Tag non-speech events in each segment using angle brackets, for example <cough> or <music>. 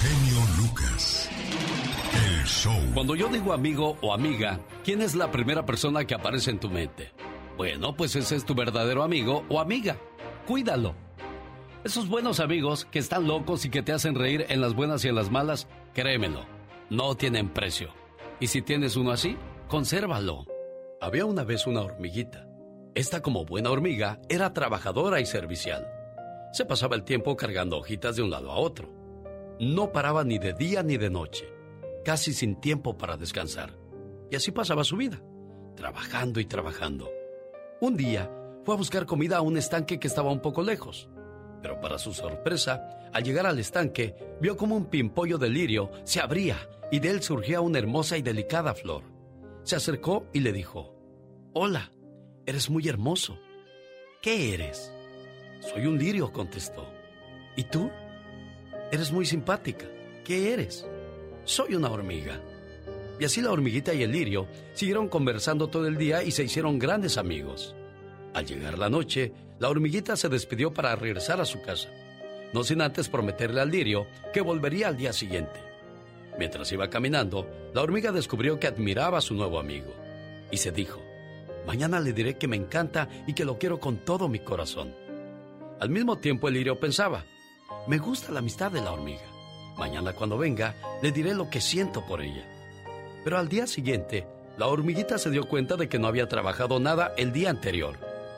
genio Lucas. El show. Cuando yo digo amigo o amiga, ¿quién es la primera persona que aparece en tu mente? Bueno, pues ese es tu verdadero amigo o amiga. Cuídalo. Esos buenos amigos que están locos y que te hacen reír en las buenas y en las malas, créemelo, no tienen precio. Y si tienes uno así, consérvalo. Había una vez una hormiguita. Esta como buena hormiga era trabajadora y servicial. Se pasaba el tiempo cargando hojitas de un lado a otro. No paraba ni de día ni de noche, casi sin tiempo para descansar. Y así pasaba su vida, trabajando y trabajando. Un día fue a buscar comida a un estanque que estaba un poco lejos. Pero para su sorpresa, al llegar al estanque, vio como un pimpollo de lirio se abría y de él surgía una hermosa y delicada flor. Se acercó y le dijo, Hola, eres muy hermoso. ¿Qué eres? Soy un lirio, contestó. ¿Y tú? Eres muy simpática. ¿Qué eres? Soy una hormiga. Y así la hormiguita y el lirio siguieron conversando todo el día y se hicieron grandes amigos. Al llegar la noche, la hormiguita se despidió para regresar a su casa, no sin antes prometerle al lirio que volvería al día siguiente. Mientras iba caminando, la hormiga descubrió que admiraba a su nuevo amigo y se dijo, mañana le diré que me encanta y que lo quiero con todo mi corazón. Al mismo tiempo el lirio pensaba, me gusta la amistad de la hormiga. Mañana cuando venga, le diré lo que siento por ella. Pero al día siguiente, la hormiguita se dio cuenta de que no había trabajado nada el día anterior.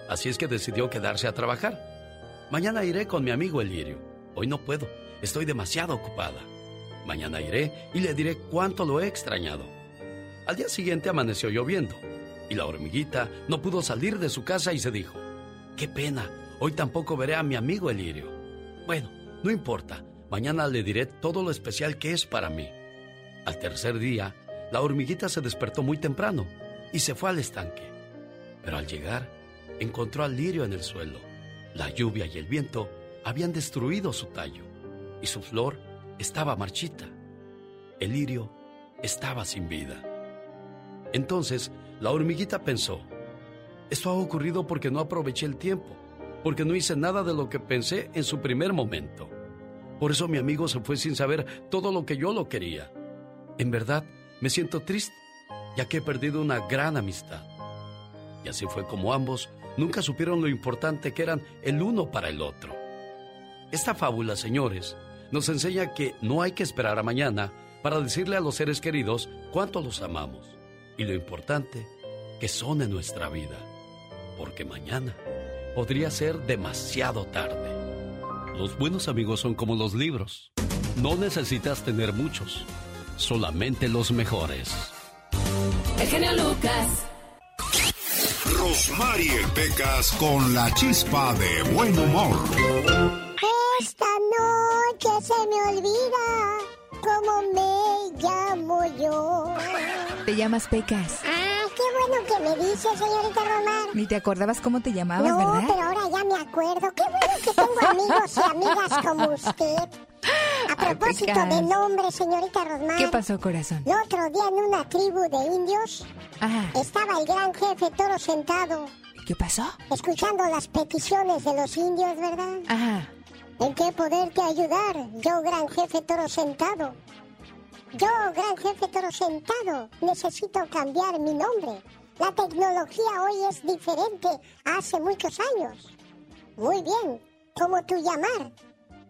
Así es que decidió quedarse a trabajar. Mañana iré con mi amigo el lirio. Hoy no puedo, estoy demasiado ocupada. Mañana iré y le diré cuánto lo he extrañado. Al día siguiente amaneció lloviendo y la hormiguita no pudo salir de su casa y se dijo, qué pena, hoy tampoco veré a mi amigo el lirio. Bueno, no importa, mañana le diré todo lo especial que es para mí. Al tercer día, la hormiguita se despertó muy temprano y se fue al estanque. Pero al llegar, encontró al lirio en el suelo. La lluvia y el viento habían destruido su tallo y su flor estaba marchita. El lirio estaba sin vida. Entonces, la hormiguita pensó, esto ha ocurrido porque no aproveché el tiempo porque no hice nada de lo que pensé en su primer momento. Por eso mi amigo se fue sin saber todo lo que yo lo quería. En verdad, me siento triste, ya que he perdido una gran amistad. Y así fue como ambos nunca supieron lo importante que eran el uno para el otro. Esta fábula, señores, nos enseña que no hay que esperar a mañana para decirle a los seres queridos cuánto los amamos y lo importante que son en nuestra vida, porque mañana podría ser demasiado tarde. Los buenos amigos son como los libros. No necesitas tener muchos, solamente los mejores. El genio Lucas. Rosmarie Pecas con la chispa de buen humor. Esta noche se me olvida cómo me llamo yo. Te llamas Pecas. Ah, qué bueno que me dice, señorita Román. Ni te acordabas cómo te llamabas, no, ¿verdad? pero ahora ya me acuerdo. Qué bueno que tengo amigos y amigas como usted. A propósito Pecas. de nombre, señorita Rosmar. ¿Qué pasó, corazón? El otro día en una tribu de indios Ajá. estaba el gran jefe toro sentado, ¿Qué pasó? escuchando las peticiones de los indios, ¿verdad? Ajá. ¿En qué poderte ayudar? Yo, gran jefe toro sentado. Yo, gran jefe toro sentado, necesito cambiar mi nombre. La tecnología hoy es diferente a hace muchos años. Muy bien, ¿cómo tú llamar?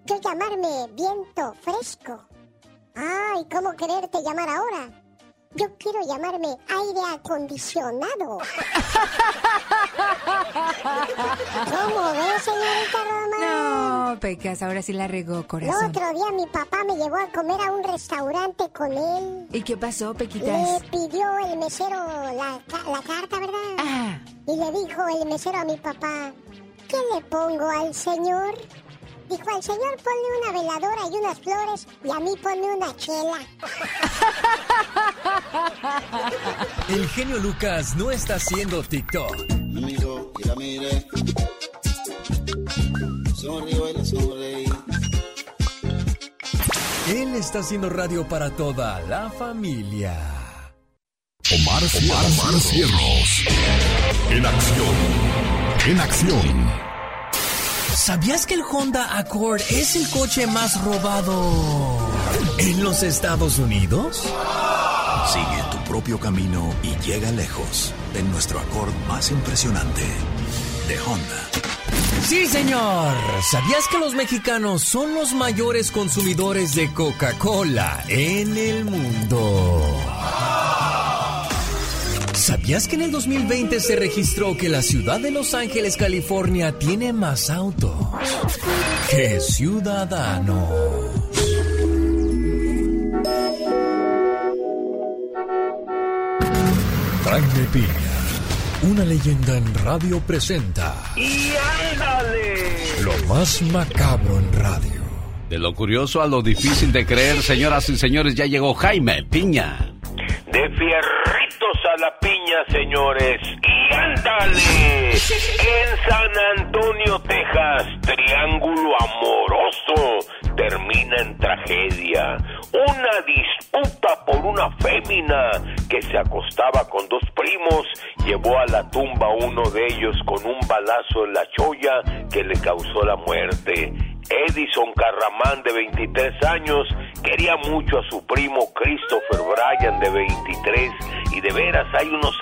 Yo llamarme viento fresco. Ay, ¿cómo quererte llamar ahora? Yo quiero llamarme aire acondicionado. <laughs> ¿Cómo ves, señorita Roma? No, Pecas, ahora sí la regó, El corazón. otro día mi papá me llevó a comer a un restaurante con él. ¿Y qué pasó, Le Pequitas? pidió el mesero la, la carta, ¿verdad? Ajá. Y le dijo el mesero a mi papá, ¿qué le pongo al señor? Dijo, al señor ponle una veladora y unas flores y a mí ponle una chela. <laughs> El genio Lucas no está haciendo TikTok. Sonreí. Él está haciendo radio para toda la familia. Omar, Omar, Omar Cierros. En acción. En acción. ¿Sabías que el Honda Accord es el coche más robado ¿En los Estados Unidos? Sigue tu propio camino y llega lejos en nuestro Accord más impresionante de Honda. Sí, señor. ¿Sabías que los mexicanos son los mayores consumidores de Coca-Cola en el mundo? ¿Sabías que en el 2020 se registró que la ciudad de Los Ángeles, California, tiene más autos que ciudadanos? Jaime Piña, una leyenda en radio presenta. ¡Y ándale! Lo más macabro en radio. De lo curioso a lo difícil de creer, señoras y señores, ya llegó Jaime Piña. De fierritos la piña, señores. ¡Y ándale! En San Antonio, Texas, triángulo amoroso termina en tragedia. Una disputa por una fémina que se acostaba con dos primos llevó a la tumba a uno de ellos con un balazo en la cholla que le causó la muerte. Edison Carramán, de 23 años, quería mucho a su primo Christopher Bryan, de 23, y de veras hay unos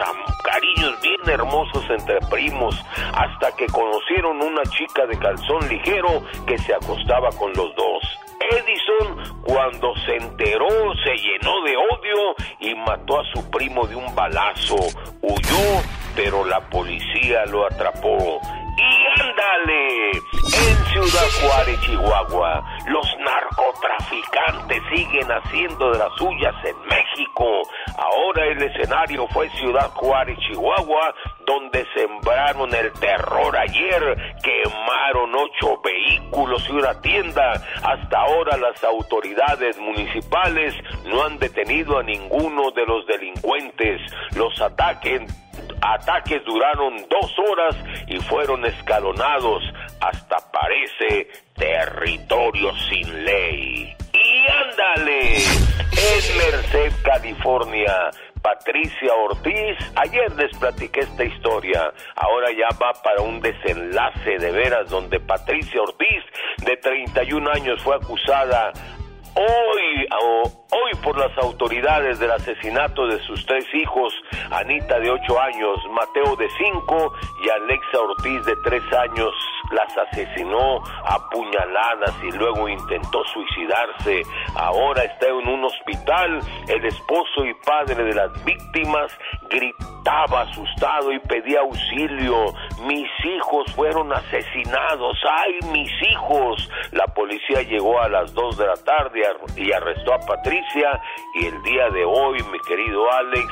cariños bien hermosos entre primos, hasta que conocieron una chica de calzón ligero que se acostaba con los dos. Edison, cuando se enteró, se llenó de odio y mató a su primo de un balazo. Huyó, pero la policía lo atrapó. Y ándale, en Ciudad Juárez, Chihuahua, los narcotraficantes siguen haciendo de las suyas en México. Ahora el escenario fue Ciudad Juárez, Chihuahua, donde sembraron el terror ayer, quemaron ocho vehículos y una tienda. Hasta ahora las autoridades municipales no han detenido a ninguno de los delincuentes. Los ataques ataques duraron dos horas y fueron escalonados hasta parece territorio sin ley. Y ándale, en Merced, California, Patricia Ortiz, ayer les platiqué esta historia, ahora ya va para un desenlace de veras donde Patricia Ortiz, de 31 años, fue acusada hoy, hoy por las autoridades del asesinato de sus tres hijos, Anita de 8 años, Mateo de 5 y Alexa Ortiz de 3 años, las asesinó a puñaladas y luego intentó suicidarse. Ahora está en un hospital. El esposo y padre de las víctimas gritaba asustado y pedía auxilio. Mis hijos fueron asesinados. ¡Ay, mis hijos! La policía llegó a las 2 de la tarde y arrestó a Patricia y el día de hoy, mi querido Alex,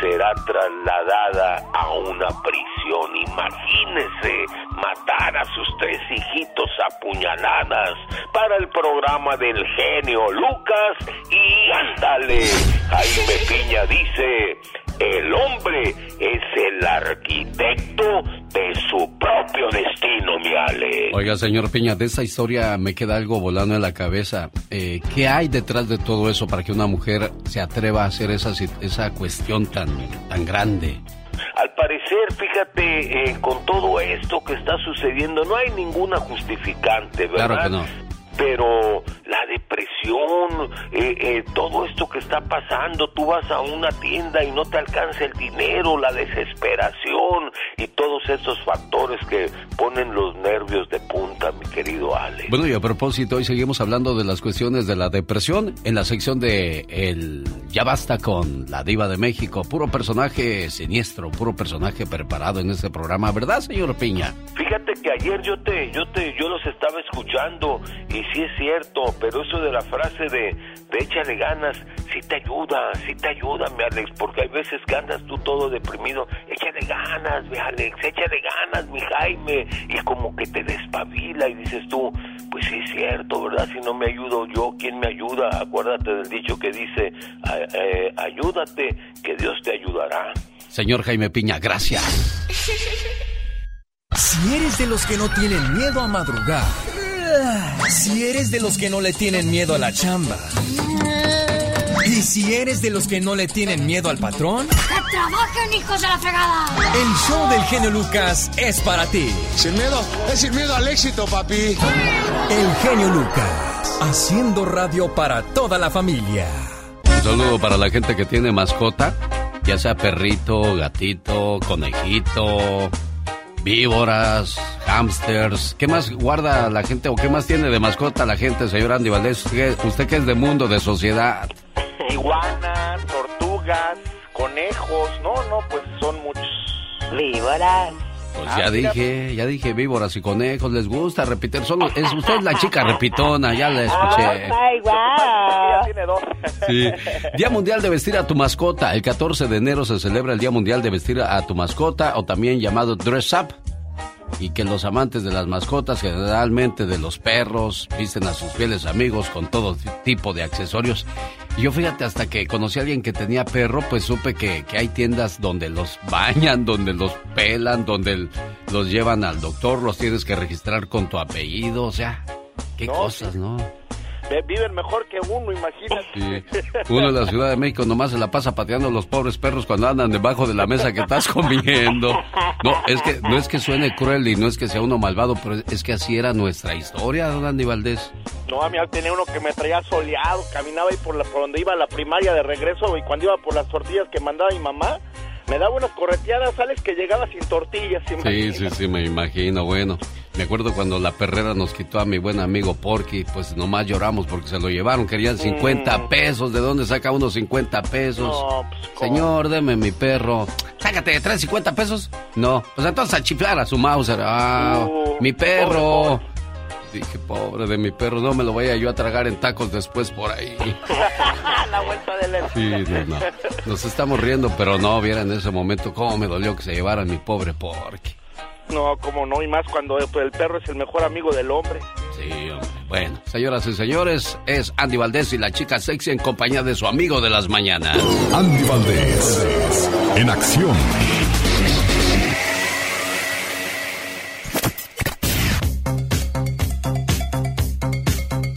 será trasladada a una prisión. Imagínese matar a sus tres hijitos apuñaladas para el programa del genio Lucas y ándale. Jaime Piña dice, el hombre es el arquitecto de su propio destino, mi Ale. Oiga, señor Piña, de esa historia me queda algo volando en la cabeza. Eh, ¿Qué hay detrás de todo eso para que una mujer se atreva a hacer esa, esa cuestión tan, tan grande? Al parecer, fíjate, eh, con todo esto que está sucediendo, no hay ninguna justificante, ¿verdad? Claro que no pero la depresión, eh, eh, todo esto que está pasando, tú vas a una tienda y no te alcanza el dinero, la desesperación y todos esos factores que ponen los nervios de punta, mi querido Ale. Bueno, y a propósito, hoy seguimos hablando de las cuestiones de la depresión en la sección de el Ya basta con la diva de México, puro personaje siniestro, puro personaje preparado en este programa, ¿verdad, señor Piña? Fíjate que ayer yo te yo te yo los estaba escuchando y sí es cierto, pero eso de la frase de, de échale ganas, sí te ayuda, sí te ayuda, mi Alex, porque hay veces que andas tú todo deprimido, échale ganas, mi Alex, échale ganas, mi Jaime, y como que te despabila y dices tú, pues sí es cierto, ¿verdad? Si no me ayudo yo, ¿quién me ayuda? Acuérdate del dicho que dice, eh, ayúdate, que Dios te ayudará. Señor Jaime Piña, gracias. Si eres de los que no tienen miedo a madrugar, si eres de los que no le tienen miedo a la chamba. Y si eres de los que no le tienen miedo al patrón. ¡Que trabajen, hijos de la fregada! El show del genio Lucas es para ti. Sin miedo, es sin miedo al éxito, papi. El genio Lucas. haciendo radio para toda la familia. Un saludo para la gente que tiene mascota, ya sea perrito, gatito, conejito, víboras, hamsters. ¿Qué más guarda la gente o qué más tiene de mascota la gente, señor Andy Valdés? Usted, usted que es de mundo, de sociedad. Iguanas, tortugas, conejos. No, no, pues son muchos. Víboras. Pues Ah, ya mira. dije, ya dije, víboras y conejos, les gusta repetir. Solo es usted es la chica repitona, ya la escuché. Ya tiene dos. Sí. Día Mundial de Vestir a tu Mascota. El 14 de enero se celebra el Día Mundial de Vestir a tu Mascota o también llamado Dress Up. Y que los amantes de las mascotas, generalmente de los perros, visten a sus fieles amigos con todo tipo de accesorios. Yo fíjate, hasta que conocí a alguien que tenía perro, pues supe que, que hay tiendas donde los bañan, <laughs> donde los pelan, donde los llevan al doctor, los tienes que registrar con tu apellido, o sea, qué No, cosas, ¿no? Ve- Viven mejor que uno, imagínate. Sí. Uno en la Ciudad de México nomás se la pasa pateando a los pobres perros cuando andan debajo de la mesa que estás comiendo. No, es que no es que suene cruel y no es que sea uno malvado, pero es que así era nuestra historia, don Andy Valdés. No, a mí tenía uno que me traía soleado, caminaba ahí por, la, por donde iba a la primaria de regreso y cuando iba por las tortillas que mandaba mi mamá, me daba unas correteadas, sales que llegaba sin tortillas. Sí, sí, sí, me imagino. Bueno, me acuerdo cuando la perrera nos quitó a mi buen amigo Porky, pues nomás lloramos porque se lo llevaron. Querían 50 pesos. ¿De dónde saca uno 50 pesos? No, pues. Señor, deme mi perro. Sácate, ¿traes 50 pesos? No. Pues entonces a chiflar a su Mauser. Ah, Uh, mi perro. pobre, Dije, pobre de mi perro, no me lo vaya yo a tragar en tacos después por ahí. <laughs> la vuelta de la Sí, no, no. Nos estamos riendo, pero no, viera en ese momento cómo me dolió que se llevaran mi pobre Porky. No, como no, y más cuando el perro es el mejor amigo del hombre. Sí, hombre. Bueno, señoras y señores, es Andy Valdés y la chica sexy en compañía de su amigo de las mañanas. Andy Valdés, en acción.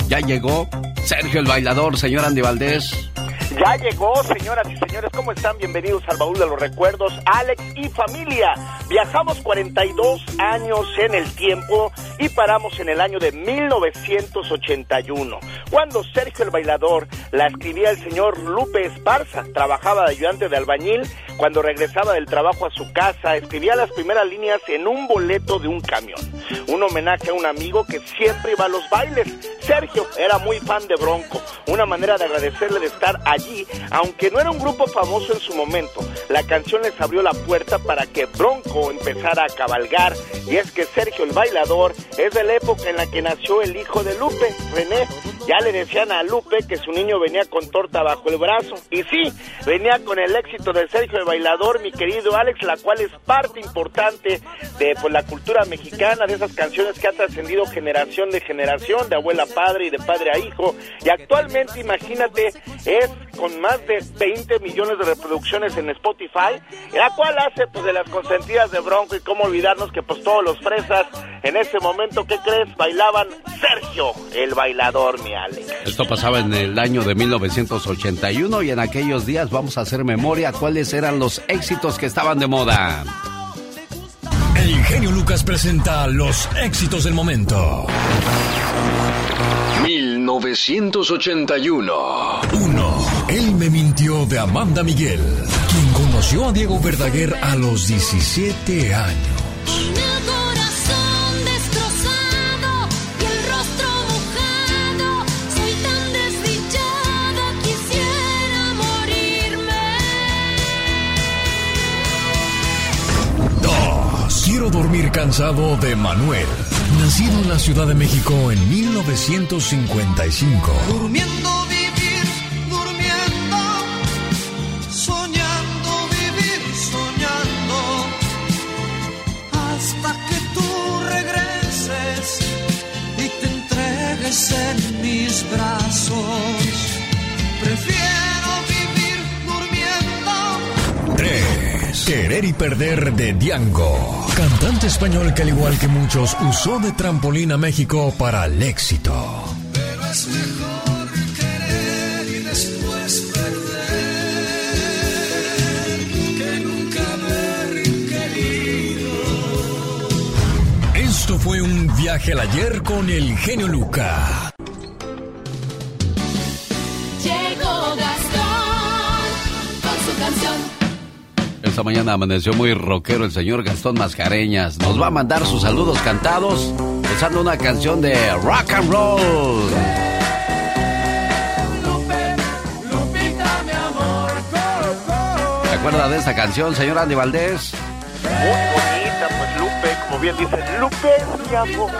Ya llegó Sergio el bailador, señor Andy Valdés. Ya llegó, señoras y señores, ¿cómo están? Bienvenidos al baúl de los recuerdos, Alex y familia. Viajamos 42 años en el tiempo y paramos en el año de 1981, cuando Sergio el bailador la escribía el señor Lupe Esparza, trabajaba de ayudante de albañil, cuando regresaba del trabajo a su casa, escribía las primeras líneas en un boleto de un camión. Un homenaje a un amigo que siempre iba a los bailes. Sergio era muy fan de Bronco, una manera de agradecerle de estar allí, aunque no era un grupo famoso en su momento. La canción les abrió la puerta para que Bronco empezara a cabalgar, y es que Sergio el bailador es de la época en la que nació el hijo de Lupe, René. Ya le decían a Lupe que su niño venía con torta bajo el brazo, y sí, venía con el éxito de Sergio el bailador, mi querido Alex, la cual es parte importante de pues, la cultura mexicana, de esas canciones que ha trascendido generación de generación, de abuela a padre y de padre a hijo, y actualmente, imagínate, es con más de 20 millones de reproducciones en Spotify, la cual hace pues de las consentidas de Bronco y cómo olvidarnos que pues todos los fresas en ese momento, ¿qué crees? Bailaban Sergio, el bailador, mi Alex. Esto pasaba en el año de 1981 y en aquellos días vamos a hacer memoria cuáles eran los éxitos que estaban de moda. El genio Lucas presenta los éxitos del momento. 1981. 1. Él me mintió de Amanda Miguel, quien conoció a Diego Verdaguer a los 17 años. El corazón destrozado y el rostro mojado. Soy tan desdichada, quisiera morirme. 2. Quiero dormir cansado de Manuel, nacido en la Ciudad de México en 1955. Durmiendo vivir, durmiendo, soñando vivir, soñando, hasta que tú regreses y te entregues en mis brazos. Querer y Perder de Diango. Cantante español que al igual que muchos usó de trampolín a México para el éxito. Pero es mejor querer y después perder que nunca haber querido. Esto fue un viaje al ayer con el genio Luca. Llegó Gastón con su canción esta mañana amaneció muy rockero el señor Gastón Mascareñas. Nos va a mandar sus saludos cantados usando una canción de rock and roll. ¿Se acuerda de esta canción, señor Andy Valdés? Muy bonita, pues Lupe, como bien dice, Lupe es mi amor.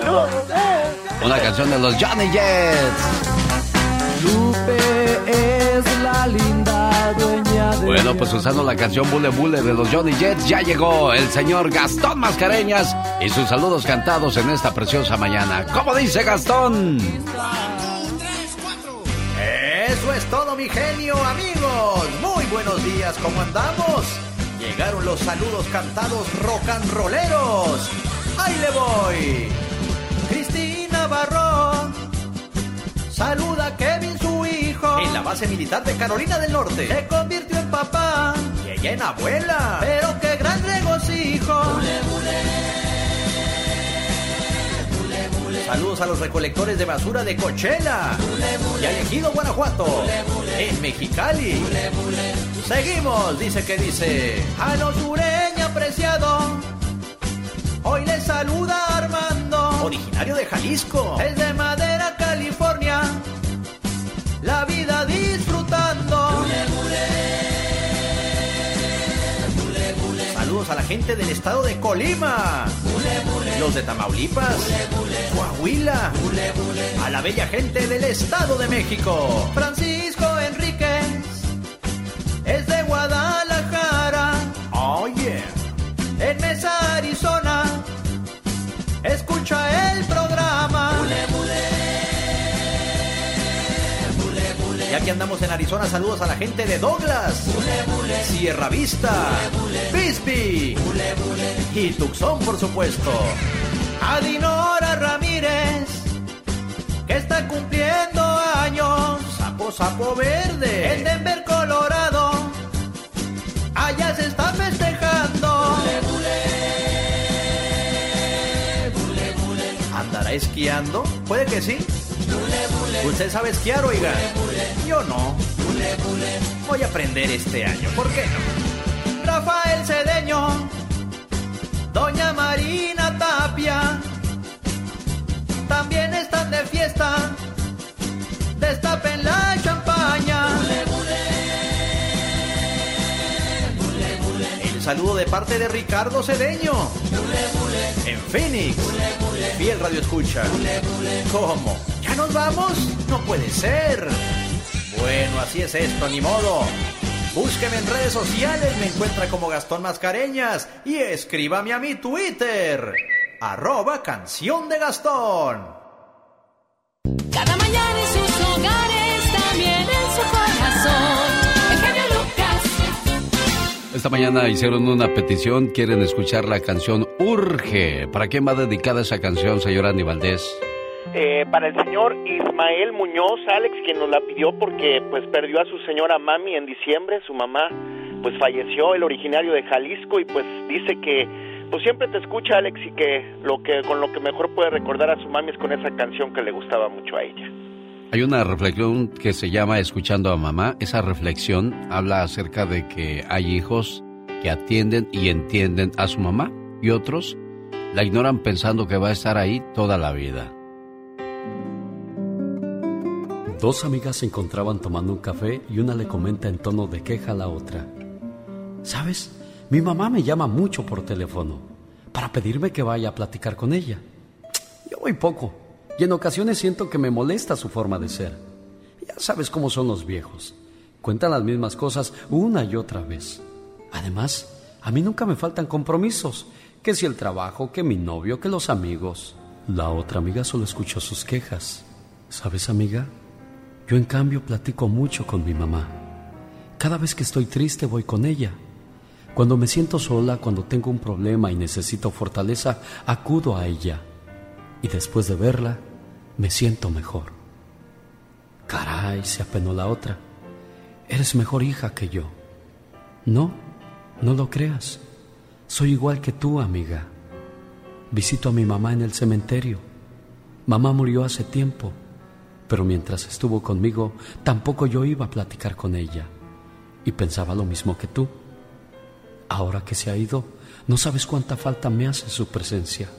Lupe. Una canción de los Johnny Jets. Linda dueña de Bueno, pues usando la canción Bule Bule de los Johnny Jets, ya llegó el señor Gastón Mascareñas y sus saludos cantados en esta preciosa mañana. ¿Cómo dice Gastón? Eso es todo, mi genio, amigos. Muy buenos días, ¿cómo andamos? Llegaron los saludos cantados rock and rolleros. Ahí le voy. Cristina Barrón. Saluda a Kevin, su hijo. En la base militar de Carolina del Norte. Se convirtió en papá. Y ella en abuela. Pero qué gran regocijo. Saludos a los recolectores de basura de Cochela y al Ejido Guanajuato, en Mexicali. Seguimos, dice que dice. A los sureña apreciado, hoy les saluda Armando, originario de Jalisco, es de Madera, California. A la gente del estado de Colima, los de Tamaulipas, Coahuila, a la bella gente del estado de México. Francisco Enríquez es de Guadalajara. Oye, en Mesa, Arizona, escucha el programa. Y aquí andamos en Arizona, saludos a la gente de Douglas, Sierra Vista, Bisbee y Tucson, por supuesto. A Dinora Ramírez, que está cumpliendo años, Sapo Sapo Verde, en Denver, Colorado, allá se está festejando. ¿Andará esquiando? Puede que sí. ¿Usted sabe esquiar, oiga? Yo no. Voy a aprender este año, ¿por qué no? Rafael Cedeño, Doña Marina Tapia, también están de fiesta. Destapen la champaña. El saludo de parte de Ricardo Cedeño. En Phoenix. Fiel Radio Escucha. ¿Cómo? ¿Ya nos vamos? No puede ser. Bueno, así es esto, ni modo. Búsqueme en redes sociales, me encuentra como Gastón Mascareñas y escríbame a mi Twitter. Arroba canción de Gastón. Cada mañana en sus hogares, también en su corazón. Esta mañana hicieron una petición, quieren escuchar la canción Urge. ¿Para quién va dedicada esa canción, señor Andy Valdés? Eh, para el señor Ismael Muñoz, Alex, quien nos la pidió porque pues perdió a su señora mami en diciembre, su mamá pues falleció, el originario de Jalisco y pues dice que pues siempre te escucha Alex y que lo que con lo que mejor puede recordar a su mami es con esa canción que le gustaba mucho a ella. Hay una reflexión que se llama Escuchando a mamá. Esa reflexión habla acerca de que hay hijos que atienden y entienden a su mamá y otros la ignoran pensando que va a estar ahí toda la vida. Dos amigas se encontraban tomando un café y una le comenta en tono de queja a la otra. ¿Sabes? Mi mamá me llama mucho por teléfono para pedirme que vaya a platicar con ella. Yo voy poco y en ocasiones siento que me molesta su forma de ser. Ya sabes cómo son los viejos. Cuentan las mismas cosas una y otra vez. Además, a mí nunca me faltan compromisos. Que si el trabajo, que mi novio, que los amigos. La otra amiga solo escuchó sus quejas. ¿Sabes, amiga? Yo en cambio platico mucho con mi mamá. Cada vez que estoy triste voy con ella. Cuando me siento sola, cuando tengo un problema y necesito fortaleza, acudo a ella. Y después de verla, me siento mejor. Caray, se apenó la otra. Eres mejor hija que yo. No, no lo creas. Soy igual que tú, amiga. Visito a mi mamá en el cementerio. Mamá murió hace tiempo, pero mientras estuvo conmigo, tampoco yo iba a platicar con ella. Y pensaba lo mismo que tú. Ahora que se ha ido, no sabes cuánta falta me hace su presencia,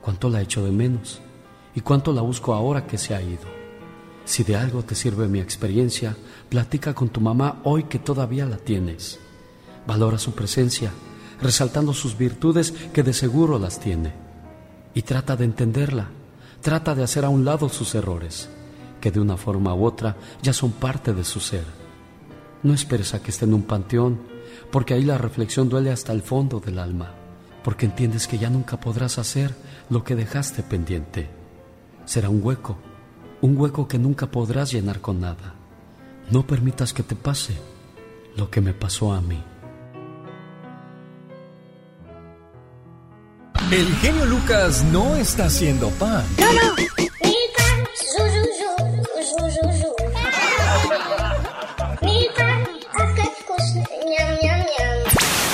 cuánto la echo de menos y cuánto la busco ahora que se ha ido. Si de algo te sirve mi experiencia, platica con tu mamá hoy que todavía la tienes. Valora su presencia, resaltando sus virtudes que de seguro las tiene. Y trata de entenderla, trata de hacer a un lado sus errores, que de una forma u otra ya son parte de su ser. No esperes a que esté en un panteón, porque ahí la reflexión duele hasta el fondo del alma, porque entiendes que ya nunca podrás hacer lo que dejaste pendiente. Será un hueco un hueco que nunca podrás llenar con nada. No permitas que te pase lo que me pasó a mí. El genio Lucas no está haciendo pan. No, no.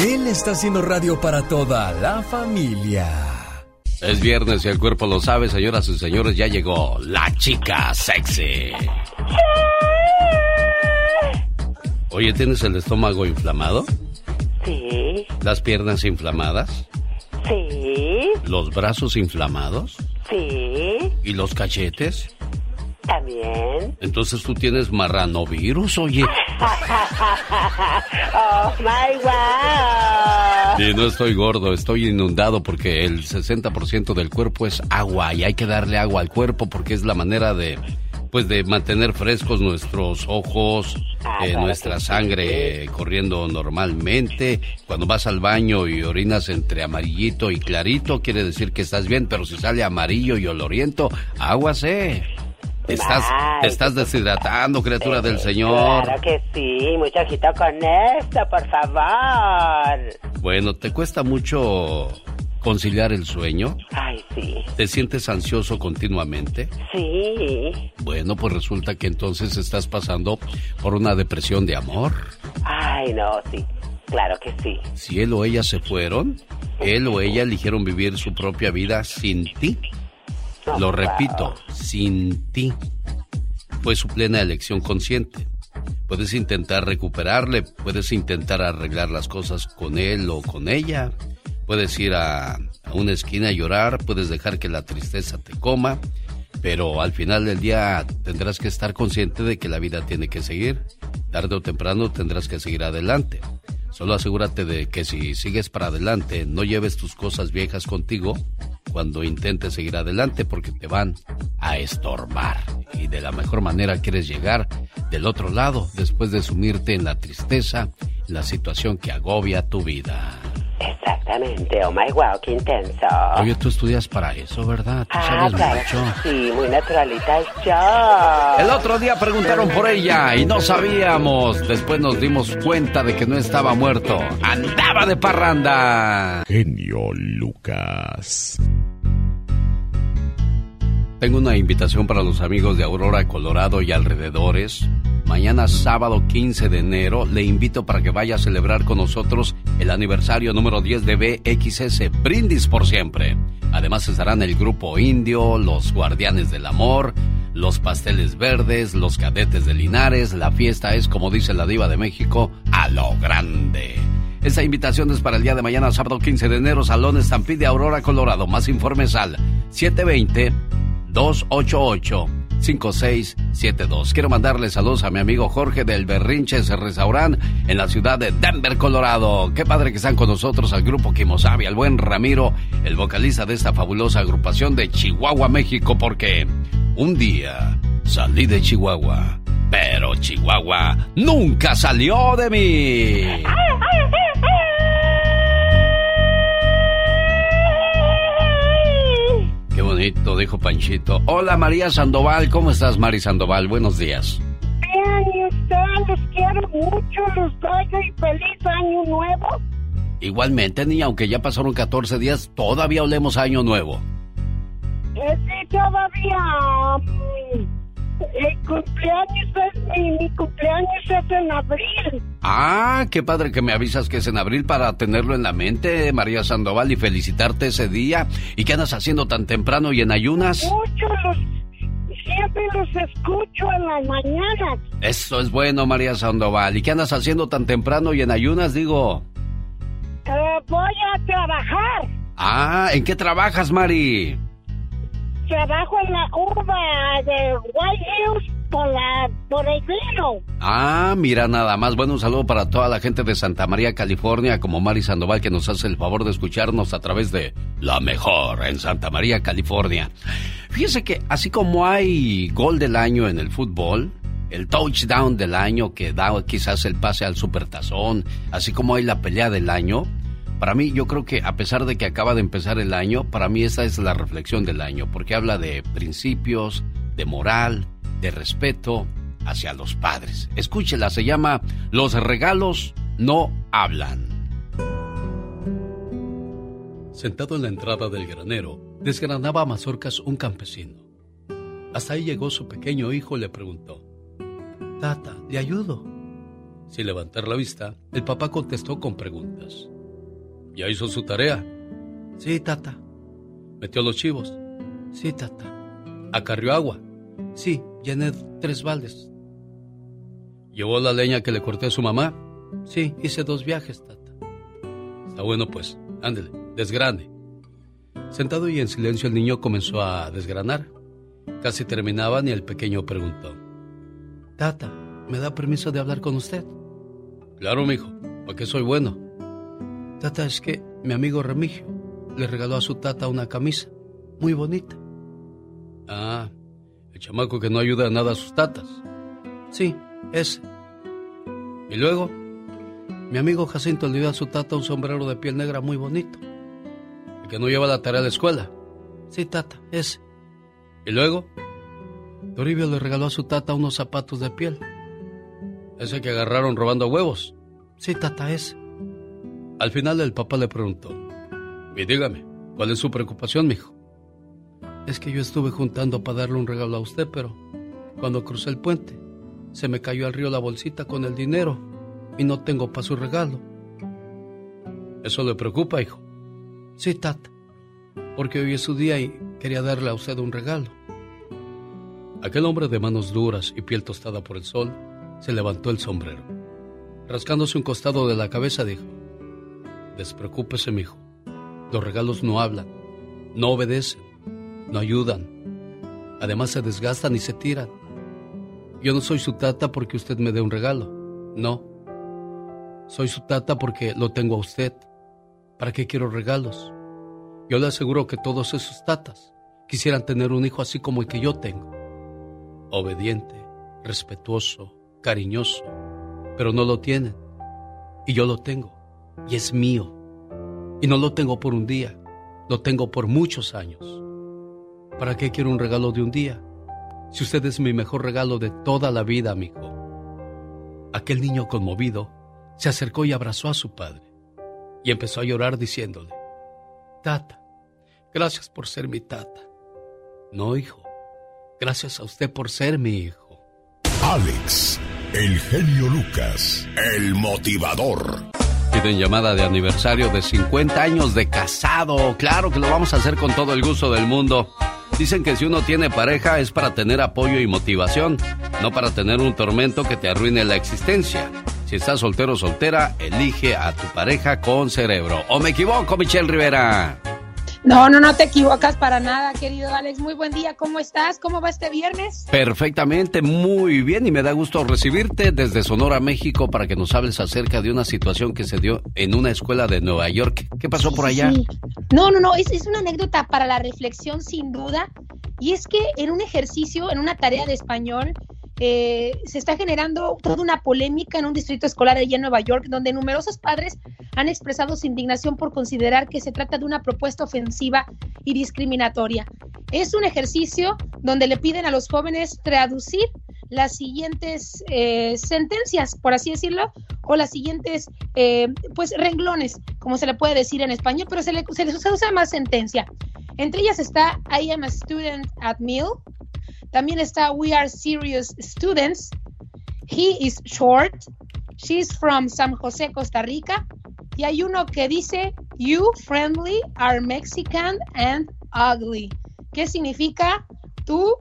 Él está haciendo radio para toda la familia. Es viernes y el cuerpo lo sabe, señoras y señores, ya llegó la chica sexy. Oye, ¿tienes el estómago inflamado? Sí. ¿Las piernas inflamadas? Sí. ¿Los brazos inflamados? Sí. ¿Y los cachetes? También. Entonces tú tienes marranovirus, oye. <laughs> oh my wow. Y no estoy gordo, estoy inundado porque el 60% del cuerpo es agua y hay que darle agua al cuerpo porque es la manera de pues de mantener frescos nuestros ojos, eh, nuestra sangre corriendo normalmente. Cuando vas al baño y orinas entre amarillito y clarito, quiere decir que estás bien, pero si sale amarillo y oloriento, Estás, te estás deshidratando, criatura del Señor. Claro que sí, mucho ojito con esto, por favor. Bueno, ¿te cuesta mucho conciliar el sueño? Ay, sí. ¿Te sientes ansioso continuamente? Sí. Bueno, pues resulta que entonces estás pasando por una depresión de amor. Ay, no, sí. Claro que sí. Si él o ella se fueron, él o ella eligieron vivir su propia vida sin ti. Lo repito, sin ti. Fue su plena elección consciente. Puedes intentar recuperarle, puedes intentar arreglar las cosas con él o con ella. Puedes ir a, una esquina a llorar, puedes dejar que la tristeza te coma, pero al final del día tendrás que estar consciente de que la vida tiene que seguir. Tarde o temprano tendrás que seguir adelante. Solo asegúrate de que si sigues para adelante, no lleves tus cosas viejas contigo cuando intentes seguir adelante porque te van a estorbar. Y de la mejor manera quieres llegar del otro lado después de sumirte en la tristeza, la situación que agobia tu vida. Exactamente, oh my wow, qué intenso. Oye, tú estudias para eso, ¿verdad? Tú ah, sabes claro, mucho. Sí, muy naturalita yo. El otro día preguntaron por ella y no sabíamos. Después nos dimos cuenta de que no estaba muerto. Andaba de parranda. Genio Lucas. Tengo una invitación para los amigos de Aurora, Colorado y alrededores. Mañana sábado 15 de enero le invito para que vaya a celebrar con nosotros el aniversario número 10 de BXS Brindis por siempre. Además estarán el grupo indio, los guardianes del amor, los pasteles verdes, los cadetes de Linares. La fiesta es, como dice la diva de México, a lo grande. Esta invitación es para el día de mañana, sábado 15 de enero, Salón Estampide Aurora, Colorado. Más informes al 720 288 5672. Quiero mandarle saludos a mi amigo Jorge del Berrinches Restaurant en la ciudad de Denver, Colorado. Qué padre que están con nosotros al grupo Kimosabi, al buen Ramiro, el vocalista de esta fabulosa agrupación de Chihuahua, México, porque un día salí de Chihuahua, pero Chihuahua nunca salió de mí. Bonito, dijo Panchito. Hola María Sandoval, ¿cómo estás Mari Sandoval? Buenos días. Bien, y usted, los quiero mucho, los doy y feliz año nuevo. Igualmente, niña, aunque ya pasaron 14 días, todavía olemos año nuevo. Eh, sí, todavía. El cumpleaños es, mi, mi cumpleaños es en abril. Ah, qué padre que me avisas que es en abril para tenerlo en la mente, María Sandoval, y felicitarte ese día. ¿Y qué andas haciendo tan temprano y en ayunas? Mucho los. Siempre los escucho en las mañanas. Eso es bueno, María Sandoval. ¿Y qué andas haciendo tan temprano y en ayunas, digo? voy a trabajar. Ah, ¿en qué trabajas, Mari? Trabajo en la curva de White Hills por, la, por el vino. Ah, mira nada más. Bueno, un saludo para toda la gente de Santa María, California, como Mari Sandoval, que nos hace el favor de escucharnos a través de La Mejor en Santa María, California. Fíjese que así como hay gol del año en el fútbol, el touchdown del año que da quizás el pase al supertazón, así como hay la pelea del año, para mí yo creo que a pesar de que acaba de empezar el año, para mí esa es la reflexión del año, porque habla de principios, de moral, de respeto hacia los padres. Escúchela, se llama Los regalos no hablan. Sentado en la entrada del granero, desgranaba a mazorcas un campesino. Hasta ahí llegó su pequeño hijo y le preguntó, Tata, ¿le ayudo? Sin levantar la vista, el papá contestó con preguntas. ¿Ya hizo su tarea? Sí, tata. ¿Metió los chivos? Sí, tata. ¿Acarrió agua? Sí, llené tres baldes. ¿Llevó la leña que le corté a su mamá? Sí, hice dos viajes, tata. Está bueno, pues, ándele, desgrane. Sentado y en silencio, el niño comenzó a desgranar. Casi terminaban y el pequeño preguntó: Tata, ¿me da permiso de hablar con usted? Claro, mijo, porque soy bueno. Tata, es que mi amigo Remigio le regaló a su tata una camisa muy bonita. Ah, el chamaco que no ayuda a nada a sus tatas. Sí, ese. Y luego, mi amigo Jacinto le dio a su tata un sombrero de piel negra muy bonito. El que no lleva la tarea a la escuela. Sí, tata, ese. Y luego, Toribio le regaló a su tata unos zapatos de piel. Ese que agarraron robando huevos. Sí, tata, ese. Al final el papá le preguntó, y dígame, ¿cuál es su preocupación, mijo? Es que yo estuve juntando para darle un regalo a usted, pero cuando crucé el puente, se me cayó al río la bolsita con el dinero y no tengo para su regalo. ¿Eso le preocupa, hijo? Sí, tata, porque hoy es su día y quería darle a usted un regalo. Aquel hombre de manos duras y piel tostada por el sol se levantó el sombrero. Rascándose un costado de la cabeza dijo, Despreocúpese, mijo. Los regalos no hablan, no obedecen, no ayudan. Además se desgastan y se tiran. Yo no soy su tata porque usted me dé un regalo. No. Soy su tata porque lo tengo a usted. ¿Para qué quiero regalos? Yo le aseguro que todos esos tatas quisieran tener un hijo así como el que yo tengo. Obediente, respetuoso, cariñoso, pero no lo tienen. Y yo lo tengo y es mío. Y no lo tengo por un día, lo tengo por muchos años. ¿Para qué quiero un regalo de un día? Si usted es mi mejor regalo de toda la vida, amigo. Aquel niño conmovido se acercó y abrazó a su padre y empezó a llorar diciéndole, Tata, gracias por ser mi tata. No, hijo, gracias a usted por ser mi hijo. Alex, el genio Lucas, el motivador. Piden llamada de aniversario de 50 años de casado. Claro que lo vamos a hacer con todo el gusto del mundo. Dicen que si uno tiene pareja es para tener apoyo y motivación, no para tener un tormento que te arruine la existencia. Si estás soltero o soltera, elige a tu pareja con cerebro. ¿O me equivoco, Michelle Rivera? No, no, no te equivocas para nada, querido Alex. Muy buen día, ¿cómo estás? ¿Cómo va este viernes? Perfectamente, muy bien y me da gusto recibirte desde Sonora, México, para que nos hables acerca de una situación que se dio en una escuela de Nueva York. ¿Qué pasó por allá? Sí. No, no, no, es, es una anécdota para la reflexión sin duda. Y es que en un ejercicio, en una tarea de español, eh, se está generando toda una polémica en un distrito escolar allá en Nueva York, donde numerosos padres han expresado su indignación por considerar que se trata de una propuesta ofensiva y discriminatoria. Es un ejercicio donde le piden a los jóvenes traducir las siguientes eh, sentencias, por así decirlo, o las siguientes, eh, pues, renglones, como se le puede decir en español, pero se, le, se les usa más sentencia. Entre ellas está I am a student at Mill, también está We Are Serious Students. He is short. She's from San José, Costa Rica. Y hay uno que dice You friendly are Mexican and ugly. ¿Qué significa tú,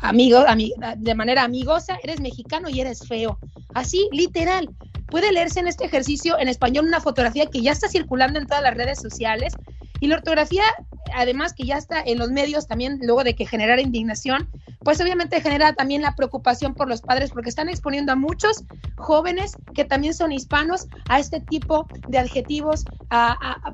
amigo, amiga, de manera amigosa, eres mexicano y eres feo? Así, literal. puede leerse en este ejercicio en español una fotografía que ya está circulando en todas las redes sociales y la ortografía, además que ya está en los medios también, luego de que generara indignación, pues obviamente genera también la preocupación por los padres porque están exponiendo a muchos jóvenes que también son hispanos a este tipo de adjetivos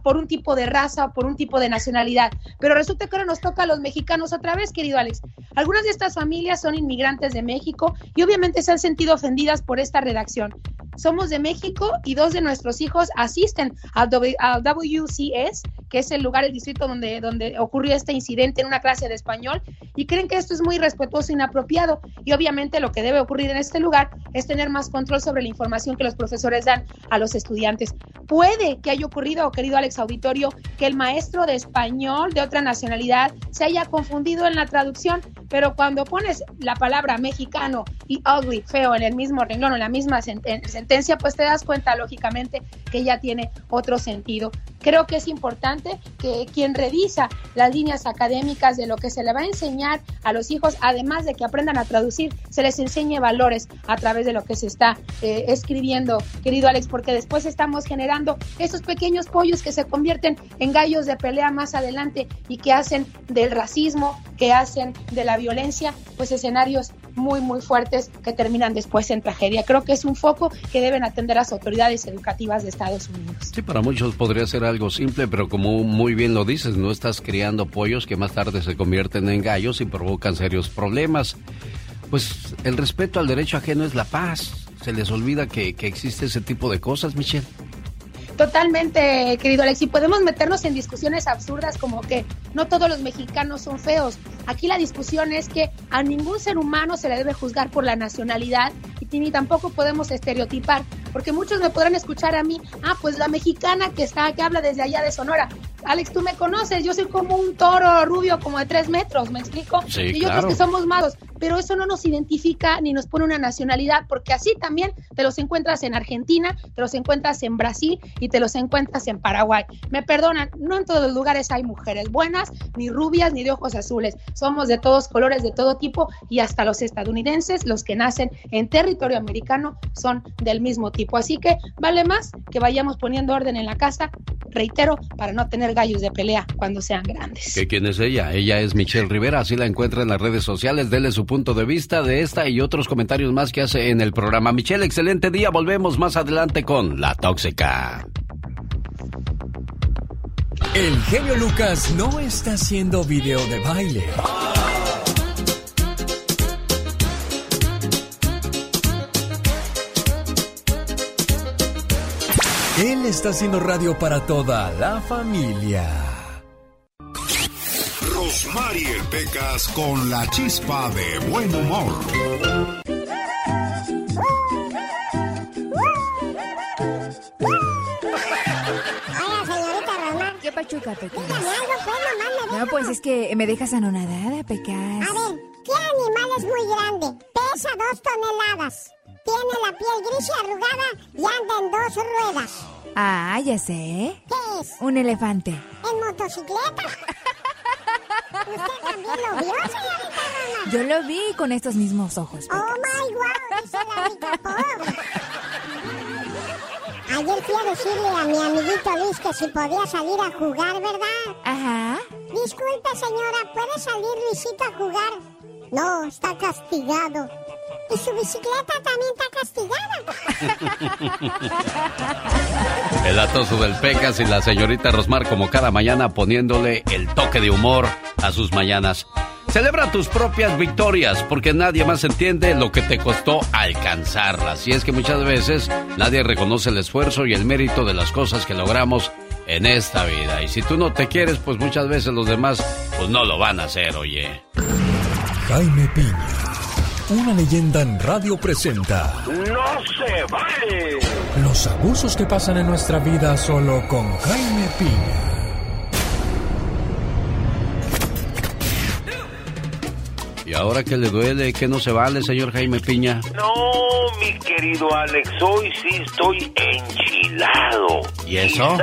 por un tipo de raza por un tipo de nacionalidad. Pero resulta que ahora nos toca a los mexicanos otra vez, querido Alex. Algunas de estas familias son inmigrantes de México y obviamente se han sentido ofendidas por esta redacción. Somos de México y dos de nuestros hijos asisten al, WCS, que es el lugar, el distrito donde, donde ocurrió este incidente en una clase de español, y creen que esto es muy respetuoso e inapropiado. Y obviamente lo que debe ocurrir en este lugar es tener más control sobre la información que los profesores dan a los estudiantes. Puede que haya ocurrido, querido Alex Auditorio, que el maestro de español de otra nacionalidad se haya confundido en la traducción, pero cuando pones la palabra mexicano y ugly, feo, en el mismo renglón, en la misma sentencia, pues te das cuenta, lógicamente, que ya tiene otro sentido. Creo que es importante que quien revisa las líneas académicas de lo que se le va a enseñar a los hijos, además de que aprendan a traducir, se les enseñe valores a través de lo que se está eh, escribiendo, querido Alex, porque después estamos generando esos pequeños pollos que se convierten en gallos de pelea más adelante y que hacen del racismo, que hacen de la violencia, pues escenarios muy, muy fuertes que terminan después en tragedia. Creo que es un foco que deben atender las autoridades educativas de Estados Unidos. Sí, para muchos podría ser algo simple, pero como muy bien lo dices, no estás criando pollos que más tarde se convierten en gallos y provocan serios problemas. Pues el respeto al derecho ajeno es la paz. Se les olvida que, que existe ese tipo de cosas, Michelle. Totalmente, querido Alex. Y podemos meternos en discusiones absurdas como que no todos los mexicanos son feos. Aquí la discusión es que a ningún ser humano se le debe juzgar por la nacionalidad y ni tampoco podemos estereotipar, porque muchos me podrán escuchar a mí, ah, pues la mexicana que está, que habla desde allá de Sonora. Alex, tú me conoces, yo soy como un toro rubio como de tres metros, ¿me explico? Sí, y yo creo que somos malos, pero eso no nos identifica ni nos pone una nacionalidad, porque así también te los encuentras en Argentina, te los encuentras en Brasil y te los encuentras en Paraguay. Me perdonan, no en todos los lugares hay mujeres buenas, ni rubias, ni de ojos azules. Somos de todos colores, de todo tipo, y hasta los estadounidenses, los que nacen en territorio americano, son del mismo tipo. Así que vale más que vayamos poniendo orden en la casa, reitero, para no tener gallos de pelea cuando sean grandes. ¿Qué, ¿Quién es ella? Ella es Michelle Rivera, así la encuentra en las redes sociales. Dele su punto de vista de esta y otros comentarios más que hace en el programa. Michelle, excelente día. Volvemos más adelante con La Tóxica. El genio Lucas no está haciendo video de baile. Él está haciendo radio para toda la familia. Rosmarie Pecas con la chispa de buen humor. Hola, señorita Roma. ¿Qué pachuca, Pecas? Dígame algo, pues, mamá, me No, pues es que me dejas anonadada, Pecas. A ver, ¿qué animal es muy grande? Pesa dos toneladas. Tiene la piel gris y arrugada y anda en dos ruedas. Ah, ya sé. ¿Qué es? Un elefante. ¿En motocicleta? <laughs> ¿Usted también lo vio, señorita Roma? Yo lo vi con estos mismos ojos. Oh my wow, dice la rica pobre. Ayer fui a decirle a mi amiguito Luis que si podía salir a jugar, ¿verdad? Ajá. Disculpe, señora, ¿puede salir Luisito a jugar? No, está castigado. Y su bicicleta también está castigada. <laughs> El atoso del Pecas y la señorita Rosmar como cada mañana poniéndole el toque de humor a sus mañanas. Celebra tus propias victorias porque nadie más entiende lo que te costó alcanzarlas. Y es que muchas veces nadie reconoce el esfuerzo y el mérito de las cosas que logramos en esta vida. Y si tú no te quieres, pues muchas veces los demás pues no lo van a hacer, oye. Jaime Piña, una leyenda en radio presenta ¡No se vale! los abusos que pasan en nuestra vida solo con Jaime Piña. ¿Y ahora que le duele? que no se vale, señor Jaime Piña? No, mi querido Alex, hoy sí estoy enchilado. ¿Y eso?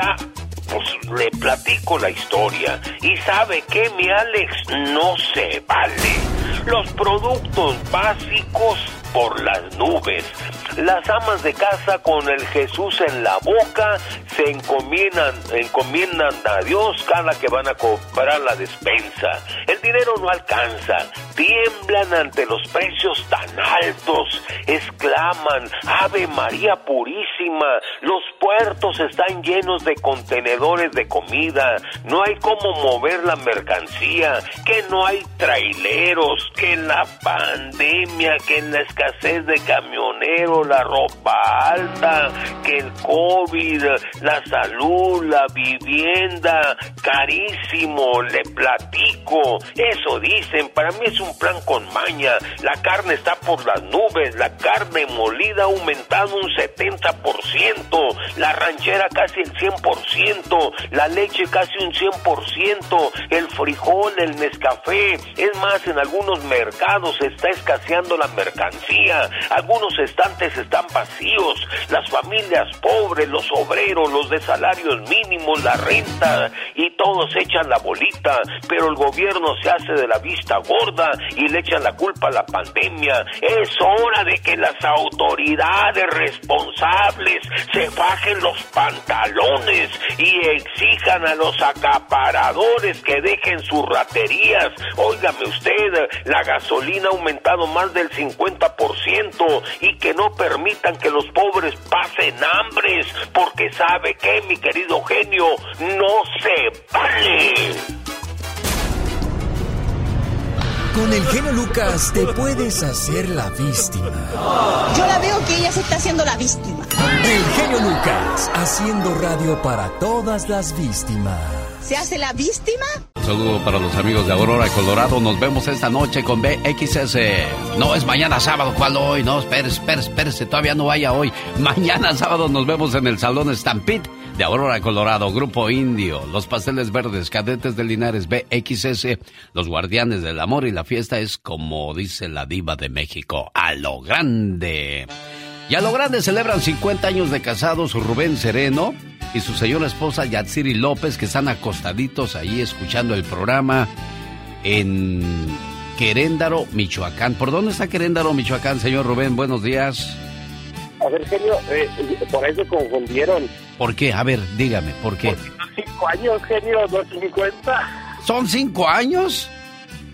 pues le platico la historia. Y sabe que mi Alex no se vale. Los productos básicos por las nubes. Las amas de casa con el Jesús en la boca se encomiendan, encomiendan a Dios cada que van a comprar la despensa. El dinero no alcanza, tiemblan ante los precios tan altos, exclaman, Ave María Purísima, los puertos están llenos de contenedores de comida, no hay cómo mover la mercancía, que no hay traileros, que en la pandemia, que en la escasez de camioneros, la ropa alta, que el COVID, la salud, la vivienda, carísimo, le platico, eso dicen, para mí es un plan con maña, la carne está por las nubes, la carne molida ha aumentado un 70%, la ranchera casi el 100%, la leche casi un 100%, el frijol, el Nescafé, es más, en algunos mercados está escaseando la mercancía, algunos están vacíos, las familias pobres, los obreros, los de salarios mínimos, la renta, y todos echan la bolita, pero el gobierno se hace de la vista gorda y le echan la culpa a la pandemia. Es hora de que las autoridades responsables se bajen los pantalones y exijan a los acaparadores que dejen sus raterías. Óigame usted, la gasolina ha aumentado más del 50% y que no permitan que los pobres pasen hambres, porque sabe que, mi querido genio, no se vale. Con el genio Lucas te puedes hacer la víctima. Yo la veo que ella se está haciendo la víctima. El genio Lucas, haciendo radio para todas las víctimas. ¿Se hace la víctima? Un saludo para los amigos de Aurora, Colorado. Nos vemos esta noche con BXS. No, es mañana sábado. ¿Cuál hoy? No, espérese, espérese, espérese. Todavía no vaya hoy. <laughs> Mañana sábado nos vemos en el Salón Stampede de Aurora, Colorado. Grupo Indio, Los Pasteles Verdes, Cadetes de Linares, BXS, Los Guardianes del Amor y la fiesta es como dice la diva de México, a lo grande. Y a lo grande celebran 50 años de casados Rubén Sereno y su señora esposa Yatsiri López, que están acostaditos ahí escuchando el programa en Queréndaro, Michoacán. ¿Por dónde está Queréndaro, Michoacán, señor Rubén? Buenos días. A ver, genio, eh, por ahí se confundieron. ¿Por qué? A ver, dígame, ¿por qué? Porque son cinco años, genio, no 50. ¿Son cinco años?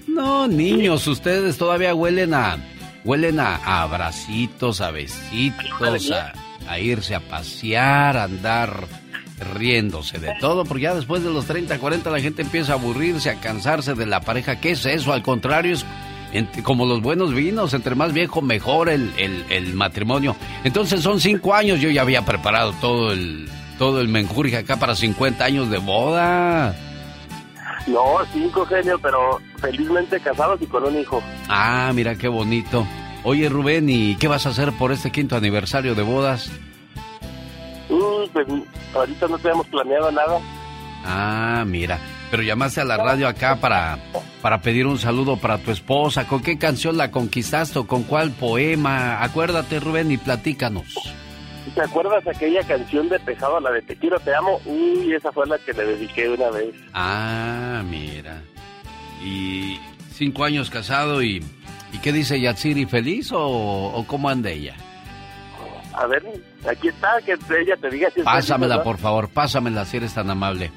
No, niños, ustedes todavía huelen a... Huelen a, a abracitos, a besitos, a, a irse a pasear, a andar riéndose de todo, porque ya después de los 30, 40 la gente empieza a aburrirse, a cansarse de la pareja. ¿Qué es eso? Al contrario, es como los buenos vinos, entre más viejo mejor el, el- el matrimonio. Entonces son cinco años, yo ya había preparado todo el, todo el menjurje acá para 50 años de boda. No, cinco, genio, pero felizmente casados y con un hijo. Ah, mira qué bonito. Oye Rubén, ¿y qué vas a hacer por este quinto aniversario de bodas? Pues ahorita no tenemos planeado nada. Ah, mira. Pero llamaste a la radio acá para, para pedir un saludo para tu esposa. ¿Con qué canción la conquistaste o con cuál poema? Acuérdate, Rubén, y platícanos. ¿Te acuerdas aquella canción de Pesado, la de Te quiero, te amo? Uy, esa fue la que le dediqué una vez. Ah, mira. Y cinco años casado y... ¿Y qué dice Yatsiri? ¿Feliz o, o cómo anda ella? A ver, aquí está, que ella te diga si es Pásamela, por favor, pásamela si eres tan amable.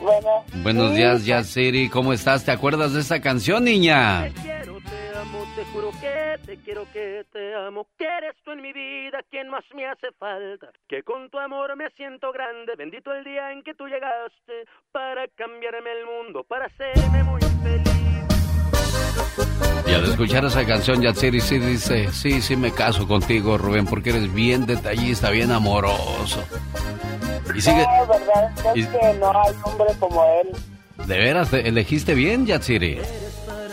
Bueno. Buenos días, Yatsiri. ¿Cómo estás? ¿Te acuerdas de esta canción, niña? quiero, te amo, te juro que te quiero, que te amo, que eres tú en mi vida quien más me hace falta, que con tu amor me siento grande, bendito el día en que tú llegaste para cambiarme el mundo, para hacerme muy feliz. Y al escuchar esa canción, Yatsiri sí dice, sí, sí me caso contigo, Rubén, porque eres bien detallista, bien amoroso. Y sigue, No, verdad, es y- que no hay hombre como él. ¿de veras te elegiste bien, Yatsiri?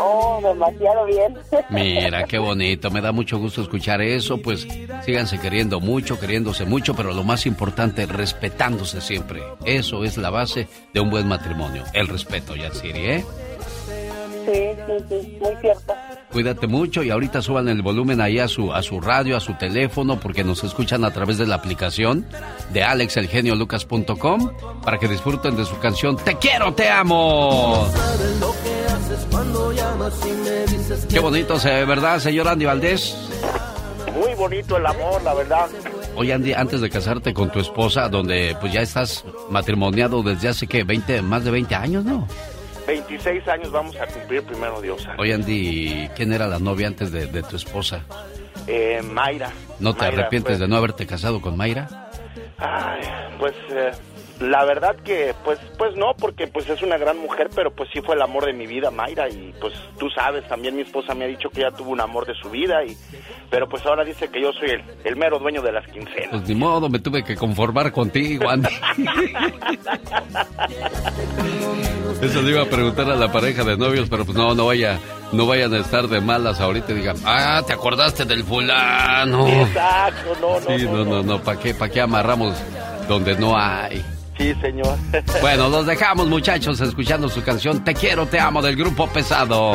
Oh, demasiado bien. <laughs> Mira, qué bonito, me da mucho gusto escuchar eso, pues síganse queriendo mucho, queriéndose mucho, pero lo más importante, respetándose siempre. Eso es la base de un buen matrimonio, el respeto, Yatsiri, ¿eh? Sí, sí, sí, muy cierto. Cuídate mucho y ahorita suban el volumen ahí a su, a su radio, a su teléfono, porque nos escuchan a través de la aplicación de alexelgeniolucas.com para que disfruten de su canción Te quiero, te amo. Qué bonito se ve, ¿verdad, señor Andy Valdés? Muy bonito el amor, la verdad. Oye, Andy, antes de casarte con tu esposa, donde pues ya estás matrimoniado desde hace, ¿qué? 20, más de 20 años, ¿no? 26 años vamos a cumplir primero Dios. Oye, Andy, ¿quién era la novia antes de, de tu esposa? Eh, Mayra. ¿No te Mayra arrepientes fue- de no haberte casado con Mayra? Ay, pues eh, la verdad que pues pues no porque pues es una gran mujer pero pues sí fue el amor de mi vida Mayra y pues tú sabes también mi esposa me ha dicho que ella tuvo un amor de su vida y pero pues ahora dice que yo soy el, el mero dueño de las quincenas Pues ni modo, me tuve que conformar contigo, Andy. <laughs> Eso le iba a preguntar a la pareja de novios, pero pues no, no vaya, no vayan a estar de malas ahorita y digan, ah, ¿te acordaste del fulano? exacto no no Sí, no, no, no, ¿para qué, para qué amarramos donde no hay? Sí señor <laughs> Bueno, los dejamos muchachos escuchando su canción Te quiero, te amo del grupo pesado.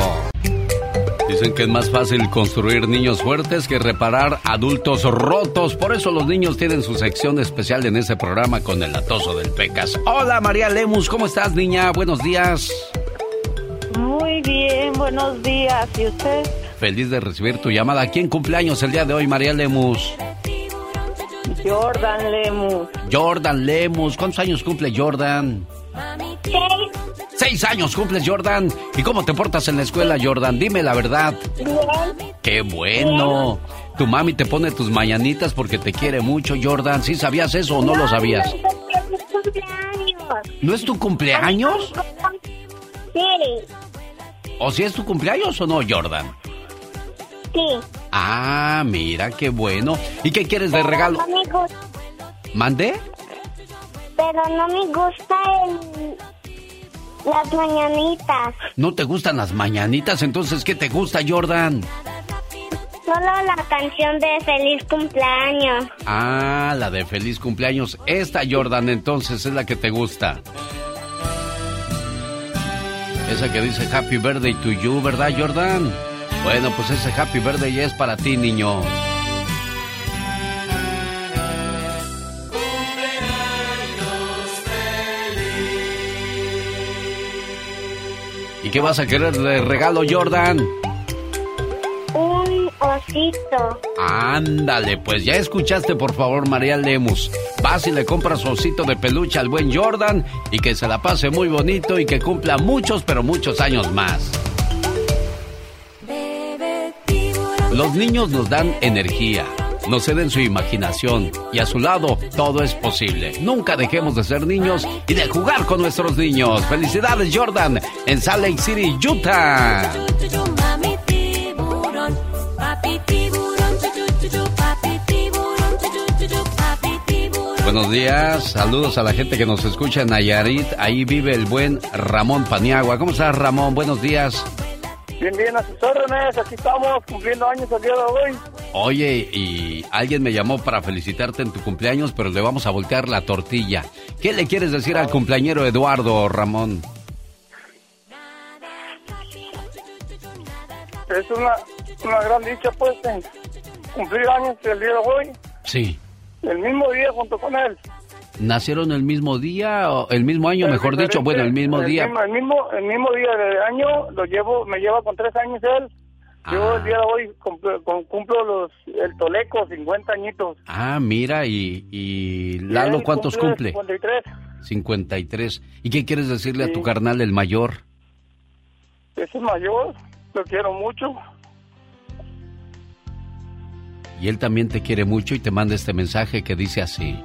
Dicen que es más fácil construir niños fuertes que reparar adultos rotos. Por eso los niños tienen su sección especial en ese programa con el atoso del Pecas. Hola María Lemus, ¿cómo estás niña? Buenos días. Muy bien, buenos días. ¿Y usted? Feliz de recibir tu llamada. ¿Quién cumpleaños el día de hoy, María Lemus? Jordan Lemus. Jordan Lemus. ¿Cuántos años cumple Jordan? Seis años cumples, Jordan. ¿Y cómo te portas en la escuela, Jordan? Dime la verdad. ¡Qué bueno! Tu mami te pone tus mañanitas porque te quiere mucho, Jordan. ¿Sí sabías eso o no lo sabías? ¿No es tu cumpleaños? Sí, ¿O si es tu cumpleaños o no, Jordan? Ah, mira, qué bueno. ¿Y qué quieres de regalo? No me gusta, ¿Mande? pero no me gusta el, las mañanitas. ¿No te gustan las mañanitas? Entonces, ¿qué te gusta, Jordan? Solo la canción de feliz cumpleaños. Ah, la de feliz cumpleaños. Esta, Jordan, entonces es la que te gusta. Esa que dice Happy Birthday to you, ¿verdad, Jordan? Bueno, pues ese Happy Birthday es para ti, niño. ¿Y qué vas a querer de regalo, Jordan? Un osito. Ándale, pues ya escuchaste por favor María Lemus. Vas y le compras su osito de peluche al buen Jordan y que se la pase muy bonito y que cumpla muchos pero muchos años más. Los niños nos dan energía, nos ceden su imaginación y a su lado todo es posible. Nunca dejemos de ser niños y de jugar con nuestros niños. Felicidades Jordan en Salt Lake City, Utah. Buenos días, saludos a la gente que nos escucha en Nayarit. Ahí vive el buen Ramón Paniagua. ¿Cómo estás, Ramón? Buenos días. Bien, bien, a sus órdenes. Aquí estamos cumpliendo años el día de hoy. Oye, y alguien me llamó para felicitarte en tu cumpleaños, pero le vamos a voltear la tortilla. ¿Qué le quieres decir al cumpleañero Eduardo, Ramón? Es una, una gran dicha, pues, en cumplir años el día de hoy. Sí. El mismo día junto con él. ¿Nacieron el mismo día o el mismo año, mejor dicho? Bueno, el mismo día. Mismo, el, mismo, el mismo día del año, lo llevo, me lleva con tres años él. Yo Ah. el día de hoy cumplo, cumplo los, el Toleco, 50 añitos. Ah, mira, y, y Lalo, ¿cuántos cumple? 53. 53. ¿Y qué quieres decirle a tu carnal, el mayor? Es el mayor, lo quiero mucho. Y él también te quiere mucho y te manda este mensaje que dice así.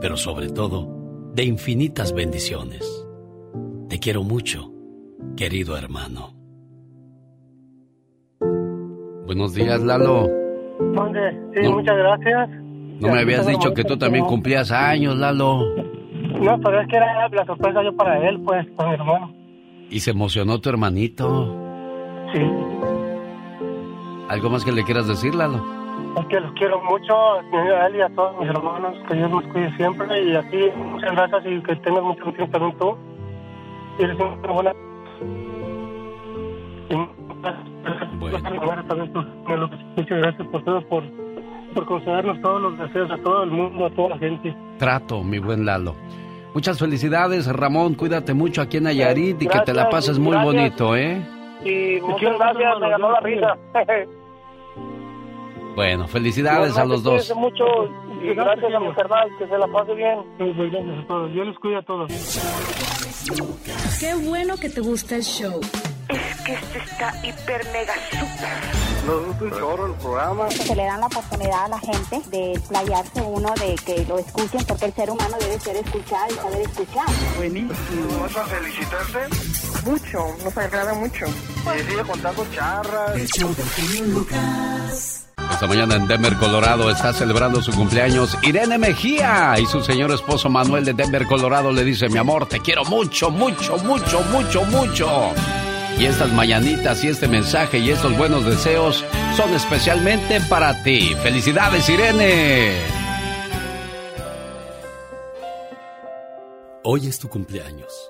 pero sobre todo de infinitas bendiciones. Te quiero mucho, querido hermano. Buenos días, Lalo. ¿Dónde? Sí, No. muchas gracias. No me habías dicho que tú también cumplías años, Lalo. No, pero es que era la sorpresa yo para él, pues, con mi hermano. Y se emocionó tu hermanito. Sí. ¿Algo más que le quieras decir, Lalo? Es que los quiero mucho, a él y a todos mis hermanos, que Dios los cuide siempre y a ti muchas gracias y que tengas mucho tiempo también tú. Y eres una buena... y muchas también tú. Muchas gracias por todo, por, por concedernos todos los deseos a todo el mundo, a toda la gente. Trato, mi buen Lalo. Muchas felicidades, Ramón. Cuídate mucho aquí en Nayarit y que te la pases muy gracias. bonito, ¿eh? Y muchas gracias, me ganó la risa. <laughs> Bueno, felicidades a los dos. Mucho y gracias a mi carnal, que se la pase bien. Gracias a todos, Dios les cuida a todos. Qué bueno que te gusta el show. Es que este está hiper mega super. Nos gusta un chorro el programa. Se le dan la oportunidad a la gente de explayarse uno, de que lo escuchen, porque el ser humano debe ser escuchado y saber escuchar. Buenísimo. ¿Vas a felicitarte? Mucho, nos agrada mucho. Y sigue contando charras. Esta mañana en Denver, Colorado, está celebrando su cumpleaños Irene Mejía y su señor esposo Manuel de Denver, Colorado le dice, mi amor, te quiero mucho, mucho, mucho, mucho, mucho. Y estas mañanitas y este mensaje y estos buenos deseos son especialmente para ti. ¡Felicidades, Irene! Hoy es tu cumpleaños.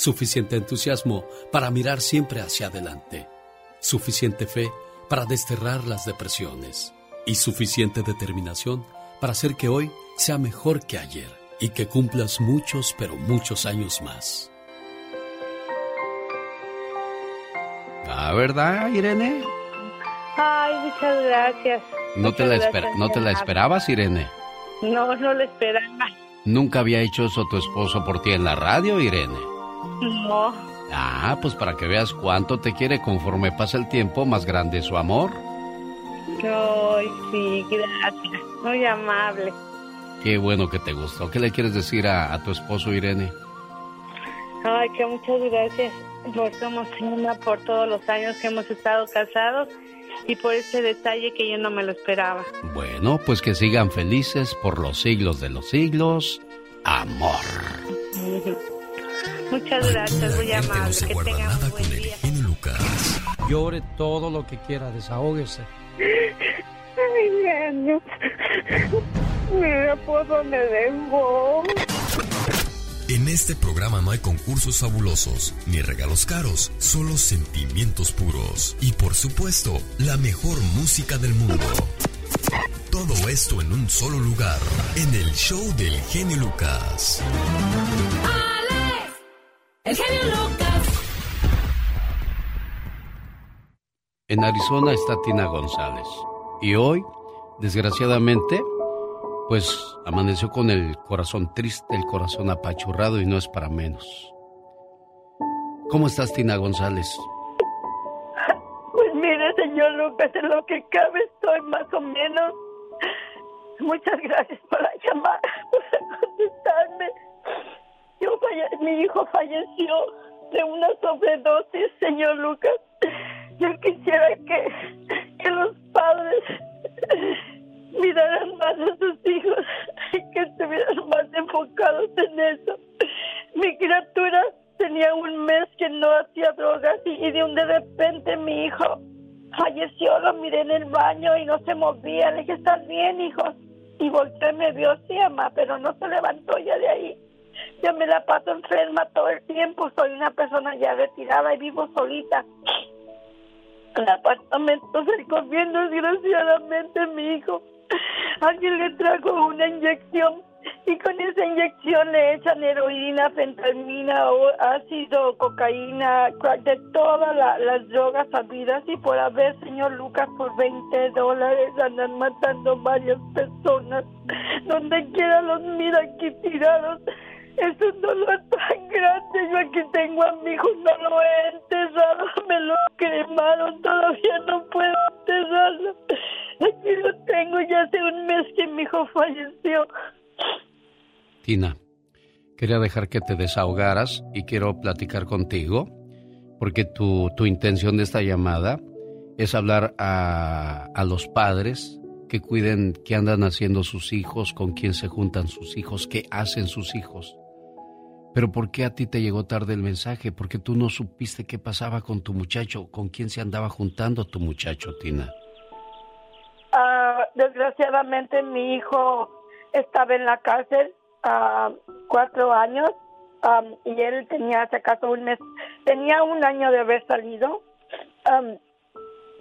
suficiente entusiasmo para mirar siempre hacia adelante, suficiente fe para desterrar las depresiones y suficiente determinación para hacer que hoy sea mejor que ayer y que cumplas muchos, pero muchos años más. ¿Ah, verdad, Irene? Ay, muchas gracias. ¿No te, la gracias, ¿No te la esperabas, Irene? No, no lo esperaba. ¿Nunca había hecho eso tu esposo por ti en la radio, Irene? No. Ah, pues para que veas cuánto te quiere conforme pasa el tiempo, más grande es su amor. Ay, sí, gracias. Muy amable. Qué bueno que te gustó. ¿Qué le quieres decir a, a tu esposo, Irene? Ay, que muchas gracias por como cena, por todos los años que hemos estado casados y por ese detalle que yo no me lo esperaba. Bueno, pues que sigan felices por los siglos de los siglos. Amor. <laughs> Muchas gracias, muy amable. Que tengan un buen día. Llore todo lo que quiera, desahógese. Ay, genio. Mira por dónde dejó. En este programa no hay concursos fabulosos ni regalos caros, solo sentimientos puros y por supuesto la mejor música del mundo. Todo esto en un solo lugar, en el show del genio Lucas. El genio Lucas. En Arizona está Tina González. Y hoy, desgraciadamente, pues amaneció con el corazón triste, el corazón apachurrado y no es para menos. ¿Cómo estás, Tina González? Pues mire, señor Lucas, en lo que cabe estoy más o menos. Muchas gracias por la llamada, <laughs> por contestarme. Yo falle- mi hijo falleció de una sobredosis, señor Lucas. Yo quisiera que, que los padres miraran más a sus hijos y que estuvieran más enfocados en eso. Mi criatura tenía un mes que no hacía drogas y, de un de repente mi hijo falleció, lo miré en el baño y no se movía. Le dije, ¿estás bien, hijo? Y volteó y me vio, sí, mamá, pero no se levantó ya de ahí. Yo me la paso enferma todo el tiempo, soy una persona ya retirada y vivo solita. El apartamento se comiendo desgraciadamente mi hijo. Alguien le trajo una inyección y con esa inyección le echan heroína, fentanila, o ácido, cocaína, crack, de todas la- las drogas habidas y por haber, señor Lucas, por 20 dólares andan matando varias personas. Donde quiera los mira aquí tirados. Es un dolor tan grande yo aquí tengo a mi hijo, no lo he enterrado, me lo cremaron, todavía no puedo enterrarlo. Aquí lo tengo, ya hace un mes que mi hijo falleció. Tina, quería dejar que te desahogaras y quiero platicar contigo, porque tu, tu intención de esta llamada es hablar a, a los padres que cuiden qué andan haciendo sus hijos, con quién se juntan sus hijos, qué hacen sus hijos. Pero ¿por qué a ti te llegó tarde el mensaje? Porque tú no supiste qué pasaba con tu muchacho, con quién se andaba juntando tu muchacho, Tina. Ah, desgraciadamente mi hijo estaba en la cárcel ah, cuatro años am, y él tenía, si acaso, un mes, tenía un año de haber salido. Am,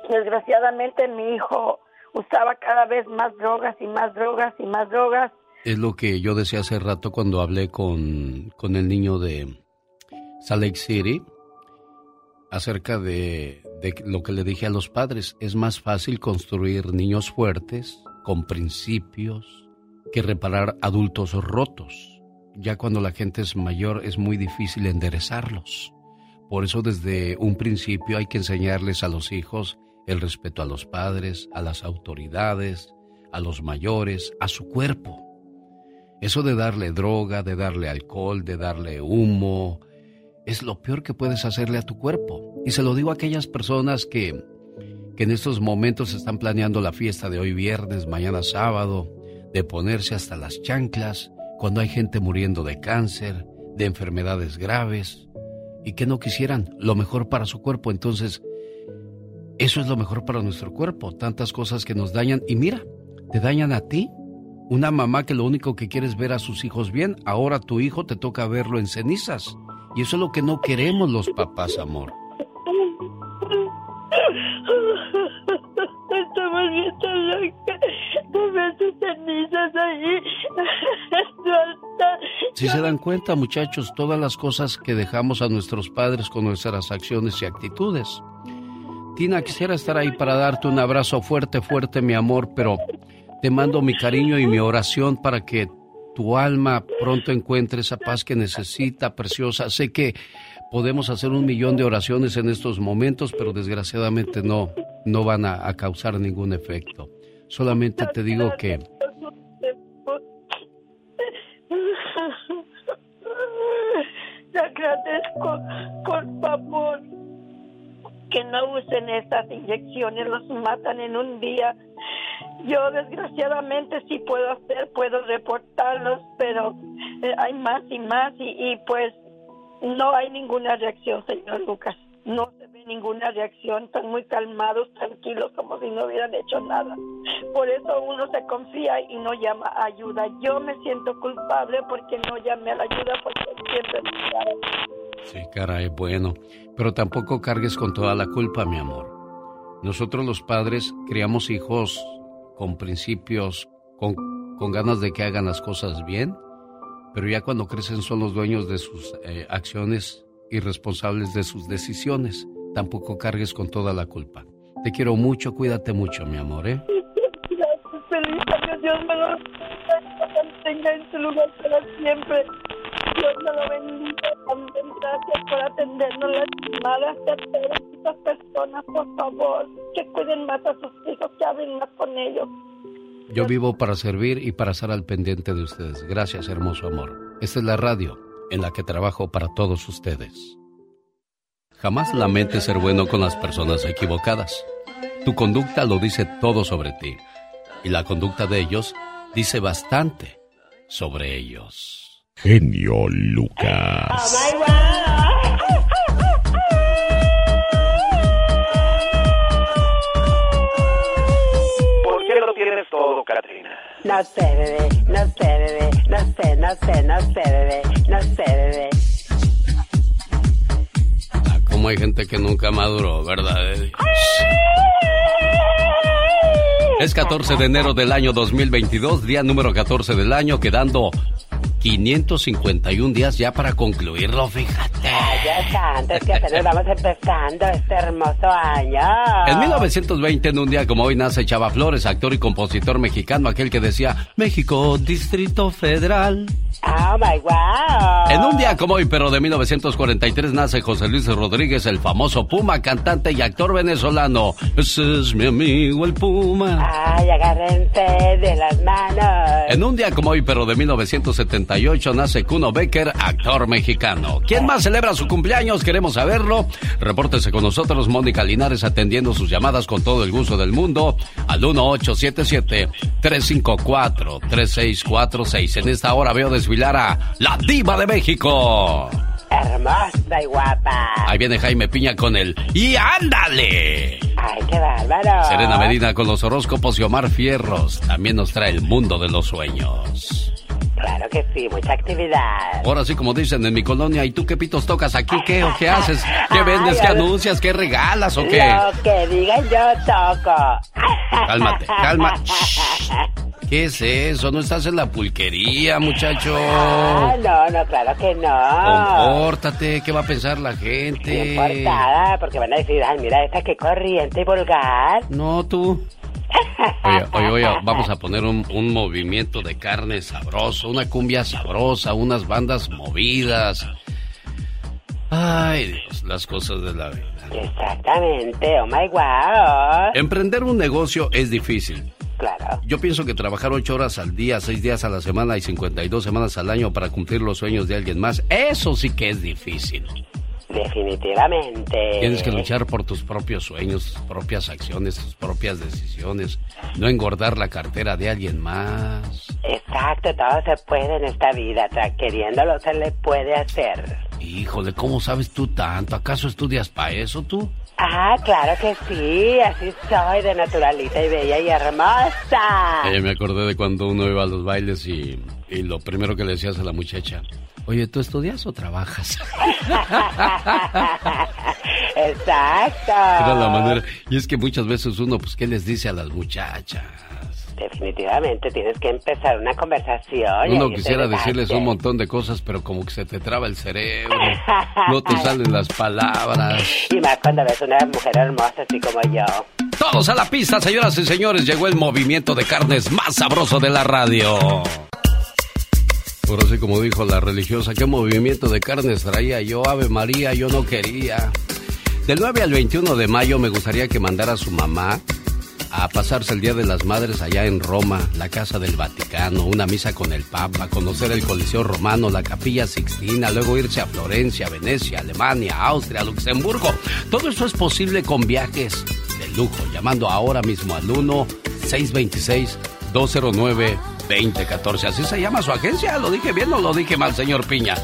desgraciadamente mi hijo usaba cada vez más drogas y más drogas y más drogas. Es lo que yo decía hace rato cuando hablé con, con el niño de Salt Lake City acerca de, de lo que le dije a los padres. Es más fácil construir niños fuertes, con principios, que reparar adultos rotos. Ya cuando la gente es mayor es muy difícil enderezarlos. Por eso desde un principio hay que enseñarles a los hijos el respeto a los padres, a las autoridades, a los mayores, a su cuerpo. Eso de darle droga, de darle alcohol, de darle humo, es lo peor que puedes hacerle a tu cuerpo. Y se lo digo a aquellas personas que, que en estos momentos están planeando la fiesta de hoy viernes, mañana sábado, de ponerse hasta las chanclas, cuando hay gente muriendo de cáncer, de enfermedades graves, y que no quisieran lo mejor para su cuerpo. Entonces, eso es lo mejor para nuestro cuerpo. Tantas cosas que nos dañan. Y mira, te dañan a ti. Una mamá que lo único que quiere es ver a sus hijos bien. Ahora tu hijo te toca verlo en cenizas. Y eso es lo que no queremos los papás, amor. Estamos viendo loca. No ves sus cenizas ahí. Si se dan cuenta, muchachos, todas las cosas que dejamos a nuestros padres con nuestras acciones y actitudes. Tina, quisiera estar ahí para darte un abrazo fuerte, fuerte, mi amor, pero te mando mi cariño y mi oración para que tu alma pronto encuentre esa paz que necesita, preciosa. Sé que podemos hacer un millón de oraciones en estos momentos, pero desgraciadamente no, no van a, a causar ningún efecto. Solamente te digo que Te agradezco, por favor, que no usen estas inyecciones, los matan en un día. Yo desgraciadamente sí puedo hacer, puedo reportarlos, pero eh, hay más y más y, pues no hay ninguna reacción, señor Lucas. No se ve ninguna reacción, están muy calmados, tranquilos, como si no hubieran hecho nada. Por eso uno se confía y no llama ayuda. Yo me siento culpable porque no llamé a la ayuda porque siempre me. Sí, caray, bueno. Pero tampoco cargues con toda la culpa, mi amor. Nosotros los padres criamos hijos con principios, con, con ganas de que hagan las cosas bien, pero ya cuando crecen son los dueños de sus eh, acciones y responsables de sus decisiones. Tampoco cargues con toda la culpa. Te quiero mucho, cuídate mucho, mi amor, ¿eh? Gracias, feliz año. Dios me lo mantenga en su lugar para siempre. Dios me lo bendiga. También gracias por atendernos las llamadas de estas personas, por favor. Que cuiden más a sus hijos, que hablen más con ellos. Yo vivo para servir y para estar al pendiente de ustedes. Gracias, hermoso amor. Esta es la radio en la que trabajo para todos ustedes. Jamás lamentes ser bueno con las personas equivocadas. Tu conducta lo dice todo sobre ti. Y la conducta de ellos dice bastante sobre ellos. Genio Lucas. ¿Por qué lo tienes todo, Katrina? No sé, bebé, no sé, bebé, no sé, no sé, no sé, bebé, no sé, bebé. Ah, Como hay gente que nunca maduró, ¿verdad? eh? Es 14 de enero del año 2022, día número 14 del año, quedando 551 días ya para concluirlo, fíjate. Ay, santo, es que apenas vamos empezando este hermoso año. En 1920, en un día como hoy, nace Chava Flores, actor y compositor mexicano, aquel que decía, México, Distrito Federal. Oh my wow. En un día como hoy, pero de 1943, nace José Luis Rodríguez, el famoso Puma, cantante y actor venezolano. Ese es mi amigo el Puma. Ay, agárrense de las manos. En un día como hoy, pero de 1978, nace Kuno Becker, actor mexicano. ¿Quién más celebra su cumpleaños? Queremos saberlo. Repórtese con nosotros, Mónica Linares, atendiendo sus llamadas con todo el gusto del mundo al 1877-354-3646. En esta hora veo desfilar a la diva de México. Hermosa y guapa. Ahí viene Jaime Piña con el ¡Y ándale! Ay, qué bárbaro. Serena Medina con los horóscopos y Omar Fierros también nos trae el mundo de los sueños. Claro que sí, mucha actividad. Ahora sí, como dicen en mi colonia, ¿y tú qué pitos tocas aquí? ¿Qué o qué haces? ¿Qué <laughs> vendes? ¿Qué anuncias? ¿Qué regalas o qué? Lo que digan yo toco. Cálmate, calma. <laughs> ¿Qué es eso? No estás en la pulquería, muchacho. Ah, no, no, claro que no. Compórtate, ¿qué va a pensar la gente? No importa, porque van a decir, ay, mira, esta que corriente y vulgar. No, tú. Oye, oye, oye, vamos a poner un, un movimiento de carne sabroso, una cumbia sabrosa, unas bandas movidas. Ay, Dios, las cosas de la vida. Exactamente, oh my wow. Emprender un negocio es difícil. Claro. Yo pienso que trabajar ocho horas al día, seis días a la semana y 52 semanas al año para cumplir los sueños de alguien más, eso sí que es difícil. Definitivamente. Tienes que luchar por tus propios sueños, tus propias acciones, tus propias decisiones, no engordar la cartera de alguien más. Exacto, todo se puede en esta vida, queriéndolo se le puede hacer. Híjole, ¿cómo sabes tú tanto? ¿Acaso estudias para eso tú? Ah, claro que sí, así soy de naturalita y bella y hermosa. Eh, me acordé de cuando uno iba a los bailes y, y lo primero que le decías a la muchacha, oye, ¿tú estudias o trabajas? <laughs> Exacto. Era la manera. Y es que muchas veces uno, pues, ¿qué les dice a las muchachas? Definitivamente tienes que empezar una conversación. Uno quisiera decirles un montón de cosas, pero como que se te traba el cerebro, no te <laughs> salen las palabras. Y más cuando ves una mujer hermosa así como yo. Todos a la pista, señoras y señores, llegó el movimiento de carnes más sabroso de la radio. Ahora sí, como dijo la religiosa, ¿qué movimiento de carnes traía yo? Ave María, yo no quería. Del 9 al 21 de mayo me gustaría que mandara a su mamá a pasarse el Día de las Madres allá en Roma, la Casa del Vaticano, una misa con el Papa, conocer el Coliseo Romano, la Capilla Sixtina, luego irse a Florencia, Venecia, Alemania, Austria, Luxemburgo. Todo eso es posible con viajes de lujo, llamando ahora mismo al 1-626-209-2014. Así se llama su agencia, ¿lo dije bien o lo dije mal, señor Piña?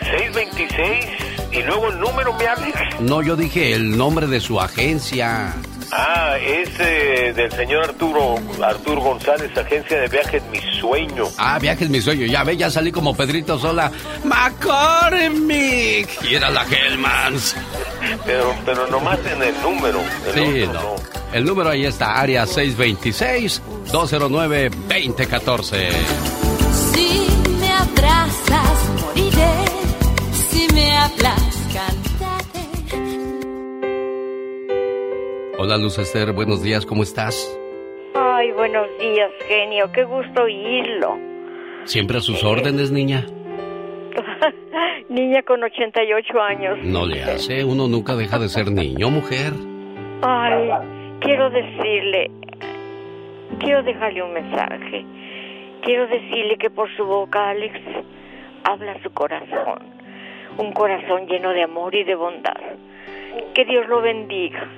626 y luego el número me Alex. No, yo dije el nombre de su agencia. Ah, es eh, del señor Arturo Arturo González, agencia de viajes Mi Sueño. Ah, viajes mi sueño. Ya ve, ya salí como Pedrito sola. McCormick. Y era la Hellmans. Pero, pero nomás en el número. El Sí, otro no. El número ahí está, área 626-209-2014. Si me abrazas, moriré. Si me hablas, Hola, Luz Esther, buenos días, ¿cómo estás? Ay, buenos días, genio. Qué gusto oírlo. Siempre a sus órdenes, niña. <laughs> Niña con 88 años. No le hace, uno nunca deja de ser niño, mujer. Ay, quiero decirle, quiero dejarle un mensaje. Quiero decirle que por su boca, Alex, habla su corazón. Un corazón lleno de amor y de bondad. Que Dios lo bendiga.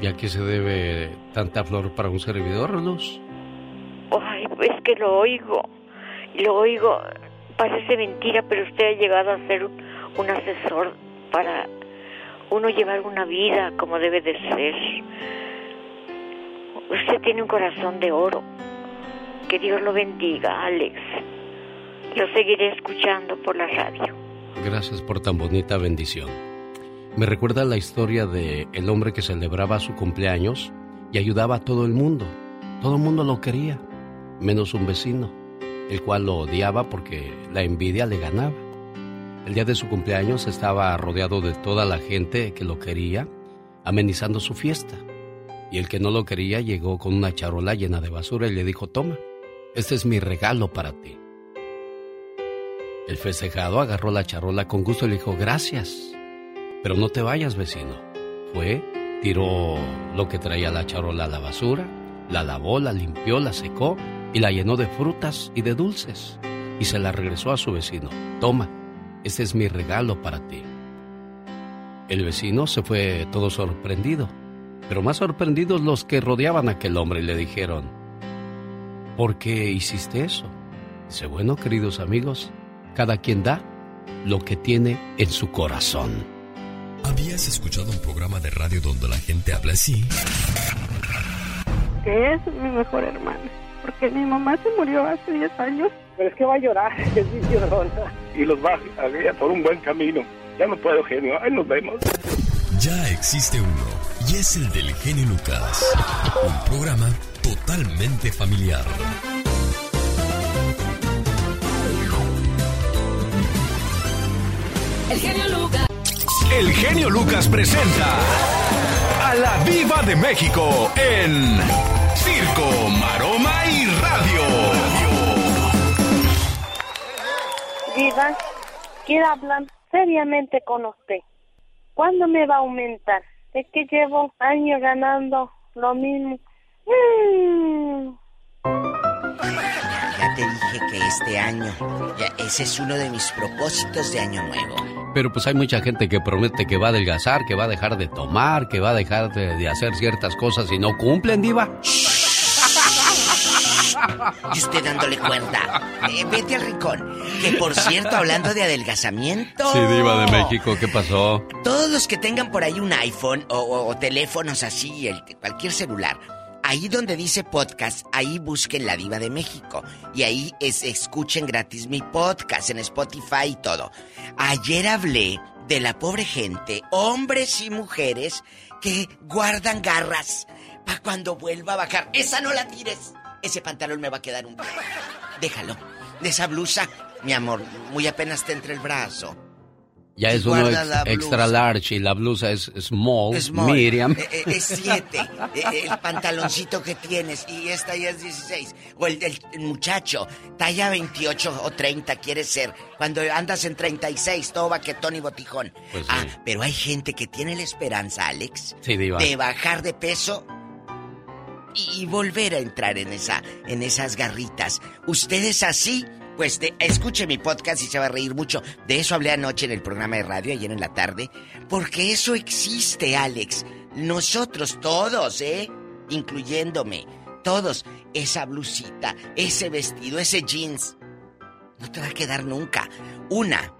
¿Y a qué se debe tanta flor para un servidor, Luz? Ay, es que lo oigo. Lo oigo. Parece mentira, pero usted ha llegado a ser un, un asesor para uno llevar una vida como debe de ser. Usted tiene un corazón de oro. Que Dios lo bendiga, Alex. Lo seguiré escuchando por la radio. Gracias por tan bonita bendición. Me recuerda la historia de el hombre que celebraba su cumpleaños y ayudaba a todo el mundo. Todo el mundo lo quería, menos un vecino, el cual lo odiaba porque la envidia le ganaba. El día de su cumpleaños estaba rodeado de toda la gente que lo quería, amenizando su fiesta. Y el que no lo quería llegó con una charola llena de basura y le dijo, toma, este es mi regalo para ti. El festejado agarró la charola con gusto y le dijo, gracias. Pero no te vayas, vecino. Fue, tiró lo que traía la charola a la basura, la lavó, la limpió, la secó y la llenó de frutas y de dulces. Y se la regresó a su vecino. Toma, este es mi regalo para ti. El vecino se fue todo sorprendido, pero más sorprendidos los que rodeaban a aquel hombre y le dijeron, ¿por qué hiciste eso? Dice, bueno, queridos amigos, cada quien da lo que tiene en su corazón. ¿Habías escuchado un programa de radio donde la gente habla así? Que es mi mejor hermana. Porque mi mamá se murió hace 10 años. Pero es que va a llorar, <laughs> es mi llorona. Y los va a guiar por un buen camino. Ya no puedo, genio. Ahí nos vemos. Ya existe uno, y es el del genio Lucas. Un programa totalmente familiar. El genio Lucas. El genio Lucas presenta a la Viva de México en Circo, Maroma y Radio. Viva, quiero hablar seriamente con usted. ¿Cuándo me va a aumentar? Es que llevo años ganando lo mismo. Mm. Ya te dije que este año, ya, ese es uno de mis propósitos de año nuevo. Pero pues hay mucha gente que promete que va a adelgazar, que va a dejar de tomar, que va a dejar de, de hacer ciertas cosas y no cumplen, diva. <laughs> Y usted dándole cuerda. Eh, vete al rincón. Que por cierto, hablando de adelgazamiento. Sí, diva de México, ¿qué pasó? Todos los que tengan por ahí un iPhone o, o- o teléfonos así, el- cualquier celular, ahí donde dice podcast, ahí busquen La Diva de México. Y ahí es, escuchen gratis mi podcast en Spotify y todo. Ayer hablé de la pobre gente, hombres y mujeres, que guardan garras para cuando vuelva a bajar. Esa no la tires. Ese pantalón me va a quedar un... Déjalo. De esa blusa, mi amor, muy apenas te entre el brazo. Ya es uno ex- extra large y la blusa es small, Small. Miriam. Eh, eh, es 7. el pantaloncito que tienes. Y esta ya es 16. O el, el muchacho, talla 28 o 30 quiere ser. Cuando andas en 36, todo baquetón y botijón. Pues sí. Ah, pero hay gente que tiene la esperanza, Alex, Sí, de bajar de peso y, y volver a entrar en esa en esas garritas. ¿Ustedes así? Pues de- escuche mi podcast y se va a reír mucho. De eso hablé anoche en el programa de radio, ayer en la tarde. Porque eso existe, Alex. Nosotros todos, ¿eh? Incluyéndome. Todos. Esa blusita, ese vestido, ese jeans. No te va a quedar nunca. Una,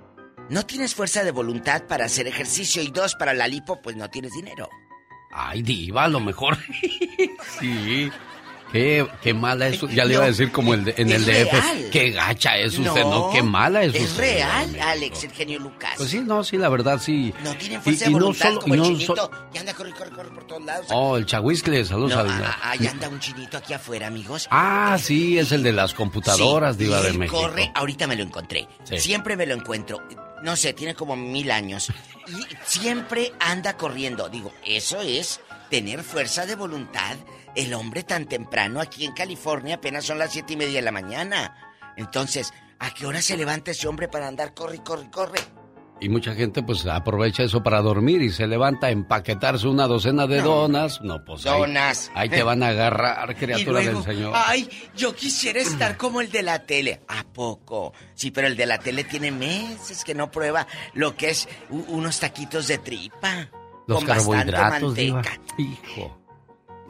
no tienes fuerza de voluntad para hacer ejercicio. Y dos, para la lipo, pues no tienes dinero. Ay, diva, a lo mejor. <laughs> sí. Qué, qué mala es. Ya le iba a decir como el de- en el Es DF. real. Qué gacha es usted, ¿no? Qué mala es, Es usted. real, Alex, el genio Lucas. Pues sí, no, sí, la verdad, sí. No tienen Y- fuerza y de no voluntad solo- como y el no chinito solo- y anda corre, corre, corre por todos lados. Oh, el chahuiscle, saludos No, al- a- a- ahí anda un chinito aquí afuera, amigos. Ah, sí, es el de las computadoras, Sí, diva y de él México. corre, ahorita me lo encontré. Sí. Siempre me lo encuentro. No sé, tiene como mil años. Y siempre anda corriendo. Digo, eso es tener fuerza de voluntad. El hombre tan temprano aquí en California apenas son las siete y media de la mañana. Entonces, ¿a qué hora se levanta ese hombre para andar corre, corre, corre? Y mucha gente pues aprovecha eso para dormir y se levanta a empaquetarse una docena de No. donas. No, pues Donas. Ahí, te van a agarrar, <laughs> Y criatura luego, del Señor. ay, yo quisiera estar como el de la tele. ¿A poco? Sí, pero el de la tele tiene meses que no prueba lo que es unos taquitos de tripa. Los con bastante carbohidratos, diva. manteca. Hijo.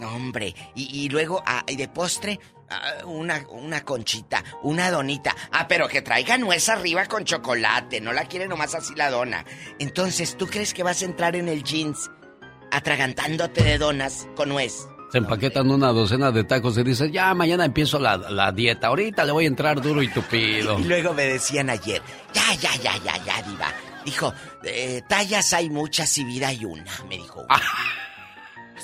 Hombre. Y, y luego, ah, y de postre, ah, una, una conchita, una donita. Ah, pero que traiga nuez arriba con chocolate. No la quiere nomás así la dona. Entonces, ¿tú crees que vas a entrar en el jeans atragantándote de donas con nuez? Se empaquetan una docena de tacos y dices, ya, mañana empiezo la, la dieta. Ahorita le voy a entrar duro y tupido. <laughs> Y luego me decían ayer, ya, ya, ya, ya, ya, diva. Dijo, eh, tallas hay muchas y vida hay una, me dijo. <laughs>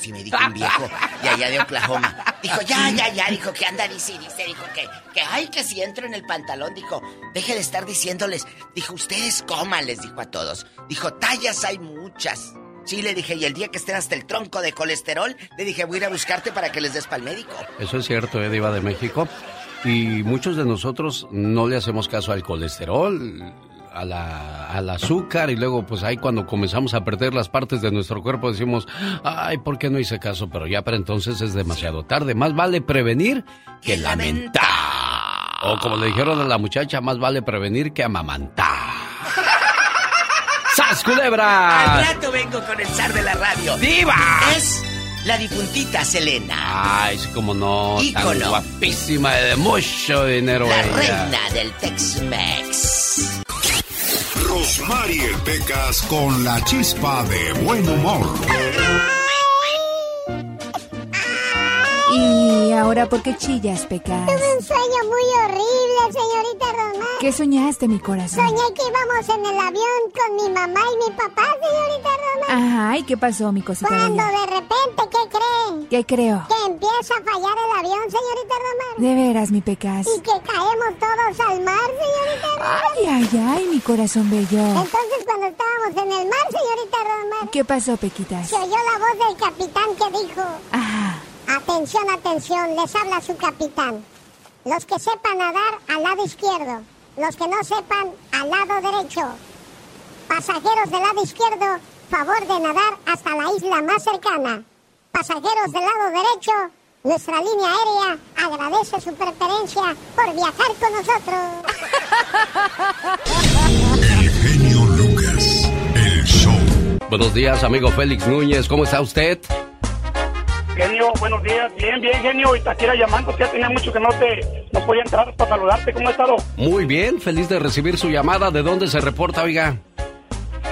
Así me dijo un viejo de allá de Oklahoma. Dijo, ya, ya, ya, dijo que anda, dice, dice, dijo que, que, ay, que si entro en el pantalón, dijo, deje de estar diciéndoles. Dijo, ustedes coman, les dijo a todos. Dijo, tallas hay muchas. Sí, le dije, y el día que estén hasta el tronco de colesterol, le dije, voy a ir a buscarte para que les des para el médico. Eso es cierto, ¿eh, Diva de México? Y muchos de nosotros no le hacemos caso al colesterol, a la, al azúcar y luego pues ahí cuando comenzamos a perder las partes de nuestro cuerpo decimos, ay, ¿por qué no hice caso? Pero ya para entonces es demasiado tarde. Más vale prevenir que lamentar. O como le dijeron a la muchacha, más vale prevenir que amamantar. <laughs> ¡Sas, culebra! Al rato vengo con el zar de la radio. ¡Diva! Es la difuntita Selena. Ay, sí, como no. Tan Ícono. guapísima de mucho dinero La ella. reina del Tex-Mex. Rosmarie Pecas con la chispa de buen humor. ¿Y ahora por qué chillas, Pecas? Tuve un sueño muy horrible, señorita Román. ¿Qué soñaste, mi corazón? Soñé que íbamos en el avión con mi mamá y mi papá, señorita Román. Ajá, ¿y qué pasó, mi cosita Cuando bella? de repente, ¿qué creen? ¿Qué creo? Que empieza a fallar el avión, señorita Román. De veras, mi Pecas. Y que caemos todos al mar, señorita Román. Ay, ay, ay, mi corazón bello. Entonces, cuando estábamos en el mar, señorita Román, ¿Qué pasó, Pequitas? se oyó la voz del capitán que dijo... Ajá. Atención, atención, les habla su capitán. Los que sepan nadar al lado izquierdo, los que no sepan al lado derecho. Pasajeros del lado izquierdo, favor de nadar hasta la isla más cercana. Pasajeros del lado derecho, nuestra línea aérea agradece su preferencia por viajar con nosotros. El genio Lucas. El show. Buenos días, amigo Félix Núñez. ¿Cómo está usted? Genio, buenos días. Bien, bien, genio. Y te quiera llamando, ya tenía mucho que no te no podía entrar para saludarte. ¿Cómo has estado? Muy bien, feliz de recibir su llamada. ¿De dónde se reporta, oiga?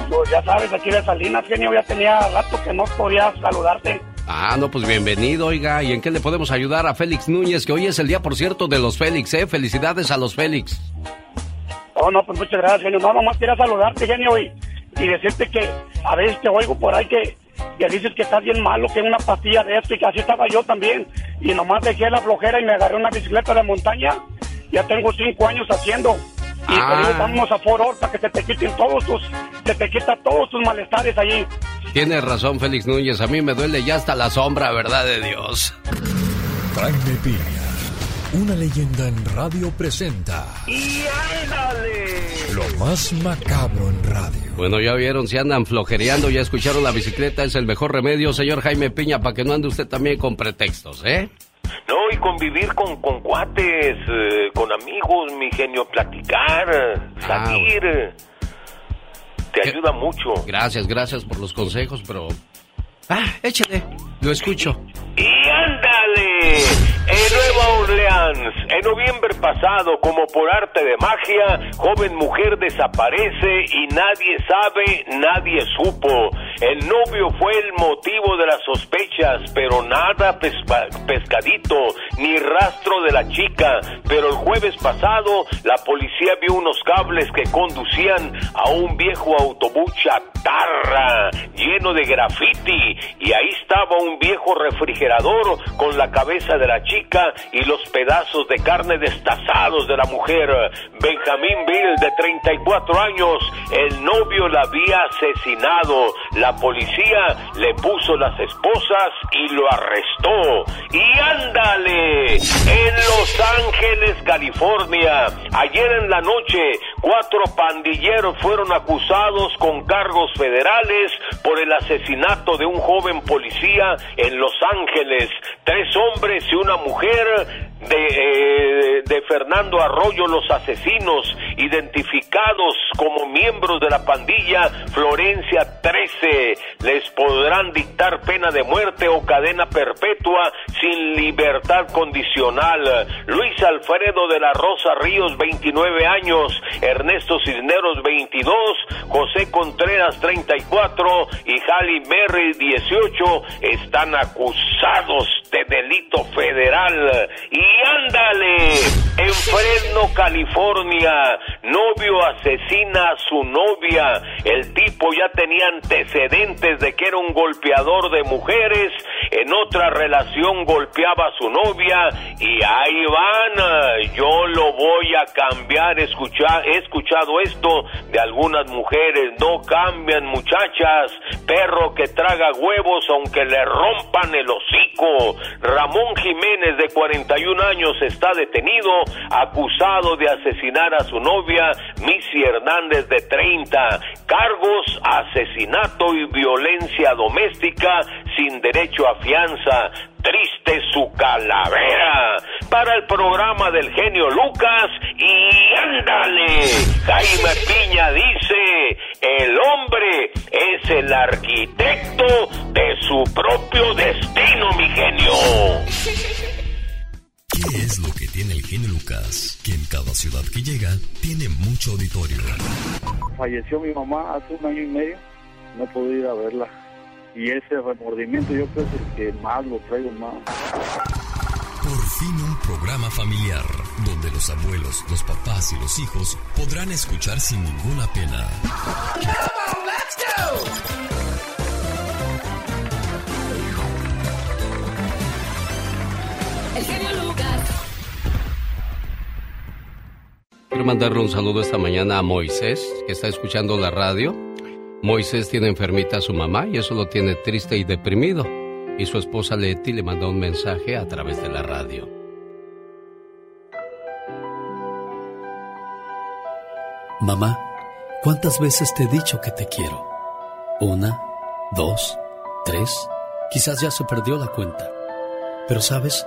Pues ya sabes, aquí de Salinas, genio, ya tenía rato que no podía saludarte. Ah, no, pues bienvenido, oiga. ¿Y en qué le podemos ayudar a Félix Núñez? Que hoy es el día, por cierto, de los Félix, ¿eh? Felicidades a los Félix. Oh, no, pues muchas gracias, genio. No, nomás quería saludarte, genio, y, y decirte que a veces te oigo por ahí que, que dices que estás bien malo, que una pastilla de esto, y que así estaba yo también. Y nomás dejé la flojera y me agarré una bicicleta de montaña. Ya tengo cinco años haciendo. Y Ah. te digo, vamos a Fort Ord para que se te quiten todos tus, se te quita todos tus malestares allí. Tienes razón, Félix Núñez. A mí me duele ya hasta la sombra, ¿verdad de Dios? Jaime Piña, una leyenda en radio presenta ¡Y ándale! lo más macabro en radio. Bueno, ya vieron, si andan flojereando, ya escucharon la bicicleta, es el mejor remedio, señor Jaime Piña, para que no ande usted también con pretextos, ¿eh? No, y convivir con, con cuates, eh, con amigos, mi genio, platicar, Ah, salir. Te ayuda mucho. Gracias, gracias por los consejos, pero... Ah, échale, lo escucho. Y ándale, en Nueva Orleans, en noviembre pasado, como por arte de magia, joven mujer desaparece y nadie sabe, nadie supo. El novio fue el motivo de las sospechas, pero nada pescadito, ni rastro de la chica. Pero el jueves pasado, la policía vio unos cables que conducían a un viejo autobús chatarra lleno de graffiti y ahí estaba un viejo refrigerador con la cabeza de la chica y los pedazos de carne destazados de la mujer. Benjamín Bill, de 34 años, el novio la había asesinado. La policía le puso las esposas y lo arrestó. Y ándale, en Los Ángeles, California, ayer en la noche, cuatro pandilleros fueron acusados con cargos federales por el asesinato de un joven policía en Los Ángeles. Tres hombres y una mujer de, eh, de Fernando Arroyo, los asesinos, identificados como miembros de la pandilla Florencia 13, les podrán dictar pena de muerte o cadena perpetua sin libertad condicional. Luis Alfredo de la Rosa Ríos, 29 años, Ernesto Cisneros, 22, José Contreras, 34 y Halle Berry, 18, están acusados de delito federal. Y ándale, en Fresno, California, Novio asesina a su novia. El tipo ya tenía antecedentes de que era un golpeador de mujeres. En otra relación golpeaba a su novia. Y ahí van. Yo lo voy a cambiar. He escuchado esto de algunas mujeres. No cambian, muchachas. Perro que traga huevos aunque le rompan el hocico. Ramón Jiménez, de 41 años, está detenido, acusado de asesinar a su novia, Missy Hernández, de 30. Cargos, asesinato y violencia doméstica sin derecho a fianza. Triste su calavera. Para el programa del genio Lucas y ándale. Jaime Piña dice, el hombre es el arquitecto de su propio destino, mi genio. ¿Qué es lo que tiene el genio Lucas? Que en cada ciudad que llega tiene mucho auditorio. Falleció mi mamá hace un año y medio, no pude ir a verla. Y ese remordimiento yo creo que es el que más lo traigo más. Por fin un programa familiar donde los abuelos, los papás y los hijos podrán escuchar sin ninguna pena. El genio Lucas. Quiero mandarle un saludo esta mañana a Moisés, que está escuchando la radio. Moisés tiene enfermita a su mamá y eso lo tiene triste y deprimido. Y su esposa Leti le mandó un mensaje a través de la radio. Mamá, ¿cuántas veces te he dicho que te quiero? Una, dos, tres, quizás ya se perdió la cuenta. Pero sabes,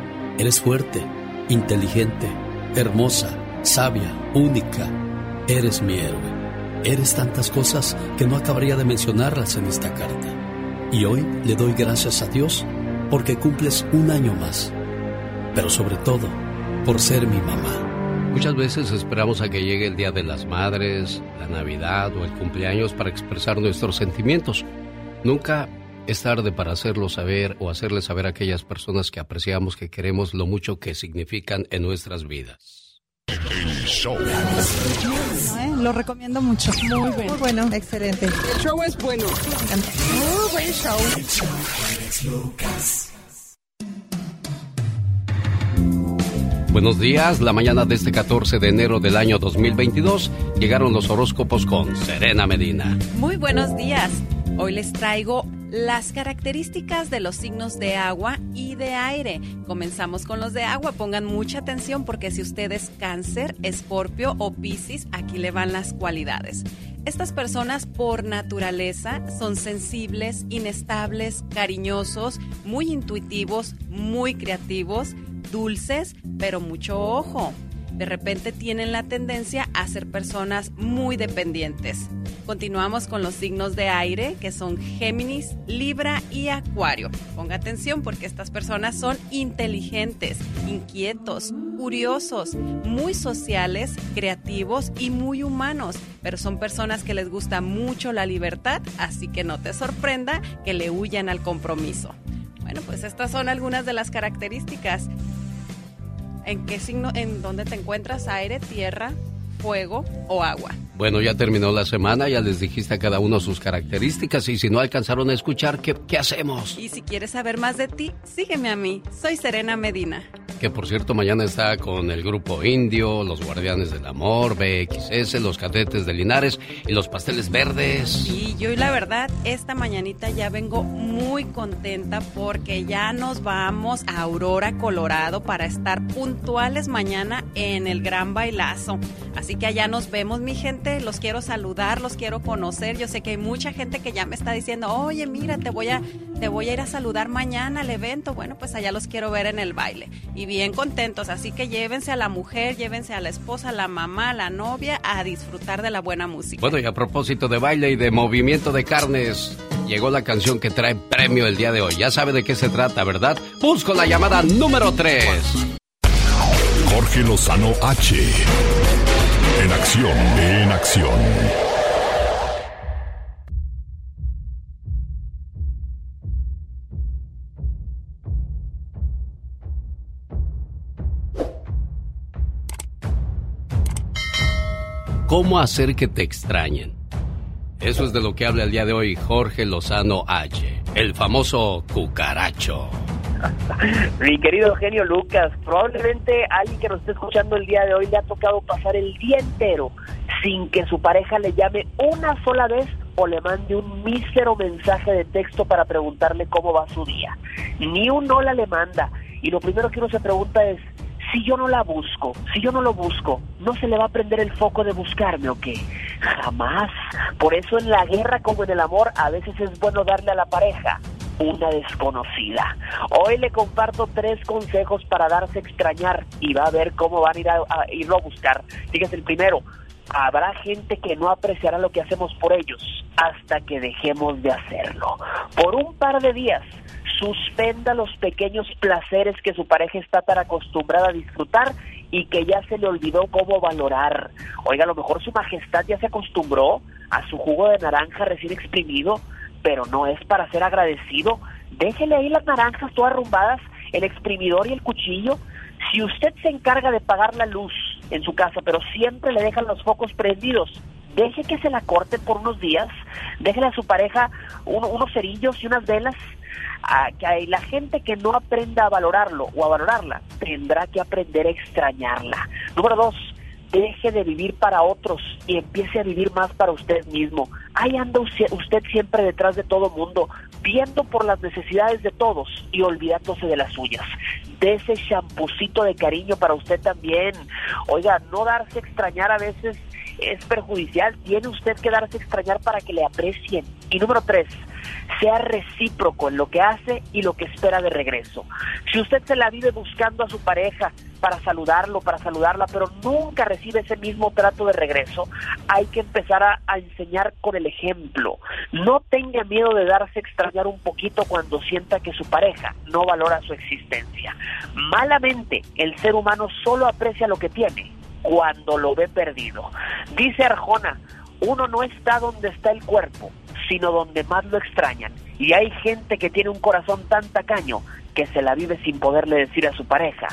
eres fuerte, inteligente, hermosa, sabia, única. Eres mi héroe. Eres tantas cosas que no acabaría de mencionarlas en esta carta. Y hoy le doy gracias a Dios porque cumples un año más. Pero sobre todo, por ser mi mamá. Muchas veces esperamos a que llegue el Día de las Madres, la Navidad o el cumpleaños para expresar nuestros sentimientos. Nunca es tarde para hacerlo saber o hacerle saber a aquellas personas que apreciamos, que queremos, lo mucho que significan en nuestras vidas. El show. ¿eh? Lo recomiendo mucho. Muy bueno. Muy bueno, excelente. El show es bueno. Muy buen show. Buenos días, la mañana de este 14 de enero del año 2022 llegaron los horóscopos con Serena Medina. Muy buenos días. Hoy les traigo las características de los signos de agua y de aire. Comenzamos con los de agua. Pongan mucha atención porque si usted es cáncer, escorpio o piscis, aquí le van las cualidades. Estas personas por naturaleza son sensibles, inestables, cariñosos, muy intuitivos, muy creativos, dulces, pero mucho ojo. De repente tienen la tendencia a ser personas muy dependientes. Continuamos con los signos de aire, que son Géminis, Libra y Acuario. Ponga atención porque estas personas son inteligentes, inquietos, curiosos, muy sociales, creativos y muy humanos, pero son personas que les gusta mucho la libertad, así que no te sorprenda que le huyan al compromiso. Bueno, pues estas son algunas de las características. ¿En qué signo, en dónde te encuentras? Aire, tierra, fuego o agua. Bueno, ya terminó la semana, ya les dijiste a cada uno sus características y si no alcanzaron a escuchar, ¿qué, qué hacemos? Y si quieres saber más de ti, sígueme a mí. Soy Serena Medina. que por cierto mañana está con el grupo Indio, los Guardianes del Amor, BXS, los Cadetes de Linares y los Pasteles Verdes. Y yo la verdad, esta mañanita ya vengo muy contenta porque ya nos vamos a Aurora, Colorado para estar puntuales mañana en el Gran Bailazo. Así que allá nos vemos, mi gente. Los quiero saludar, los quiero conocer. Yo sé que hay mucha gente que ya me está diciendo, oye, mira, te voy a, te voy a ir a saludar mañana al evento. Bueno, pues allá los quiero ver en el baile. Y bien contentos. Así que llévense a la mujer, llévense a la esposa, a la mamá, a la novia a disfrutar de la buena música. Bueno, y a propósito de baile y de movimiento de carnes, llegó la canción que trae premio el día de hoy. Ya sabe de qué se trata, ¿verdad? Busco la llamada número 3. Jorge Lozano H. En acción, en acción. ¿Cómo hacer que te extrañen? Eso es de lo que habla el día de hoy Jorge Lozano H, el famoso cucaracho. <laughs> Mi querido genio Lucas, probablemente alguien que nos esté escuchando el día de hoy le ha tocado pasar el día entero sin que su pareja le llame una sola vez o le mande un mísero mensaje de texto para preguntarle cómo va su día. Ni un hola le manda. Y lo primero que uno se pregunta es, si yo no la busco, si yo no lo busco, ¿no se le va a prender el foco de buscarme o qué? Jamás. Por eso en la guerra como en el amor a veces es bueno darle a la pareja una desconocida. Hoy le comparto tres consejos para darse a extrañar y va a ver cómo van a, ir a, a irlo a buscar. Fíjese, el primero, habrá gente que no apreciará lo que hacemos por ellos hasta que dejemos de hacerlo. Por un par de días, suspenda los pequeños placeres que su pareja está tan acostumbrada a disfrutar y que ya se le olvidó cómo valorar. Oiga, a lo mejor su majestad ya se acostumbró a su jugo de naranja recién exprimido, pero no es para ser agradecido. Déjele ahí las naranjas todas arrumbadas, el exprimidor y el cuchillo. Si usted se encarga de pagar la luz en su casa, pero siempre le dejan los focos prendidos, deje que se la corte por unos días, déjele a su pareja uno- unos cerillos y unas velas, a que hay la gente que no aprenda a valorarlo o a valorarla tendrá que aprender a extrañarla. Número dos, deje de vivir para otros y empiece a vivir más para usted mismo. Ahí anda usted siempre detrás de todo mundo, viendo por las necesidades de todos y olvidándose de las suyas. De ese champucito de cariño para usted también. Oiga, no darse extrañar a veces es perjudicial. Tiene usted que darse a extrañar para que le aprecien. Y número tres, sea recíproco en lo que hace y lo que espera de regreso. Si usted se la vive buscando a su pareja para saludarlo, para saludarla, pero nunca recibe ese mismo trato de regreso, hay que empezar a, enseñar con el ejemplo. No tenga miedo de darse a extrañar un poquito cuando sienta que su pareja no valora su existencia. Malamente, el ser humano solo aprecia lo que tiene cuando lo ve perdido. Dice Arjona, uno no está donde está el cuerpo, sino donde más lo extrañan. Y hay gente que tiene un corazón tan tacaño que se la vive sin poderle decir a su pareja,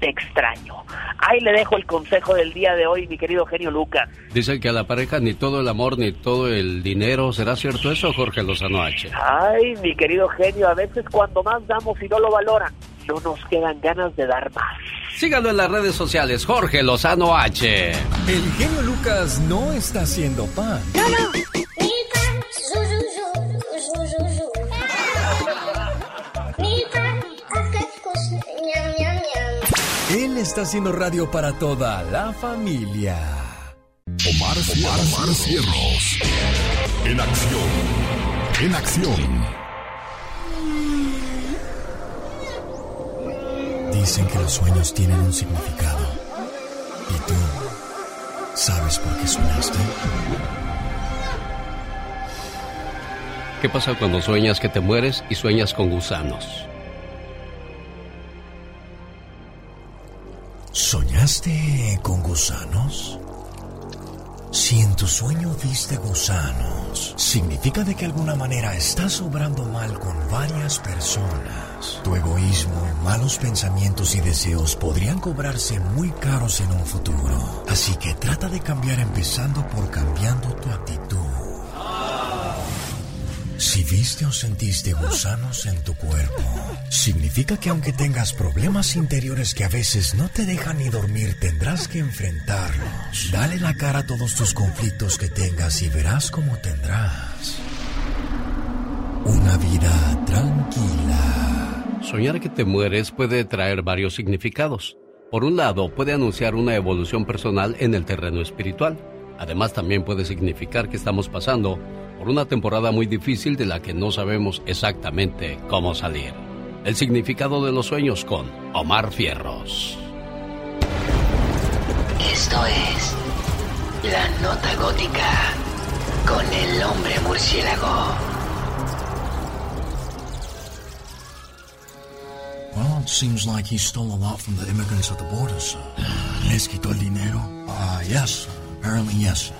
te extraño. Ahí le dejo el consejo del día de hoy, mi querido genio Lucas. Dicen que a la pareja ni todo el amor ni todo el dinero. ¿Será cierto eso, Jorge Lozano H? Ay, mi querido genio, a veces cuando más damos y no lo valoran, no nos quedan ganas de dar más. Síganlo en las redes sociales, Jorge Lozano H. El genio Lucas no está haciendo pan. Él está haciendo radio para toda la familia. Omar, Omar, Omar Cierros. En acción. En acción. Dicen que los sueños tienen un significado. ¿Y tú sabes por qué soñaste? ¿Qué pasa cuando sueñas que te mueres y sueñas con gusanos? ¿Soñaste con gusanos? Si en tu sueño viste gusanos, significa de que alguna manera estás obrando mal con varias personas. Tu egoísmo, malos pensamientos y deseos podrían cobrarse muy caros en un futuro. Así que trata de cambiar empezando por cambiando tu actitud. Si viste o sentiste gusanos en tu cuerpo, significa que aunque tengas problemas interiores que a veces no te dejan ni dormir, tendrás que enfrentarlos. Dale la cara a todos tus conflictos que tengas y verás cómo tendrás una vida tranquila. Soñar que te mueres puede traer varios significados. Por un lado, puede anunciar una evolución personal en el terreno espiritual. Además, también puede significar que estamos pasando por una temporada muy difícil de la que no sabemos exactamente cómo salir. El significado de los sueños con Omar Fierros. Esto es La Nota Gótica con el hombre murciélago. Well, it seems like he stole a lot from the immigrants at the border, sir. ¿Les quitó el dinero? Ah, yes, sir. Apparently, yes.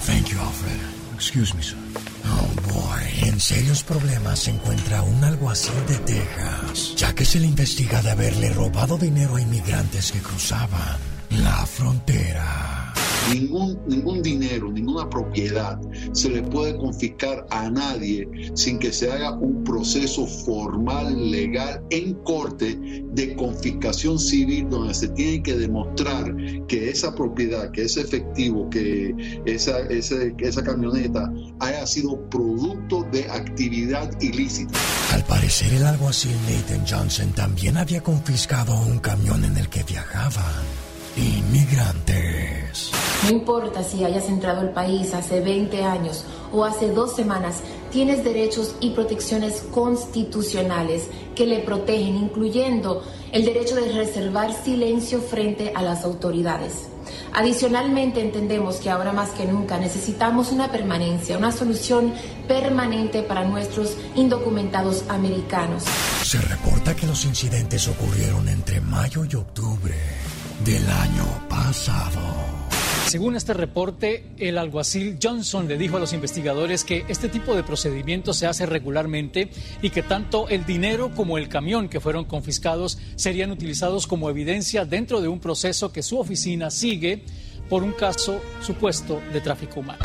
Thank you, Alfred. Excuse me, sir. Oh, boy. En serios problemas se encuentra un alguacil de Texas, ya que se le investiga de haberle robado dinero a inmigrantes que cruzaban la frontera. Ningún, ningún dinero, ninguna propiedad se le puede confiscar a nadie sin que se haga un proceso formal, legal, en corte de confiscación civil donde se tiene que demostrar que esa propiedad, que ese efectivo, que esa, esa camioneta haya sido producto de actividad ilícita. Al parecer, el alguacil Nathan Johnson también había confiscado un camión en el que viajaban inmigrantes. No importa si hayas entrado al país hace 20 años o hace dos semanas, tienes derechos y protecciones constitucionales que le protegen, incluyendo el derecho de reservar silencio frente a las autoridades. Adicionalmente, entendemos que ahora más que nunca necesitamos una permanencia, una solución permanente para nuestros indocumentados americanos. Se reporta que los incidentes ocurrieron entre mayo y octubre del año pasado. Según este reporte, el alguacil Johnson le dijo a los investigadores que este tipo de procedimiento se hace regularmente y que tanto el dinero como el camión que fueron confiscados serían utilizados como evidencia dentro de un proceso que su oficina sigue por un caso supuesto de tráfico humano.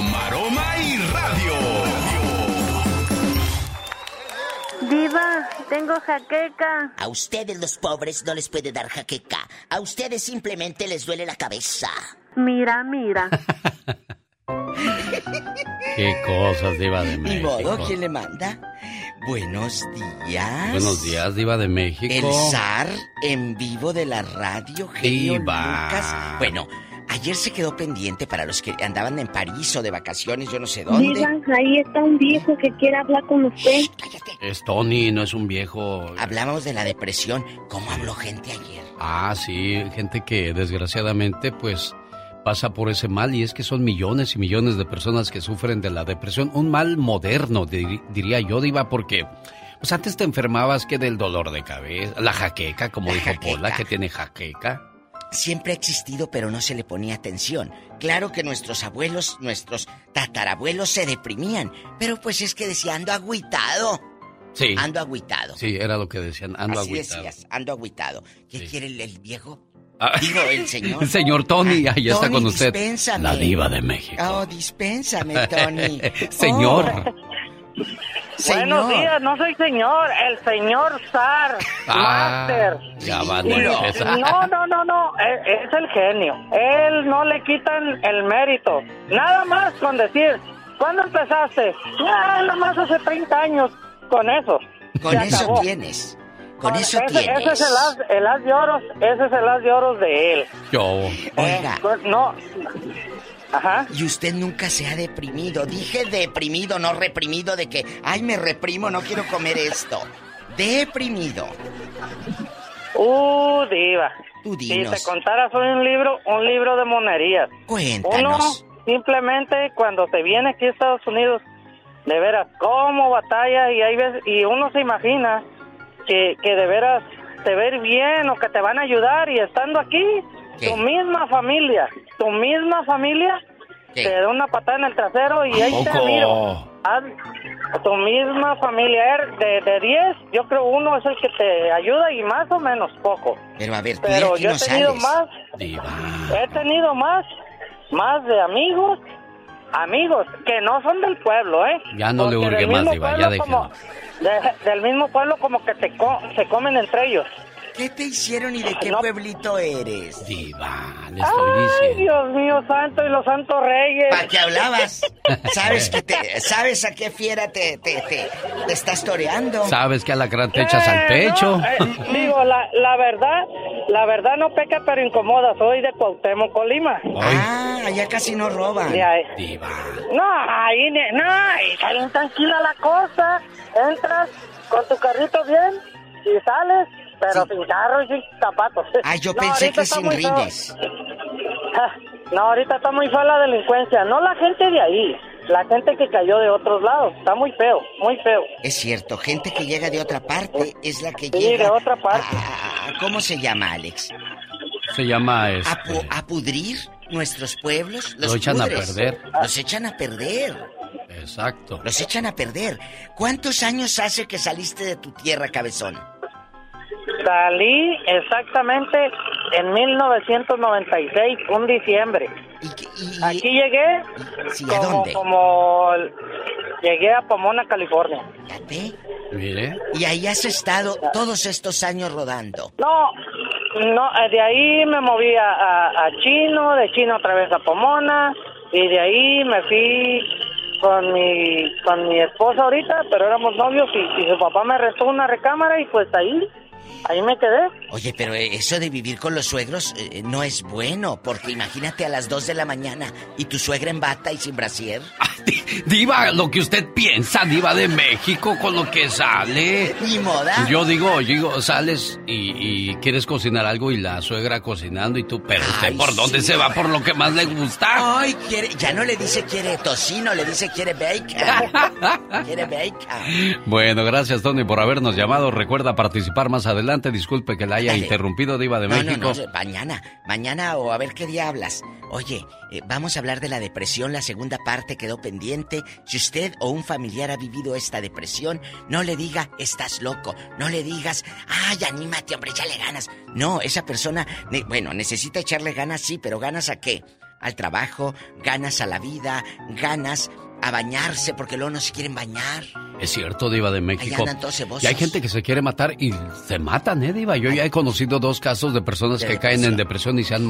Diva, tengo jaqueca. A ustedes los pobres no les puede dar jaqueca. A ustedes simplemente les duele la cabeza. Mira, mira. <laughs> Qué cosas, Diva de México. modo, ¿quién le manda? Buenos días. Buenos días, Diva de México. El zar en vivo de la radio, genio Diva. Lucas. Bueno, ayer se quedó pendiente para los que andaban en París o de vacaciones, yo no sé dónde. Diva, ahí está un viejo que quiere hablar con usted. Es Tony, no es un viejo. Hablamos de la depresión. ¿Cómo habló gente ayer? Ah, sí, gente que desgraciadamente pues pasa por ese mal y es que son millones y millones de personas que sufren de la depresión, un mal moderno diría yo, Diva, porque pues antes te enfermabas que del dolor de cabeza, la jaqueca, como dijo Pola, que tiene jaqueca. Siempre ha existido, pero no se le ponía atención. Claro que nuestros abuelos, nuestros tatarabuelos se deprimían, pero pues es que decía, ando agüitado. Sí. Ando agüitado. Sí, era lo que decían, ando Así agüitado. decías, ando agüitado. ¿Qué quiere el, el viejo? Ah. Digo, el señor. <laughs> El señor Tony, ahí está Tony, con usted. dispénsame. La diva de México. Oh, dispénsame, Tony. <laughs> Señor. Buenos días, no soy señor, el señor Zar, Ah, Master. ya. No, no, no, no, es, es el genio. Él no le quitan el mérito. Nada más con decir, ¿cuándo empezaste? Ah, nada más hace 30 años. Con eso. Con eso acabó. tienes. Con Con eso ese, tienes. Ese es el as, el as de oros, ese es el as de oros de él. Yo. Oiga. Pues, no. Ajá. Y usted nunca se ha deprimido. Dije deprimido, no reprimido de que, ay, me reprimo, no quiero comer esto. Deprimido. Uh, diva. Tú Si te contara soy un libro, un libro de monerías. Cuéntanos. Uno simplemente cuando se viene aquí a Estados Unidos de veras, cómo batalla y hay veces, y uno se imagina que, que de veras te ver bien o que te van a ayudar y estando aquí, tu misma familia, tu misma familia te da una patada en el trasero y ahí te miro. Haz- tu misma familia, er, de, de 10, yo creo uno es el que te ayuda y más o menos poco. Pero a ver, tú Pero yo no he tenido sales. más, he tenido más, más de amigos, amigos que no son del pueblo, ¿eh? Ya no le Porque hurgue del más, Diva, ya déjelo. como- de- del mismo pueblo como que te co- se comen entre ellos. ¿Qué te hicieron y de qué No. pueblito eres? Diva, le Ay, Dios mío santo y los santos reyes. ¿Para qué hablabas? <laughs> ¿Sabes, que te, ¿Sabes a qué fiera te, te, te, te estás toreando? Sabes que alacrán te echas al Eh, pecho. no, eh, <laughs> digo, la, la verdad, la verdad no peca pero incomoda. Soy de Cuauhtémoc, Colima. Ah, allá casi no roban. De ahí. No, ahí, no, ahí está bien tranquila la cosa. Entras con tu carrito bien y sales, pero sin carro y sin zapatos. <laughs> Ah, yo No, pensé ahorita que está sin rines. <laughs> No, ahorita está muy fea la delincuencia. No la gente de ahí, la gente que cayó de otros lados. Está muy feo, muy feo. Es cierto, gente que llega de otra parte es la que Sí, llega. de otra parte. a- a- ¿Cómo se llama, Alex? Se llama A, este. pu- a pudrir nuestros pueblos. Los Lo echan a perder. Los echan a perder. Exacto. Los echan a perder. ¿Cuántos años hace que saliste de tu tierra, cabezón? Salí exactamente en 1996, un diciembre. Aquí llegué Sí, ¿a como, dónde? como llegué a Pomona, California. Mire. Y ahí has estado todos estos años rodando. No, no, eh, de ahí me moví a, a- a Chino, de Chino otra vez a Pomona y de ahí me fui con mi con mi esposa ahorita, pero éramos novios y, y su papá me restó una recámara y pues ahí ahí me quedé. Oye, pero eh, eso de vivir con los suegros eh, no es bueno, porque imagínate a las 2 de la mañana y tu suegra en bata y sin brasier. <laughs> Diva, lo que usted piensa, Diva de México, con lo que sale. Ni moda. Yo digo, yo digo, sales y, y quieres cocinar algo y la suegra cocinando y tú, pero usted Ay, por dónde se va por lo que más le gusta. Ay, quiere, ya no le dice quiere tocino, le dice quiere bacon. <laughs> quiere bacon. Bueno, gracias Tony por habernos llamado. Recuerda participar más adelante. Disculpe que la haya Dale. interrumpido, Diva de No, México. no, no, mañana, mañana o a ver qué día hablas. Oye, eh, vamos a hablar de la depresión, la segunda parte quedó pendiente. Si usted o un familiar ha vivido esta depresión, no le diga, estás loco, no le digas, ay, anímate, hombre, échale ganas. No, esa persona, ne- bueno, necesita echarle ganas, sí, pero ganas a qué? Al trabajo, ganas a la vida, ganas a bañarse porque luego no se quieren bañar. Es cierto, Diva de México. andan todos cebosos. Y hay gente que se quiere matar y se matan, ¿eh, Diva? Yo ya he conocido dos casos de personas De que caen en depresión y se han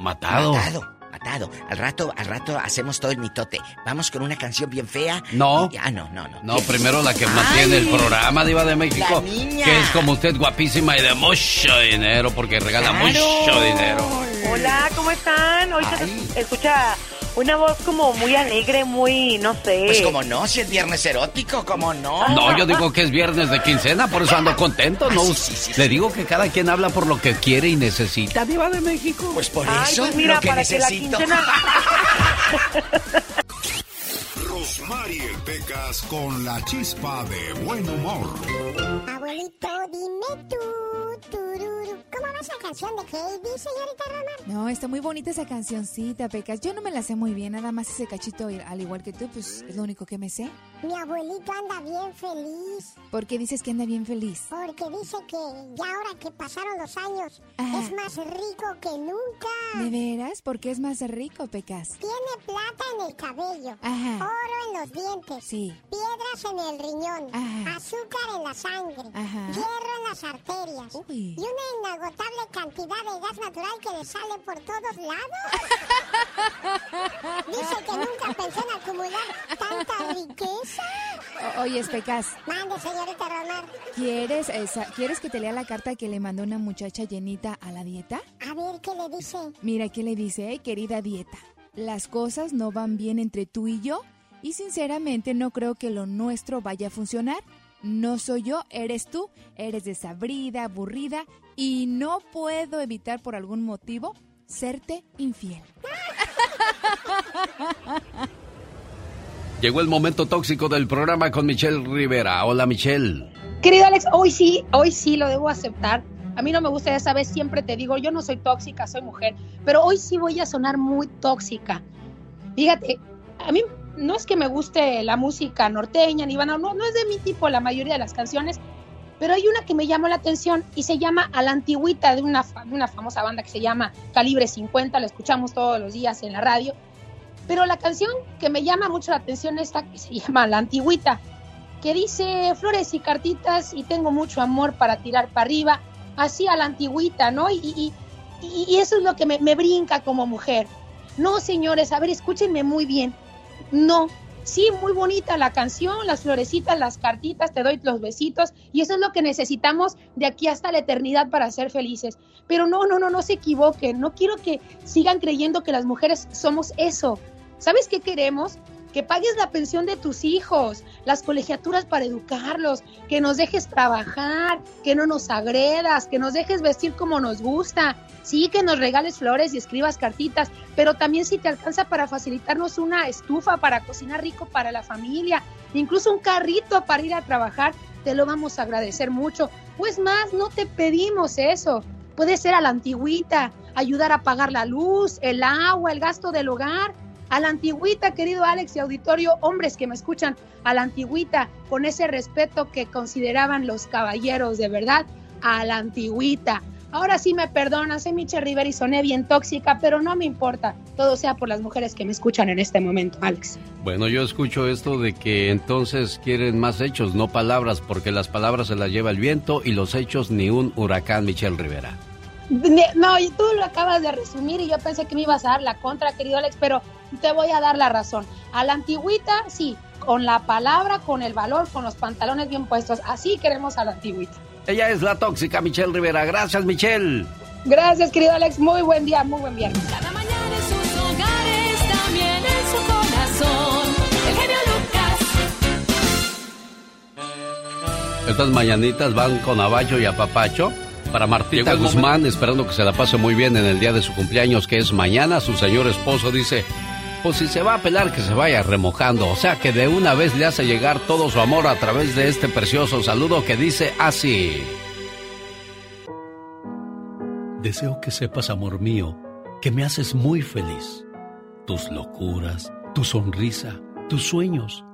matado. Matado, matado. Al rato, al rato hacemos todo el mitote. Vamos con una canción bien fea. No. Y- ah, no, no, no. No, primero la que mantiene el programa, Diva de México. la niña. Que es como usted guapísima y de mucho dinero, porque regala mucho dinero. Hola, ¿cómo están? Hoy se escucha una voz como muy alegre, muy, no sé. Pues como no, si es viernes erótico, como no. No, yo digo que es viernes de quincena, por eso ando contento, ¿no? Le digo que cada quien habla por lo que quiere y necesita, Diva de México. Pues por Ay, pues mira, para que la quincena... <laughs> Rosmarie Pecas con la chispa de buen humor. Abuelito, dime tú, tururu, ¿cómo va esa canción de Heidi, señorita Roma? No, está muy bonita esa cancioncita, Pecas. Yo no me la sé muy bien, nada más ese cachito, al igual que tú, pues es lo único que me sé. Mi abuelito anda bien feliz, ¿Por qué dices que anda bien feliz? porque dice que ya ahora que pasaron los años, Ajá. es más rico que nunca. ¿De veras? ¿Por qué es más rico, Pecas? Tiene plata en el cabello, Ajá. oro en los dientes, Sí. piedras en el riñón, Ajá. azúcar en la sangre, Ajá. hierro en las arterias Uy. y una inagotable cantidad de gas natural que le sale por todos lados. <laughs> Dice que nunca pensó en acumular tanta riqueza. O- oye, Pecas, Mande, señorita Romar. ¿quieres, esa- ¿quieres que te lea la carta que le mandó una muchacha llenita a la dieta? A ver qué le dice. Mira, ¿qué le dice? "Eh, querida dieta, las cosas no van bien entre tú y yo y sinceramente no creo que lo nuestro vaya a funcionar. No soy yo, eres tú, eres desabrida, aburrida y no puedo evitar por algún motivo serte infiel. Llegó el momento tóxico del programa con Michelle Rivera. Hola, Michelle. Querido Alex, hoy sí, hoy sí lo debo aceptar. A mí no me gusta, ya sabes, siempre te digo, yo no soy tóxica, soy mujer, pero hoy sí voy a sonar muy tóxica. Fíjate, a mí no es que me guste la música norteña ni no, no es de mi tipo la mayoría de las canciones, pero hay una que me llamó la atención y se llama A la Antigüita de una, una famosa banda que se llama Calibre 50, la escuchamos todos los días en la radio. Pero la canción que me llama mucho la atención es esta que se llama La Antigüita, que dice flores y cartitas y tengo mucho amor para tirar para arriba, así a la antigüita, ¿no? Y, eso es lo que me brinca como mujer. No, señores, a ver, escúchenme muy bien. No, sí, muy bonita la canción, las florecitas, las cartitas, te doy los besitos y eso es lo que necesitamos de aquí hasta la eternidad para ser felices. Pero no, no, no, no se equivoquen, no quiero que sigan creyendo que las mujeres somos eso. ¿Sabes qué queremos? Que pagues la pensión de tus hijos, las colegiaturas para educarlos, que nos dejes trabajar, que no nos agredas, que nos dejes vestir como nos gusta, sí, que nos regales flores y escribas cartitas, pero también si te alcanza para facilitarnos una estufa para cocinar rico para la familia, incluso un carrito para ir a trabajar, te lo vamos a agradecer mucho. Pues más, no te pedimos eso. Puede ser a la antigüita, ayudar a pagar la luz, el agua, el gasto del hogar a la antigüita, querido Alex y auditorio, hombres que me escuchan, a la antigüita, con ese respeto que consideraban los caballeros de verdad, a la antigüita. Ahora sí me perdonas, soy Michelle Rivera y soné bien tóxica, pero no me importa. Todo sea por las mujeres que me escuchan en este momento, Alex. Bueno, yo escucho esto de que entonces quieren más hechos, no palabras, porque las palabras se las lleva el viento y los hechos ni un huracán, Michelle Rivera. No, y tú lo acabas de resumir y yo pensé que me ibas a dar la contra, querido Alex, pero te voy a dar la razón. A la antigüita, sí, con la palabra, con el valor, con los pantalones bien puestos. Así queremos a la antigüita. Ella es la tóxica Michelle Rivera. Gracias, Michelle. Gracias, querido Alex. Muy buen día, muy buen viernes. Cada mañana en sus hogares, también en su corazón. El genio Lucas. Estas mañanitas van con Abacho y Apapacho para Martita Guzmán, esperando que se la pase muy bien en el día de su cumpleaños, que es mañana. Su señor esposo dice, pues si se va a pelar, que se vaya remojando. O sea que de una vez le hace llegar todo su amor a través de este precioso saludo que dice así. Deseo que sepas, amor mío, que me haces muy feliz. Tus locuras, tu sonrisa, tus sueños,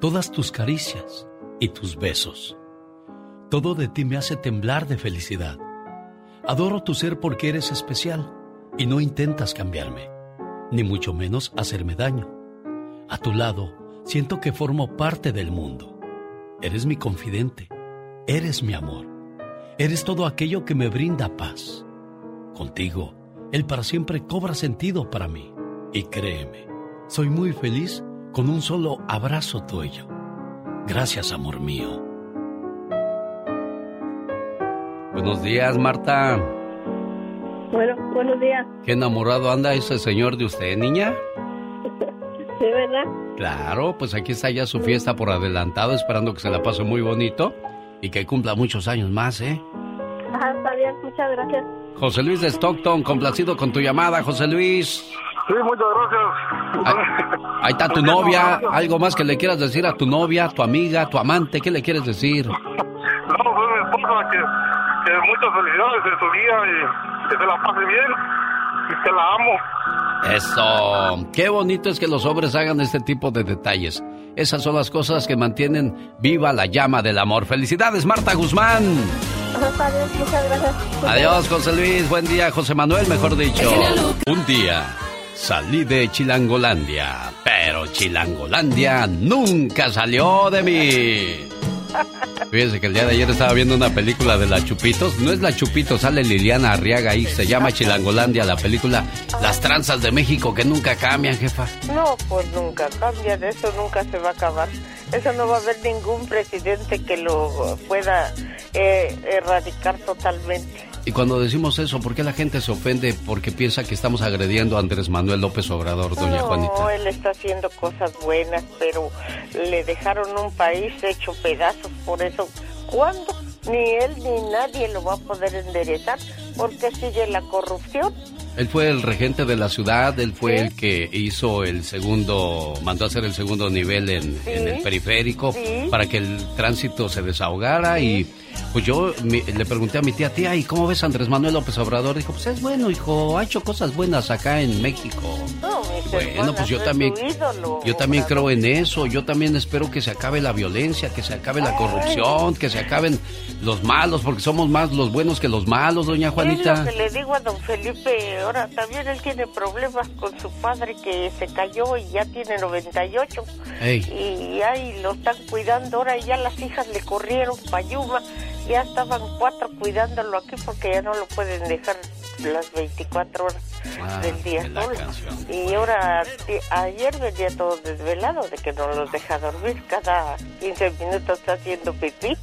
todas tus caricias y tus besos todo de ti me hace temblar de felicidad. Adoro tu ser porque eres especial y no intentas cambiarme, ni mucho menos hacerme daño. A tu lado, siento que formo parte del mundo. Eres mi confidente, eres mi amor, eres todo aquello que me brinda paz. Contigo, el para siempre cobra sentido para mí. Y créeme, soy muy feliz con un solo abrazo tuyo. Gracias, amor mío. Buenos días, Marta. Bueno, buenos días. ¿Qué enamorado anda ese señor de usted, niña? Sí, ¿verdad? Claro, pues aquí está ya su fiesta por adelantado, esperando que se la pase muy bonito y que cumpla muchos años más, ¿eh? Ajá, está bien, muchas gracias. José Luis de Stockton, complacido con tu llamada, José Luis. Sí, muchas gracias. Ahí, está tu novia. ¿Algo más que le quieras decir a tu novia, tu amiga, tu amante? ¿Qué le quieres decir? No, pues mi esposa que que muchas felicidades en su día y que se la pase bien y que la amo. Eso, qué bonito es que los hombres hagan este tipo de detalles. Esas son las cosas que mantienen viva la llama del amor. Felicidades, Marta Guzmán. Adiós, muchas gracias. Adiós, José Luis. Buen día, José Manuel, mejor dicho. Un día salí de Chilangolandia, pero Chilangolandia nunca salió de mí. Fíjense que el día de ayer estaba viendo una película de la Chupitos. No es la Chupitos, sale Liliana Arriaga ahí. Se llama Chilangolandia, la película Las tranzas de México que nunca cambian, jefa. No, pues nunca cambian. Eso nunca se va a acabar. Eso no va a haber ningún presidente que lo pueda eh, erradicar totalmente. Y cuando decimos eso, ¿por qué la gente se ofende? Porque piensa que estamos agrediendo a Andrés Manuel López Obrador, doña Juanita. No, él está haciendo cosas buenas, pero le dejaron un país hecho pedazos. Por eso, ¿cuándo? Ni él ni nadie lo va a poder enderezar porque sigue la corrupción. Él fue el regente de la ciudad, él fue el que hizo el segundo, mandó a hacer el segundo nivel en, en el periférico para que el tránsito se desahogara y pues yo le pregunté a mi tía, tía, ¿y cómo ves Andrés Manuel López Obrador? Dijo, pues es bueno, hijo, ha hecho cosas buenas acá en México. Bueno, pues yo también, yo también creo en eso, yo también espero que se acabe la violencia, que se acabe la corrupción, que se acaben los malos, porque somos más los buenos que los malos, doña Juanita. Es lo que le digo a don Felipe, ahora también él tiene problemas con su padre que se cayó y ya tiene 98. Y ahí lo están cuidando, ahora ya las hijas le corrieron para Yuma ya estaban cuatro cuidándolo aquí porque ya no lo pueden dejar las 24 horas ah, del día Y ahora, ayer venía todo desvelado de que no los deja dormir. Cada 15 minutos está haciendo pipí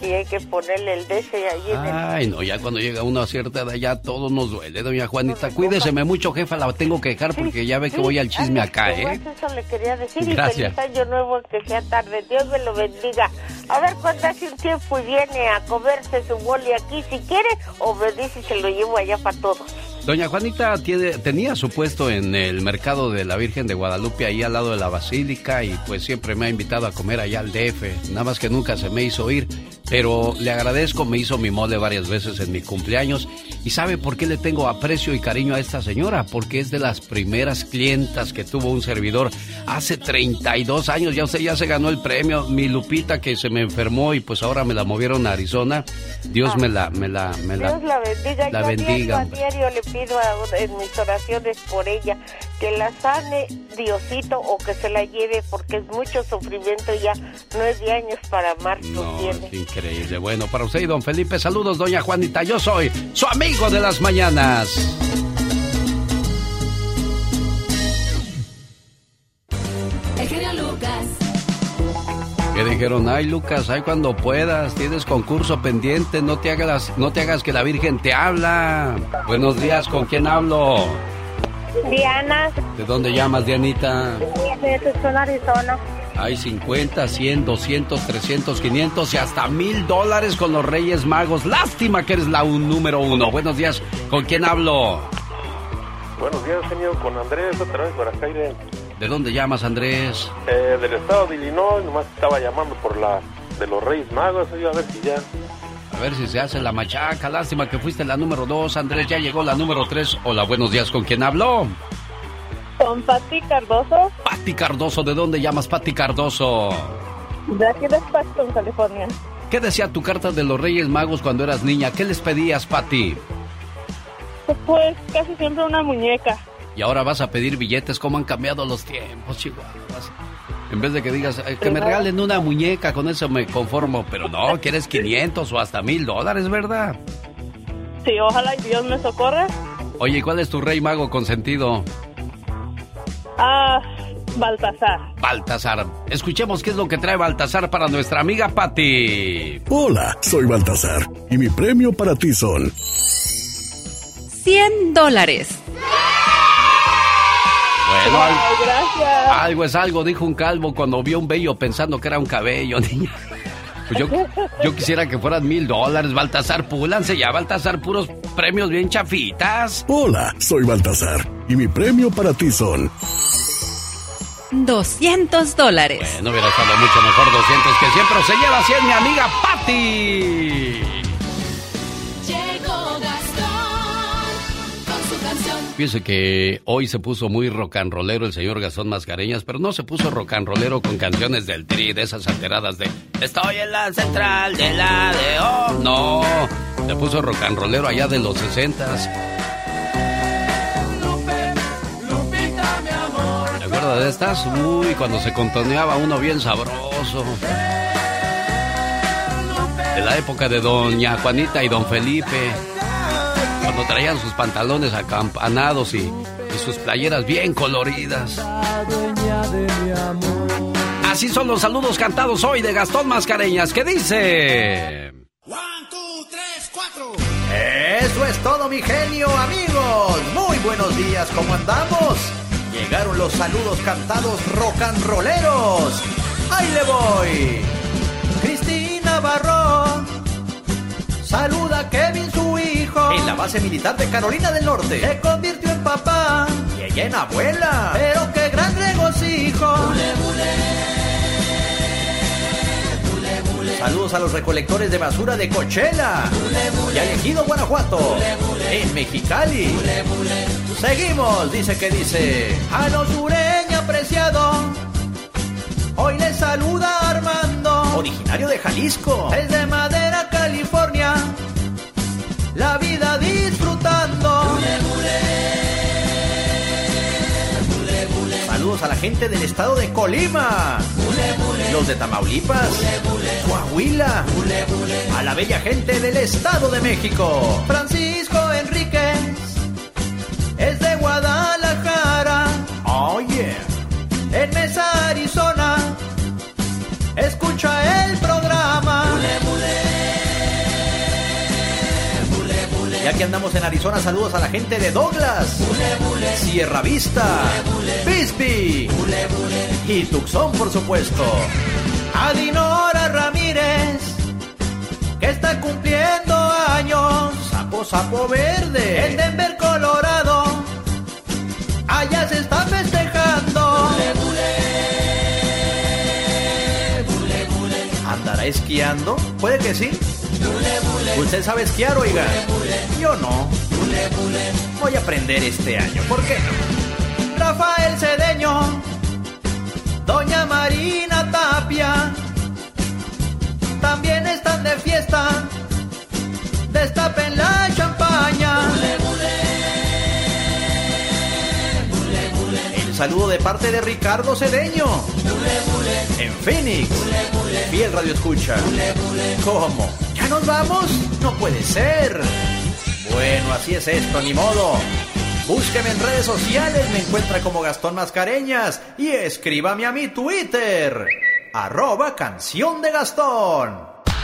y hay que ponerle el DC ahí en el... Ay, no, ya cuando llega uno a cierta edad ya todo nos duele, doña Juanita. Cuídeseme mucho, jefa, la tengo que dejar porque ya ve que voy al chisme acá, ¿eh? Eso le quería decir Gracias. y feliz año nuevo, que sea tarde. Dios me lo bendiga. A ver cuando hace un tiempo y viene a comerse su boli aquí si quiere o me dice se lo llevo allá para todos. Doña Juanita tiene, tenía su puesto en el mercado de la Virgen de Guadalupe, ahí al lado de la Basílica, y pues siempre me ha invitado a comer allá al DF. Nada más que nunca se me hizo ir, pero le agradezco, me hizo mi mole varias veces en mi cumpleaños. ¿Y sabe por qué le tengo aprecio y cariño a esta señora? Porque es de las primeras clientas que tuvo un servidor hace 32 años. Ya usted ya se ganó el premio. Mi Lupita que se me enfermó y pues ahora me la movieron a Arizona. Dios me la, me la, me la, Dios la bendiga. La bendiga pido en mis oraciones por ella que la sane Diosito o que se la lleve porque es mucho sufrimiento ya nueve años para amar no, tiene. increíble. Bueno, para usted y don Felipe, saludos doña Juanita. Yo soy su amigo de las mañanas. El Lucas. Que dijeron, ay Lucas, ay cuando puedas, tienes concurso pendiente, no te hagas, no te hagas que la Virgen te habla. Buenos días, ¿con quién hablo? Diana. ¿De dónde llamas, Dianita? De Tucson, Arizona. Hay 50, 100, 200, 300, 500 y hasta mil dólares con los Reyes Magos. Lástima que eres la un, número uno. Buenos días, ¿con quién hablo? Buenos días, señor, con Andrés, otra vez por acá. ¿De dónde llamas, Andrés? Eh, del estado de Illinois, nomás estaba llamando por la de los Reyes Magos, a ver si ya... A ver si se hace la machaca, lástima que fuiste la número dos, Andrés, ya llegó la número tres. Hola, buenos días, ¿con quién habló? Con Patti Cardoso. Patti Cardoso, ¿de dónde llamas Patti Cardoso? De aquí de Stockton, California. ¿Qué decía tu carta de los Reyes Magos cuando eras niña? ¿Qué les pedías, Patti? Pues casi siempre una muñeca. Y ahora vas a pedir billetes, ¿cómo han cambiado los tiempos, chihuahuas? En vez de que digas, eh, que me regalen una muñeca, con eso me conformo. Pero no, quieres 500 o hasta mil dólares, ¿verdad? Sí, ojalá y Dios me socorra. Oye, ¿y cuál es tu rey mago consentido? Ah, Baltasar. Baltasar. Escuchemos qué es lo que trae Baltasar para nuestra amiga Patty. Hola, soy Baltasar y mi premio para ti son 100 dólares. Bueno, algo, algo es algo, dijo un calvo cuando vio un bello pensando que era un cabello, <laughs> niña. Pues yo, yo quisiera que fueran mil dólares, Baltasar. Púlanse ya, Baltasar, puros premios bien chafitas. Hola, soy Baltasar. Y mi premio para ti son. 200 dólares. Bueno, hubiera estado mucho mejor 200 que siempre se lleva así es mi amiga Patty. Fíjese que hoy se puso muy rock and rollero el señor Gastón Mascareñas, pero no se puso rock and rollero con canciones del tri, de esas alteradas de Estoy en la central de la de oh. No, se puso rock and rollero allá de los sesentas. ¿Te acuerdas de estas? Uy, cuando se contoneaba uno bien sabroso. De la época de doña Juanita y don Felipe traían sus pantalones acampanados y, sus playeras bien coloridas. Así son los saludos cantados hoy de Gastón Mascareñas, ¿Qué dice... One, two, tres, cuatro. Eso es todo, mi genio, amigos. Muy buenos días, ¿cómo andamos? Llegaron los saludos cantados rock and rolleros. Ahí le voy. Cristina Barrón. Saluda a Kevin, su hijo En la base militar de Carolina del Norte. Se convirtió en papá y ella en abuela. Pero qué gran regocijo. Saludos a los recolectores de basura de Cochela y al ejido Guanajuato, en Mexicali. Seguimos, dice que dice, a los sureños apreciado. Hoy les saluda Armando, originario de Jalisco, es de Madera, California. La vida disfrutando. Saludos a la gente del estado de Colima, los de Tamaulipas, Coahuila, a la bella gente del estado de México. Francisco Enríquez es de Guadalajara. Oh yeah. En Mesa, Arizona, Ya que andamos en Arizona, saludos a la gente de Douglas, Sierra Vista, Bisbee y Tucson, por supuesto. A Dinora Ramírez, que está cumpliendo años. Sapo, sapo verde, en Denver, Colorado. Allá se está festejando. ¿Andará esquiando? Puede que sí. ¿Usted sabe esquiar, oiga? Yo no. Voy a aprender este año. ¿Por qué no? Rafael Cedeño. Doña Marina Tapia. También están de fiesta. Destapen la champaña. Saludo de parte de Ricardo Cedeño. En Phoenix. Fiel Radio Escucha. ¿Cómo? ¿Ya nos vamos? No puede ser. Bueno, así es esto, ni modo. Búsqueme en redes sociales, me encuentra como Gastón Mascareñas y escríbame a mi Twitter. Arroba canción de Gastón.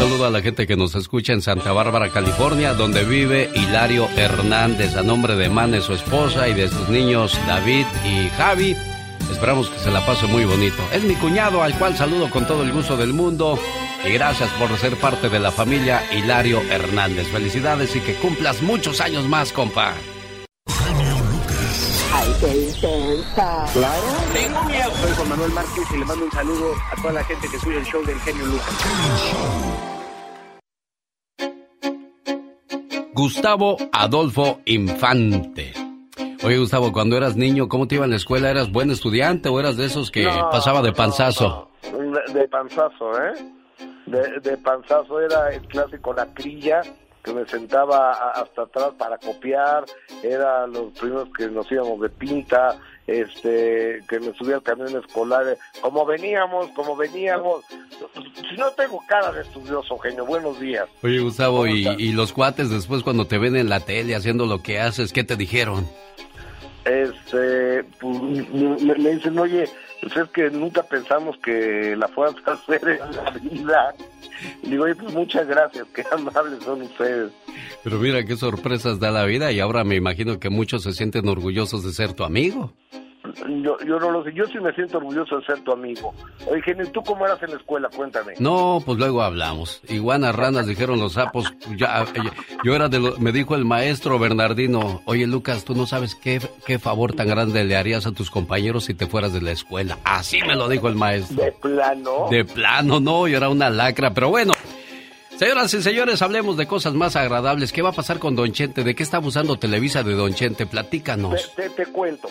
Saludo a la gente que nos escucha en Santa Bárbara, California, donde vive Hilario Hernández, a nombre de Mane, su esposa, y de sus niños David y Javi. Esperamos que se la pase muy bonito. Es mi cuñado, al cual saludo con todo el gusto del mundo. Y gracias por ser parte de la familia Hilario Hernández. Felicidades y que cumplas muchos años más, compa. Ay, qué intensa. Claro. Tengo miedo. Soy Juan Manuel Márquez y le mando un saludo a toda la gente que escucha el show del genio Lucas. Gustavo Adolfo Infante. Oye, Gustavo, cuando eras niño, ¿cómo te iba en la escuela? ¿Eras buen estudiante o eras de esos que No, pasaba de panzazo? De, de panzazo, ¿eh? De, de panzazo era el clásico la crilla, que me sentaba hasta atrás para copiar, era los primeros que nos íbamos de pinta, este, que me subía al camión escolar, eh, como veníamos, como veníamos. Si no tengo cara de estudioso, genio, buenos días. Oye, Gustavo, y, y los cuates después cuando te ven en la tele haciendo lo que haces, ¿qué te dijeron? este pues, me, me dicen oye pues es que nunca pensamos que la fueras a hacer en la vida y digo oye pues muchas gracias qué amables son ustedes Pero mira qué sorpresas da la vida y ahora me imagino que muchos se sienten orgullosos de ser tu amigo. Yo, yo no lo sé yo sí me siento orgulloso de ser tu amigo oye genio ¿tú cómo eras en la escuela? cuéntame No, pues luego hablamos. Iguanas, ranas, dijeron los sapos. Ya, eh, yo era de lo, me dijo el maestro Bernardino, oye Lucas, tú no sabes qué, qué favor tan grande le harías a tus compañeros si te fueras de la escuela. Así me lo dijo el maestro. de plano De plano, no, yo era una lacra, pero bueno. Señoras y señores, hablemos de cosas más agradables. ¿Qué va a pasar con Don Chente? ¿De qué está abusando Televisa de Don Chente? Platícanos. Te, te- te cuento.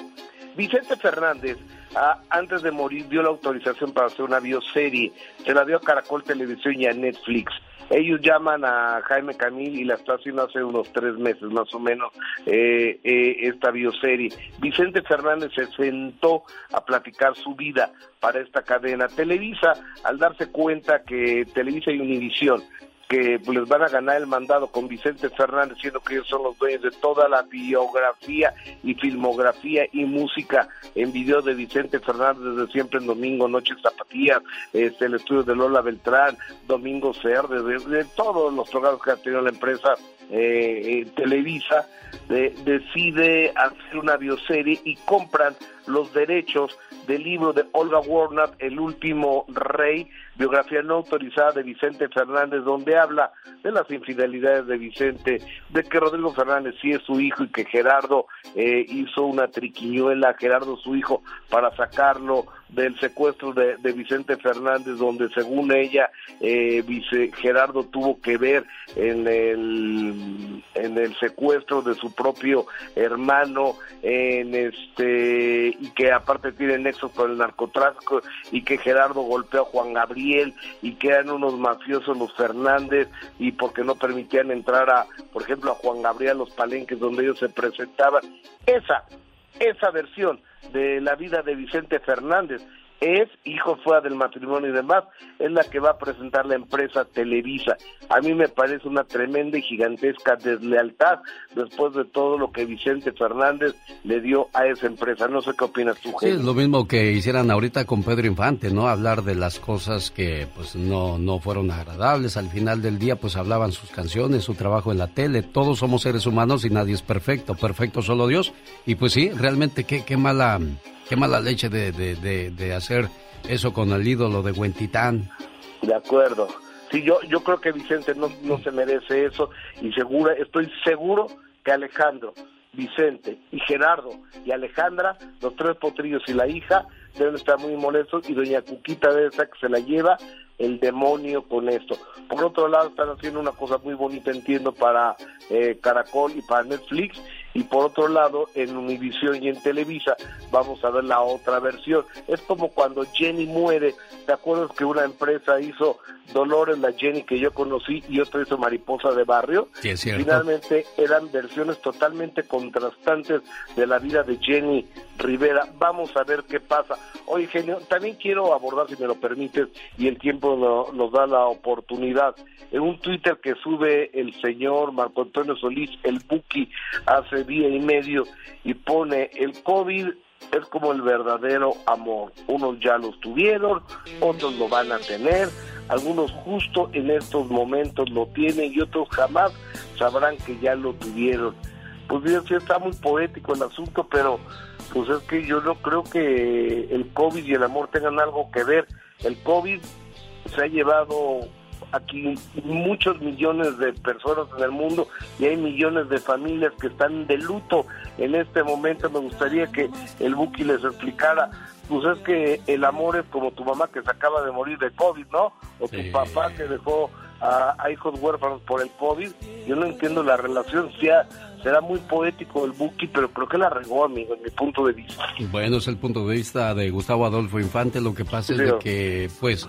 Vicente Fernández, ah, antes de morir, dio la autorización para hacer una bioserie. Se la dio a Caracol Televisión y a Netflix. Ellos llaman a Jaime Camil y la está haciendo hace unos tres meses más o menos eh, eh, esta bioserie. Vicente Fernández se sentó a platicar su vida para esta cadena. Televisa, al darse cuenta que Televisa y Univisión que les van a ganar el mandado con Vicente Fernández, siendo que ellos son los dueños de toda la biografía y filmografía y música en video de Vicente Fernández desde siempre en Domingo, Noches Zapatillas, este, el estudio de Lola Beltrán, Domingo Verde, de, todos los programas que ha tenido la empresa eh, Televisa, de, decide hacer una bioserie y compran los derechos del libro de Olga Warnat, El último rey, biografía no autorizada de Vicente Fernández, donde habla de las infidelidades de Vicente, de que Rodrigo Fernández sí es su hijo y que Gerardo eh, hizo una triquiñuela, Gerardo su hijo, para sacarlo del secuestro de, Vicente Fernández, donde según ella, eh, vice, Gerardo tuvo que ver en el, en el secuestro de su propio hermano, en este, y que aparte tiene nexos con el narcotráfico, y que Gerardo golpeó a Juan Gabriel, y que eran unos mafiosos los Fernández, y porque no permitían entrar a, por ejemplo, a Juan Gabriel a los palenques donde ellos se presentaban. Esa, esa versión de la vida de Vicente Fernández es hijo fuera del matrimonio y demás, es la que va a presentar la empresa Televisa. A mí me parece una tremenda y gigantesca deslealtad después de todo lo que Vicente Fernández le dio a esa empresa. No sé qué opinas tú, Sí, es lo mismo que hicieran ahorita con Pedro Infante, ¿no? Hablar de las cosas que pues no, no fueron agradables. Al final del día pues hablaban sus canciones, su trabajo en la tele. Todos somos seres humanos y nadie es perfecto. Perfecto solo Dios. Y pues sí, realmente qué, qué mala Qué mala leche de, de, de, hacer eso con el ídolo de Huentitán. De acuerdo. Sí, yo, yo creo que Vicente no, no se merece eso y segura, estoy seguro que Alejandro, Vicente y Gerardo y Alejandra, los tres potrillos y la hija, deben estar muy molestos y doña Cuquita de esa que se la lleva el demonio con esto. Por otro lado, están haciendo una cosa muy bonita, entiendo, para eh, Caracol y para Netflix, y por otro lado, en Univision y en Televisa vamos a ver la otra versión. Es como cuando Jenny muere, ¿te acuerdas que una empresa hizo Dolores, la Jenny que yo conocí, y otra hizo Mariposa de Barrio? Sí, es cierto. Finalmente eran versiones totalmente contrastantes de la vida de Jenny Rivera. Vamos a ver qué pasa. Oye, genio, también quiero abordar, si me lo permites, y el tiempo no, nos da la oportunidad. En un Twitter que sube el señor Marco Antonio Solís, el Buki, hace día y medio, y pone el COVID es como el verdadero amor. Unos ya los tuvieron, otros lo van a tener, algunos justo en estos momentos lo tienen y otros jamás sabrán que ya lo tuvieron. Pues bien, sí está muy poético el asunto, pero pues es que yo no creo que el COVID y el amor tengan algo que ver. El COVID se ha llevado aquí muchos millones de personas en el mundo y hay millones de familias que están de luto en este momento. Me gustaría que el Buki les explicara, pues es que el amor es como tu mamá que se acaba de morir de COVID, ¿no? O tu Sí. papá que dejó a, a hijos huérfanos por el COVID. Yo no entiendo la relación, sea, será muy poético el Buki, pero creo que la regó, amigo, en mi punto de vista. Bueno, es el punto de vista de Gustavo Adolfo Infante. Lo que pasa es de que, pues,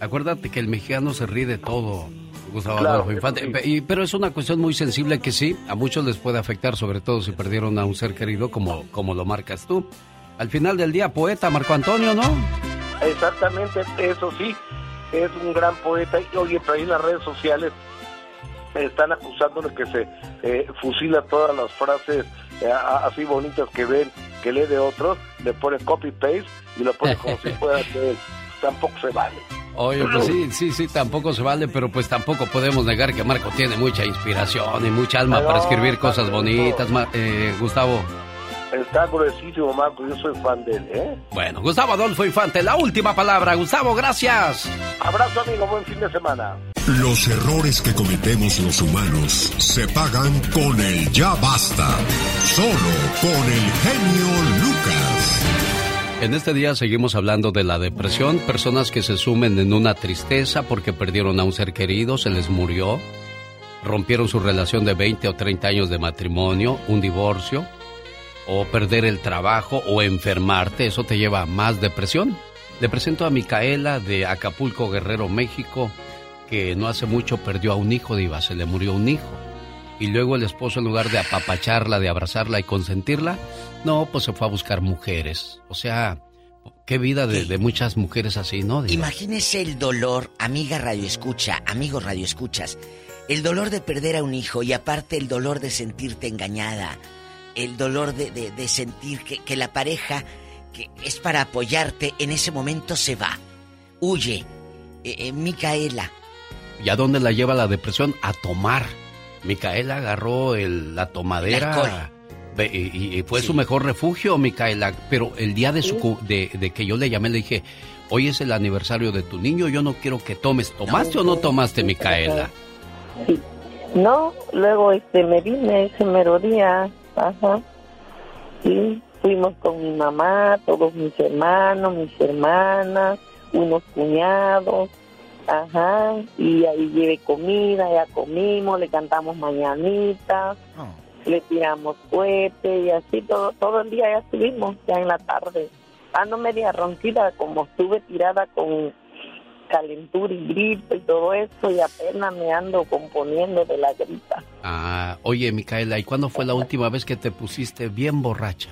acuérdate que el mexicano se ríe de todo, Gustavo Claro, Adolfo Infante. pero es una cuestión muy sensible que sí, a muchos les puede afectar, sobre todo si perdieron a un ser querido como, como lo marcas tú. Al final del día, poeta Marco Antonio, ¿no? Exactamente, eso sí, es un gran poeta. Y oye, pero ahí en las redes sociales están acusándole que se eh, fusila todas las frases eh, así bonitas que ven, que lee de otros, le pone copy-paste y lo pone como si <laughs> fuera de él. Tampoco se vale. Oye, pues sí, sí, sí, tampoco se vale, pero pues tampoco podemos negar que Marco tiene mucha inspiración y mucha alma No, para escribir cosas bonitas, eh, Gustavo. Está gruesísimo, Marco, yo soy fan de él, ¿eh? Bueno, Gustavo Adolfo Infante, la última palabra. Gustavo, gracias. Abrazo, amigo, buen fin de semana. Los errores que cometemos los humanos se pagan con el ya basta. Solo con el genio Lucas. En este día seguimos hablando de la depresión, personas que se sumen en una tristeza porque perdieron a un ser querido, se les murió, rompieron su relación de 20 o 30 años de matrimonio, un divorcio, o perder el trabajo o enfermarte, eso te lleva a más depresión. Le presento a Micaela de Acapulco, Guerrero, México, que no hace mucho perdió a un hijo, Diva, se le murió un hijo. Y luego el esposo, en lugar de apapacharla, de abrazarla y consentirla, no, pues se fue a buscar mujeres. O sea, qué vida de, de muchas mujeres así, ¿no? Imagínese el dolor, amiga Radio Escucha, amigos Radio Escuchas, el dolor de perder a un hijo y aparte el dolor de sentirte engañada, el dolor de, de- de sentir que, que la pareja que es para apoyarte en ese momento se va, huye. Eh, eh, Micaela, ¿Y a dónde la lleva la depresión? A tomar. Micaela agarró el- la tomadera. Y, y fue su mejor refugio, Micaela. Pero el día de, su, cu- de, de que yo le llamé, le dije, hoy es el aniversario de tu niño, yo no quiero que tomes. ¿Tomaste o no tomaste, Micaela? No, luego este me vine ese mero día, ajá. Sí, fuimos con mi mamá, todos mis hermanos, mis hermanas, unos cuñados, ajá, y ahí llevé comida, ya comimos, le cantamos mañanitas, le tiramos cohetes y así todo, todo el día ya estuvimos, ya en la tarde. Ando media ronquida, como estuve tirada con calentura y gripe y todo eso, y apenas me ando componiendo de la gripa. Ah, oye, Micaela, ¿y cuándo fue la última vez que te pusiste bien borracha?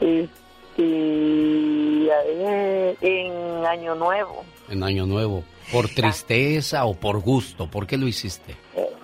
Este, eh, en Año Nuevo. En Año Nuevo. ¿Por tristeza o por gusto? ¿Por qué lo hiciste?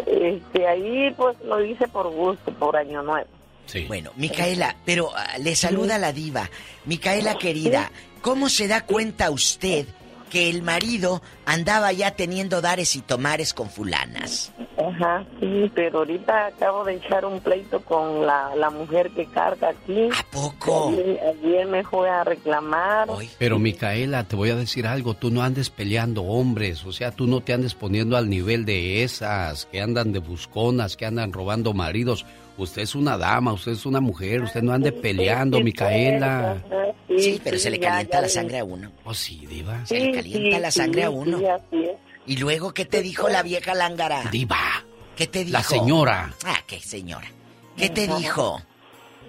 Este, ahí pues lo hice por gusto, por Año Nuevo. Sí. Bueno, Micaela, pero ah, le saluda la diva. Micaela querida, ¿cómo se da cuenta usted que el marido andaba ya teniendo dares y tomares con fulanas? Ajá, sí, pero ahorita acabo de echar un pleito con la, la mujer que carga aquí. ¿A poco? Ayer, ayer me fue a reclamar. Pero Micaela, te voy a decir algo, tú no andes peleando hombres, o sea, tú no te andes poniendo al nivel de esas que andan de busconas, que andan robando maridos. Usted es una dama, usted es una mujer, usted no ande peleando, Micaela. Sí, pero se le calienta ya la sangre a uno. Oh, sí, diva. Se le calienta sí, la sangre a uno. sí, así es. Y luego, ¿qué te dijo la vieja lángara? Diva. ¿Qué te dijo? La señora. Ah, ¿qué señora? ¿Qué te Ajá. dijo?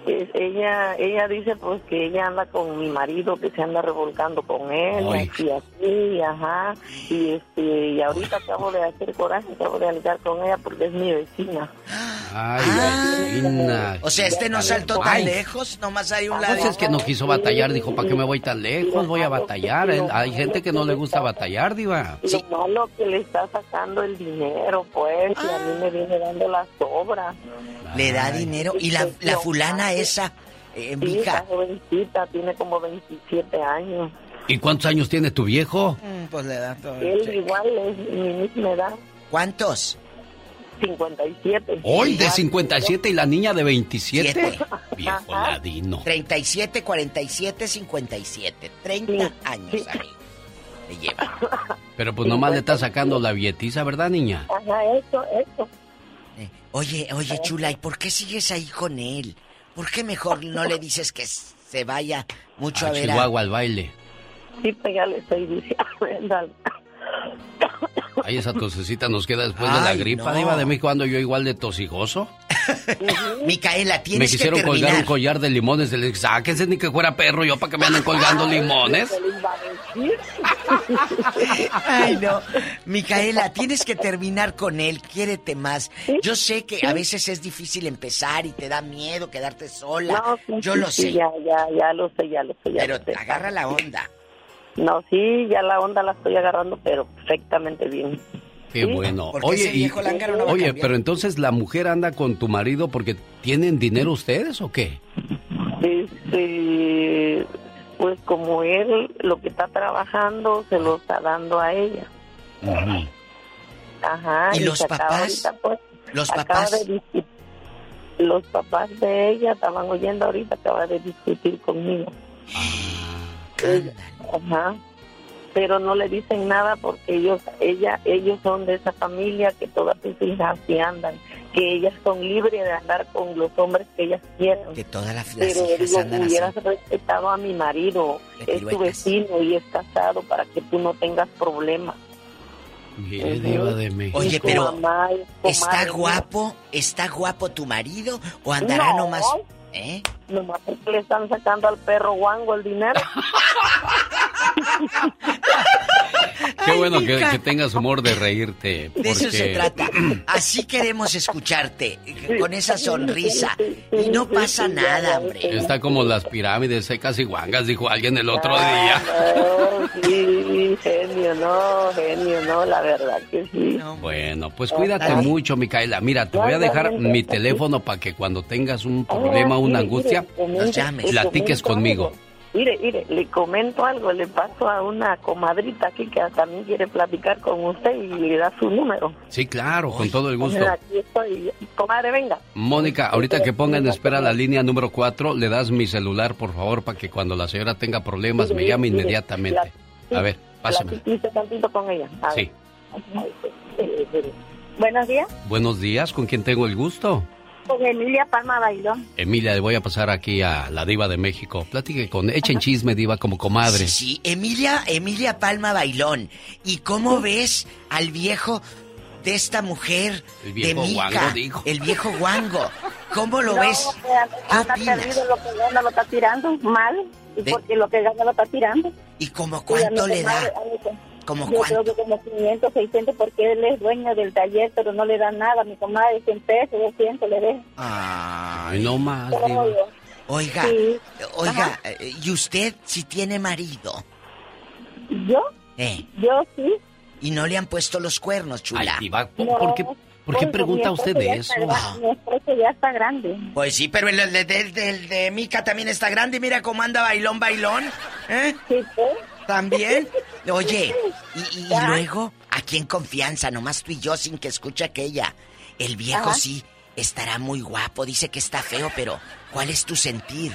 Pues ella ella dice pues que ella anda con mi marido que se anda revolcando con él Ay. y así ajá y este y ahorita acabo de hacer coraje acabo de alegar con ella porque es mi vecina Ay, vecina. O sea, este no saltó tan lejos, nomás hay un Pues lado. es que no quiso batallar, dijo, ¿para qué me voy tan lejos? Voy a batallar. Hay gente que no le gusta batallar, diva. lo malo que le está sacando el dinero pues y a mí me viene dando las sobras Le da dinero. ¿Y la, la fulana esa, eh, Sí, mija? está jovencita tiene como 27 años ¿Y cuántos años tiene tu viejo? Pues le da todo. él igual es mi misma edad ¿Cuántos? 57 Hoy de Igual. 57 y la niña de 27. Siete. <laughs> Viejo ladino. 37, 47, 57. 30 años, amigo. Le <laughs> lleva. Pero pues nomás le está sacando la bietiza, ¿verdad, niña? Ajá, eso, eso. Oye, oye, chula, ¿y por qué sigues ahí con él? ¿Por qué mejor no le dices que se vaya mucho a, A ver a... Chihuahua al baile. Sí, pues ya le estoy diciendo. <laughs> Ay, esa tosecita nos queda después de la gripa, no. diva de mí cuando yo igual de tosigoso. <laughs> Micaela, Me tienes que quisieron colgar un collar de limones. Le dije, sáquense ni que fuera perro yo para que me anden colgando limones. <laughs> Ay, no. Micaela, tienes que terminar con él. Quiérete más. Yo sé que a veces es difícil empezar y te da miedo quedarte sola. No, sí, Yo sí, lo sí, sé. Ya, ya, ya lo sé, ya lo sé. Ya Pero lo sé. agarra la onda. No, sí, ya la onda la estoy agarrando, pero perfectamente bien. Qué bueno. Porque Oye, y- no pero entonces la mujer anda con tu marido porque tienen dinero ustedes o qué? Este, pues como él lo que está trabajando se lo está dando a ella. Ujú. Ajá. ¿Y los papás? ahorita, pues, Los papás. de los papás de ella estaban oyendo ahorita, acaba de discutir conmigo. Eh, Ajá. Pero no le dicen nada porque ellos, ella, ellos son de esa familia que todas sus hijas sí andan, que ellas son libres de andar con los hombres que ellas quieran. Que todas las, las Pero hijas digo, andan así. hubieras respetado a mi marido, es tu piruetas. vecino y es casado para que tú no tengas problemas. Diva de México. Oye, pero mamá es ¿está guapo? ¿Está guapo tu marido? ¿O andará No. nomás? ¿Eh? Nomás porque le están sacando al perro guango el dinero. <laughs> Qué bueno que, que, tengas humor de reírte. De eso se trata. Así queremos escucharte, con esa sonrisa. Y no pasa nada, hombre. Está como las pirámides secas y guangas, dijo alguien el otro día. No, sí, genio, no, genio, no, la verdad que sí. Bueno, pues cuídate mucho, Micaela. Mira, te voy a dejar mi teléfono para que cuando tengas un problema, una angustia, platiques conmigo. Mire, mire, le comento algo, le paso a una comadrita aquí que también quiere platicar con usted y le da su número. Sí, claro, con todo el gusto. Aquí estoy, comadre, venga. Mónica, ahorita que ponga en espera la línea número 4, le das mi celular, por favor, para que cuando la señora tenga problemas me llame inmediatamente. a ver, pásame. tantito con ella. Sí. Buenos días. Buenos días, ¿con quién tengo el gusto? Con Emilia Palma Bailón. Emilia, le voy a pasar aquí a la diva de México. Platique con, echen chisme, diva, como comadre. Sí, sí, Emilia, Emilia Palma Bailón. ¿Y cómo ves al viejo de esta mujer el viejo de Mica? Guango, dijo. El viejo guango. ¿Cómo lo No, ves? ¿Qué opinas? perdido, lo que gana lo está tirando mal, y De- porque lo que gana lo está tirando. ¿Y como cuánto le da? ¿Como Yo cuánto? creo que como 500, 600, porque él es dueño del taller, pero no le da nada. Mi comadre 100 pesos, 200 le deja. Ay, no más. Oiga, Sí. oiga, Ajá. eh, ¿y usted si tiene marido? ¿Yo? ¿Eh? Yo sí. ¿Y no le han puesto los cuernos, chula? Ay, diva, ¿por, No, por qué, por qué pregunta usted ya eso? está Mi esposo ya está grande. Pues sí, pero el de, de, de- de Mica también está grande. Mira cómo anda bailón, bailón. ¿Eh? ¿También? Oye, y, y- y Ya. luego, aquí en confianza, nomás tú y yo sin que escuche aquella. El viejo Ajá. sí estará muy guapo, dice que está feo, pero ¿cuál es tu sentir?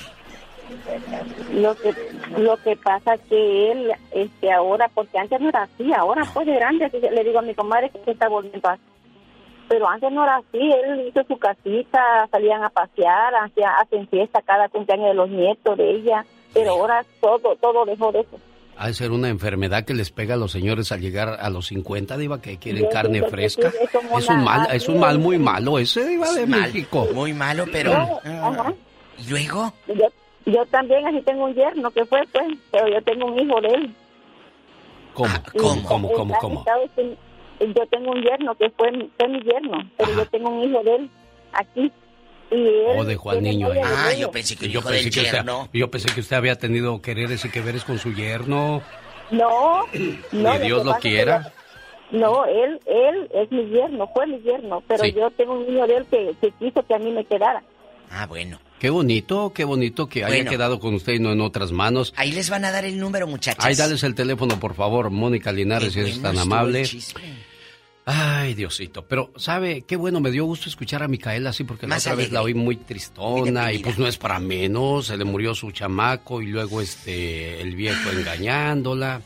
Lo que lo que pasa que él este ahora porque antes no era así ahora pues de grande le digo a mi comadre que se está volviendo así pero antes no era así él hizo su casita salían a pasear hacía hacen fiesta cada cumpleaños de los nietos de ella pero ahora todo todo dejó de eso Ha de ser una enfermedad que les pega a los señores al llegar a los 50, diva, que quieren carne que fresca. sí, es un mal, es un mal muy malo ese, diva de Mal, México. Muy malo, pero... Ajá. ¿Y luego? yo yo también así tengo un yerno que fue pues pero yo tengo un hijo de él ¿Cómo? ¿Cómo? ¿Cómo? ¿Cómo? ¿Cómo? está- Yo tengo un yerno que fue, fue mi yerno, pero yo tengo un hijo de él aquí. Él O dejó al tiene niño ahí. de Ah, yo pensé que Yo hijo pensé, del que usted, yo pensé que usted había tenido quereres y que veres con su yerno. No, <clears throat> no. Ni Dios que lo que quiera. yo- No, él, él es mi yerno, fue mi yerno, pero Sí. yo tengo un niño de él que, que quiso que a mí me quedara. Ah, bueno. Qué bonito, qué bonito que haya Bueno. quedado con usted y no en otras manos. Ahí les van a dar el número, muchachas. Ay, dales el teléfono, por favor, Mónica Linares, si Qué es bueno tan amable. Ay, Diosito. Pero, ¿sabe? Qué bueno, me dio gusto escuchar a Micaela así, porque Más la otra vez la oí muy tristona y pues no es para menos. Se le murió su chamaco y luego este, el viejo engañándola.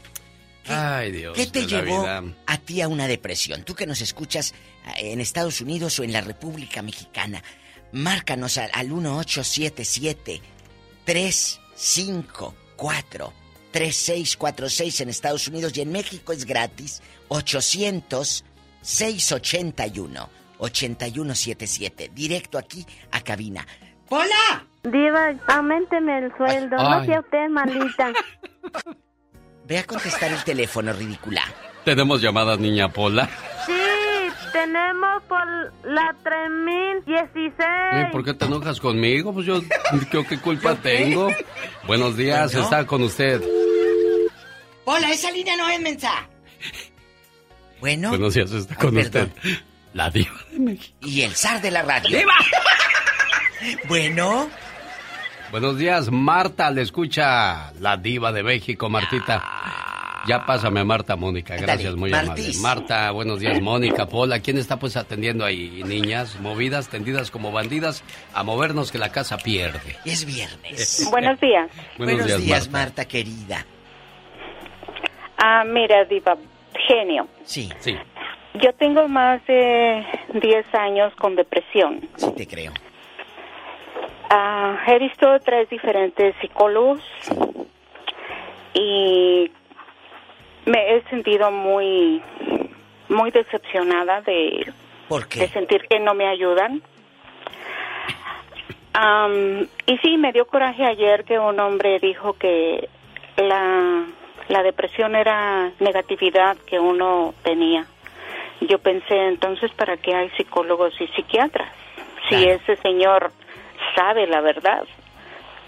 Ay, Dios. ¿Qué te llevó vida. a ti a una depresión? Tú que nos escuchas eh, en Estados Unidos o en la República Mexicana, márcanos al, al 1877 354 3646 en Estados Unidos y en México es gratis 800 681 8177 directo aquí a cabina. ¡Hola! Diva, aumenteme el sueldo, Ay. no sea usted malita. Ve a contestar el teléfono, ridícula. Tenemos llamadas, niña Pola. Sí, tenemos por la 3016. Ay, ¿Por qué te enojas conmigo? Pues yo, ¿qué, qué culpa tengo? Buenos días, está con usted. Hola, esa línea no es mensa. Bueno. Buenos días, está Ay, con perdón. usted. La diva de México. Y el zar de la radio. bueno. Buenos días, Marta, le escucha la diva de México, Martita. Ya pásame a Marta, Mónica, gracias, Ándale, muy Martis. amable. Marta, buenos días, Mónica, Pola. ¿Quién está pues atendiendo ahí, niñas? Movidas, tendidas como bandidas, a movernos que la casa pierde. Es viernes. <laughs> Buenos días. Buenos, días, Marta. Marta querida. Ah, mira, Diva, genio. Sí. Sí. Yo tengo más de 10 años con depresión. Sí, te creo. Ah, he visto tres diferentes psicólogos y me he sentido muy, muy decepcionada de, ¿Por qué? de sentir que no me ayudan. Am, y sí, me dio coraje ayer que un hombre dijo que la, La depresión era negatividad que uno tenía. Yo pensé entonces, ¿para qué hay psicólogos y psiquiatras? Si ese señor sabe la verdad.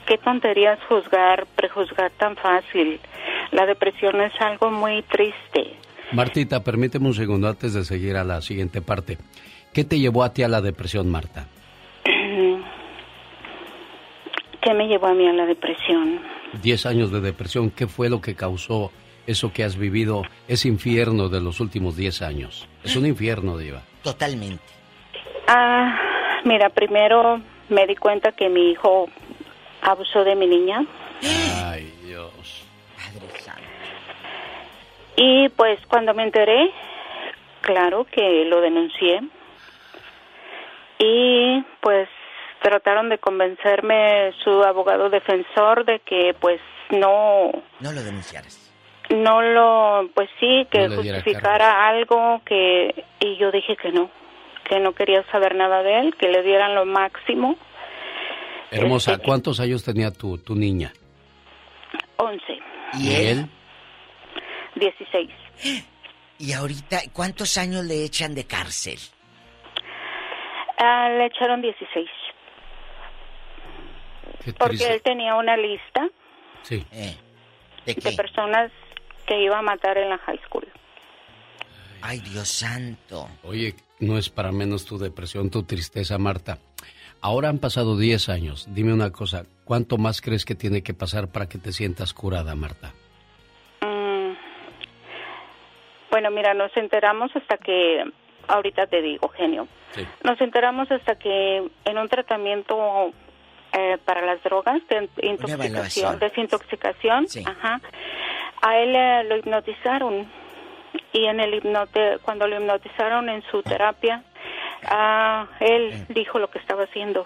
Qué tonterías juzgar, prejuzgar tan fácil. La depresión es algo muy triste. Martita, permíteme un segundo antes de seguir a la siguiente parte. ¿Qué te llevó a ti a la depresión, Marta? <clears throat> ¿Qué me llevó a mí a la depresión? Diez años de depresión, ¿qué fue lo que causó eso que has vivido, ese infierno de los últimos diez años? Es un infierno, Diva. Totalmente. Ah, mira, primero me di cuenta que mi hijo abusó de mi niña. Ay, Dios. Y pues cuando me enteré, claro que lo denuncié. Y pues trataron de convencerme su abogado defensor de que pues no no lo denunciaras. No lo pues sí que justificara algo que y yo dije que no que no quería saber nada de él que le dieran lo máximo. Hermosa este, cuántos años tenía tu tu niña once. Y él dieciséis. <gasps> Y ahorita cuántos años le echan de cárcel ah, le echaron dieciséis porque él tenía una lista eh, ¿De, personas que iba a matar en la high school. Ay, Dios santo. Oye, no es para menos tu depresión, tu tristeza, Marta. Ahora han pasado 10 años. Dime una cosa, ¿cuánto más crees que tiene que pasar para que te sientas curada, Marta? Mm, bueno, mira, nos enteramos hasta que, ahorita te digo, genio, nos enteramos hasta que en un tratamiento eh, para las drogas de intoxicación, desintoxicación, ajá, a él eh, lo hipnotizaron. Y en el hipnote, cuando lo hipnotizaron en su terapia, a él dijo lo que estaba haciendo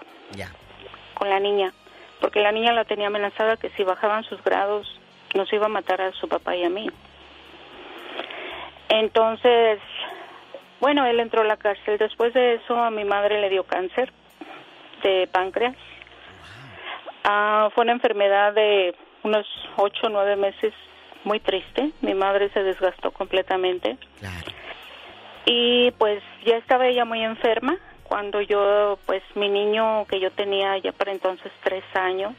con la niña, porque la niña la tenía amenazada que si bajaban sus grados nos iba a matar a su papá y a mí. Entonces, bueno, él entró a la cárcel. Después de eso, a mi madre le dio cáncer de páncreas Ah, fue una enfermedad de unos ocho o nueve meses muy triste. Mi madre se desgastó completamente. Y pues ya estaba ella muy enferma cuando yo, pues mi niño que yo tenía ya para entonces tres años,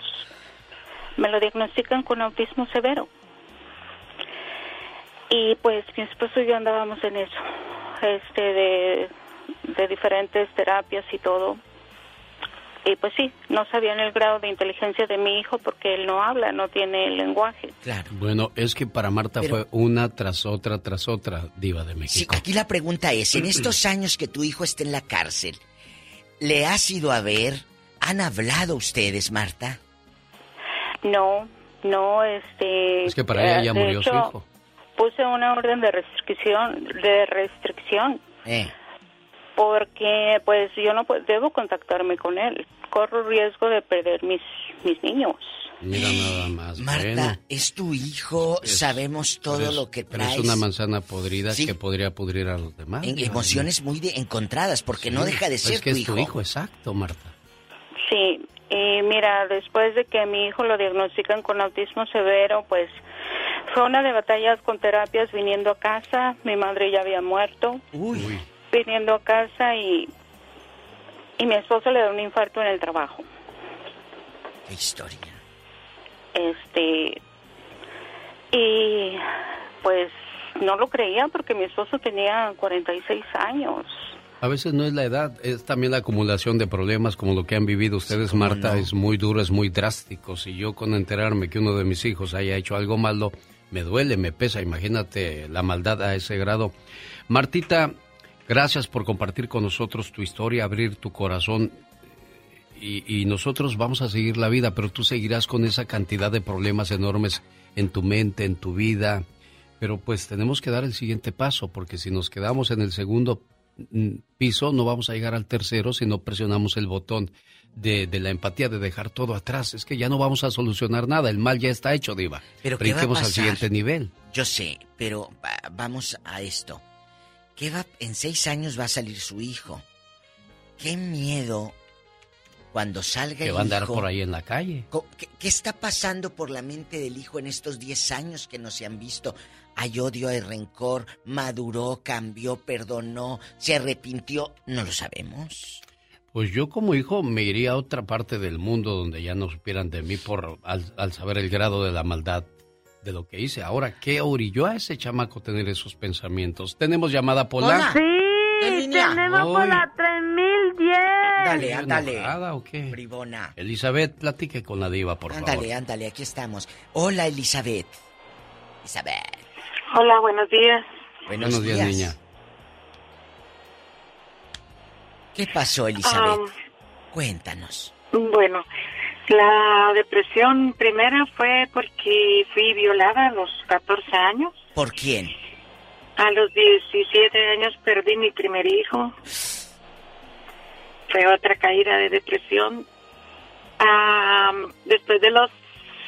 me lo diagnostican con autismo severo. Y pues mi esposo y yo andábamos en eso, este, de, de diferentes terapias y todo y pues sí, no sabían el grado de inteligencia de mi hijo porque él no habla, no tiene el lenguaje. Claro. Bueno, es que para Marta fue una tras otra tras otra diva de México. Sí, aquí la pregunta es, en <clears throat> estos años que tu hijo esté en la cárcel, ¿le has ido a ver? ¿Han hablado ustedes, Marta? No, no, este... Es que para ella ya murió su hijo. Puse una orden de restricción, de restricción. Eh. Porque, pues, yo no debo contactarme con él corro riesgo de perder mis, mis niños. Mira nada más. Marta, es tu hijo, sabemos todo lo que traes. Pero es una manzana podrida que podría pudrir a los demás. En emociones muy encontradas, porque no deja de ser es que tu es hijo. tu hijo, exacto, Marta. Sí, y mira, después de que mi hijo lo diagnostican con autismo severo, pues fue una de batallas con terapias viniendo a casa. Mi madre ya había muerto. Uy. Viniendo a casa y y mi esposo le da un infarto en el trabajo. ¿Qué historia? Este, y pues no lo creía porque mi esposo tenía 46 años. A veces no es la edad, es también la acumulación de problemas como lo que han vivido ustedes, Marta, es muy duro, es muy drástico. Si yo con enterarme que uno de mis hijos haya hecho algo malo, me duele, me pesa, imagínate la maldad a ese grado. Martita, Gracias por compartir con nosotros tu historia, abrir tu corazón. Y, nosotros vamos a seguir la vida, pero tú seguirás con esa cantidad de problemas enormes en tu mente, en tu vida. Pero pues tenemos que dar el siguiente paso, porque si nos quedamos en el segundo mm, piso, no vamos a llegar al tercero si no presionamos el botón de, la empatía, de dejar todo atrás. Es que ya no vamos a solucionar nada, el mal ya está hecho, Diva. Pero ¿qué al siguiente nivel. Yo sé, pero vamos a esto. ¿Qué va, en seis años va a salir su hijo. Qué miedo cuando salga Que el va a andar hijo, por ahí en la calle. ¿qué, qué está pasando por la mente del hijo en estos 10 años que no se han visto? Hay odio, hay rencor, maduró, cambió, perdonó, se arrepintió, no lo sabemos. Pues yo como hijo me iría a otra parte del mundo donde ya no supieran de mí por al, al saber el grado de la maldad de lo que hice. Ahora, ¿qué orilló a ese chamaco tener esos pensamientos? ¿Tenemos llamada Pola? Sí, tenemos por Uy. la 3010. Ándale, ¿Estás ándale. enojada o qué? Bribona. Elizabeth, platique con la diva, por Ándale, favor. ándale, aquí estamos. Hola, Elizabeth. Elizabeth. Hola, buenos días. Buenos, Buenos días, niña. ¿Qué pasó, Elizabeth? Ah, Cuéntanos. bueno, la depresión primera fue porque fui violada a los 14 años. ¿Por quién? A los 17 años perdí mi primer hijo. Fue otra caída de depresión. Ah, después de los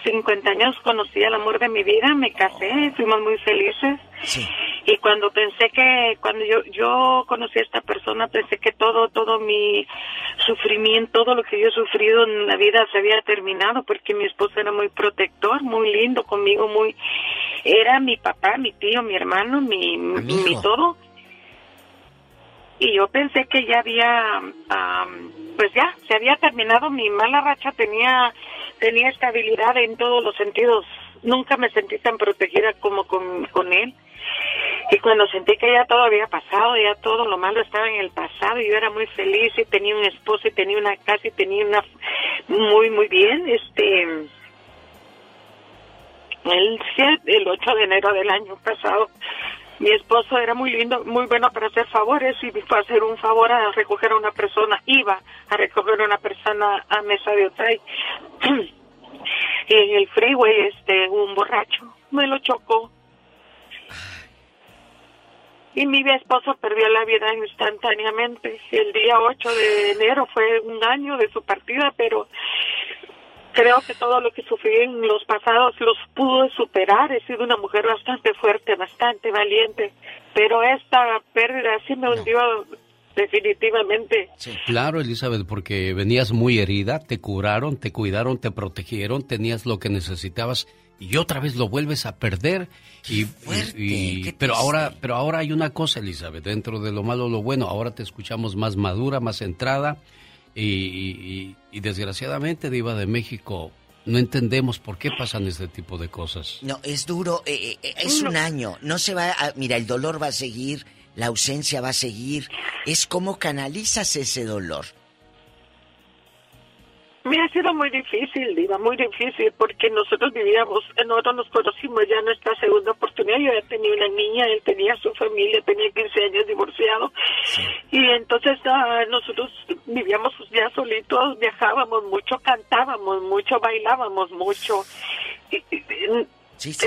50 años conocí al amor de mi vida, me casé, fuimos muy felices. Y cuando pensé que, cuando yo, yo conocí a esta persona, pensé que todo, todo mi sufrimiento, todo lo que yo he sufrido en la vida se había terminado porque mi esposo era muy protector, muy lindo conmigo, muy, era mi papá, mi tío, mi hermano, mi, mi todo. Y yo pensé que ya había, am, pues ya, se había terminado mi mala racha, tenía, tenía estabilidad en todos los sentidos. Nunca me sentí tan protegida como con, él. Y cuando sentí que ya todo había pasado, ya todo lo malo estaba en el pasado, y yo era muy feliz y tenía un esposo y tenía una casa y tenía una muy, muy bien, este, el, siete- el 8 de enero del año pasado, mi esposo era muy lindo, muy bueno para hacer favores y fue a hacer un favor a recoger a una persona, iba a recoger a una persona a Mesa de Otay. <clears throat> y en el freeway, este, un borracho me lo chocó. Y mi esposo perdió la vida instantáneamente. El día 8 de enero fue un año de su partida, pero creo que todo lo que sufrí en los pasados los pude superar. He sido una mujer bastante fuerte, bastante valiente, pero esta pérdida sí me hundió definitivamente. Claro, Elizabeth, porque venías muy herida, te curaron, te cuidaron, te protegieron, tenías lo que necesitabas y otra vez lo vuelves a perder. Y, y- y- pero ahora, pero ahora hay una cosa, Elizabeth, dentro de lo malo lo bueno, ahora te escuchamos más madura, más centrada y, y- y- y desgraciadamente, Diva de México, no entendemos por qué pasan este tipo de cosas. No, es duro, eh, eh, es un año, no se va a... Mira, el dolor va a seguir, la ausencia va a seguir, es cómo canalizas ese dolor. Me ha sido muy difícil, Diva, muy difícil, porque nosotros vivíamos, nosotros nos conocimos ya en nuestra segunda oportunidad. Yo ya tenía una niña, él tenía su familia, tenía 15 años divorciado. Y entonces ah, nosotros vivíamos ya solitos, viajábamos mucho, cantábamos mucho, bailábamos mucho. Y- y-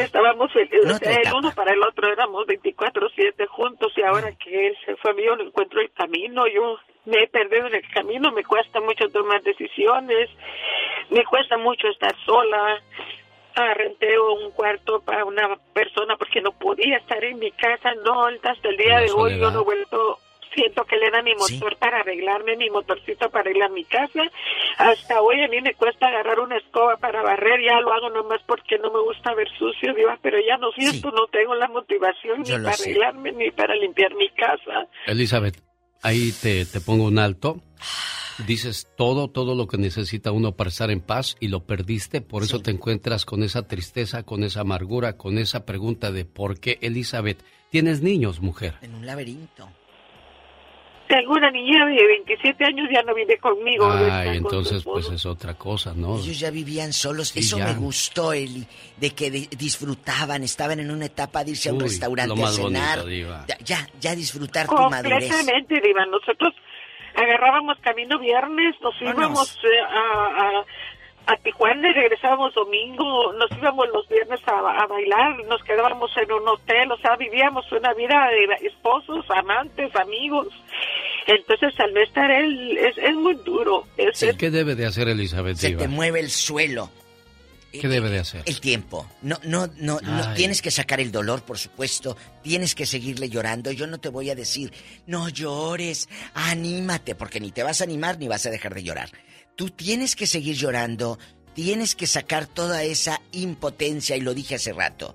Estábamos fel- No o te sea, el uno para el otro, éramos 24-7 juntos y ahora que él se fue, yo no encuentro el camino, yo me he perdido en el camino, me cuesta mucho tomar decisiones, me cuesta mucho estar sola. Ah, renté un cuarto para una persona porque no podía estar en mi casa, no, hasta el día de hoy yo no he vuelto, siento que le da mi motor para arreglarme, mi motorcito para arreglar mi casa. Hasta hoy a mí me cuesta agarrar una escoba para barrer, ya lo hago nomás porque no me gusta ver sucio, diva, pero ya no siento, no tengo la motivación Yo ni para sé. arreglarme ni para limpiar mi casa. Elizabeth, ahí te, te pongo un alto. Dices todo, todo lo que necesita uno para estar en paz y lo perdiste, por eso te encuentras con esa tristeza, con esa amargura, con esa pregunta de por qué Elizabeth. Tienes niños, mujer. En un laberinto. Tengo una niña de 27 años, ya no vive conmigo. Ay, entonces pues es otra cosa, ¿no? Ellos ya vivían solos. Sí, Eso ya. me gustó, Eli, de que de- disfrutaban, estaban en una etapa de irse a un Uy, restaurante lo a cenar. bonito, Diva. ya, ya, ya disfrutar tu madurez. Completamente, Diva. Nosotros agarrábamos camino viernes, nos íbamos eh, a, a, a Tijuana y regresábamos domingo, nos íbamos los viernes a, a bailar, nos quedábamos en un hotel, o sea, vivíamos una vida de esposos, amantes, amigos. Entonces, al no estar él, es, es muy duro. Es, es- ¿Qué debe de hacer Elizabeth Se Diva? te mueve el suelo. ¿Qué debe de hacer? El tiempo. No, no, no, no. Tienes que sacar el dolor, por supuesto. Tienes que seguirle llorando. Yo no te voy a decir, no llores, anímate, porque ni te vas a animar ni vas a dejar de llorar. Tú tienes que seguir llorando, tienes que sacar toda esa impotencia, y lo dije hace rato.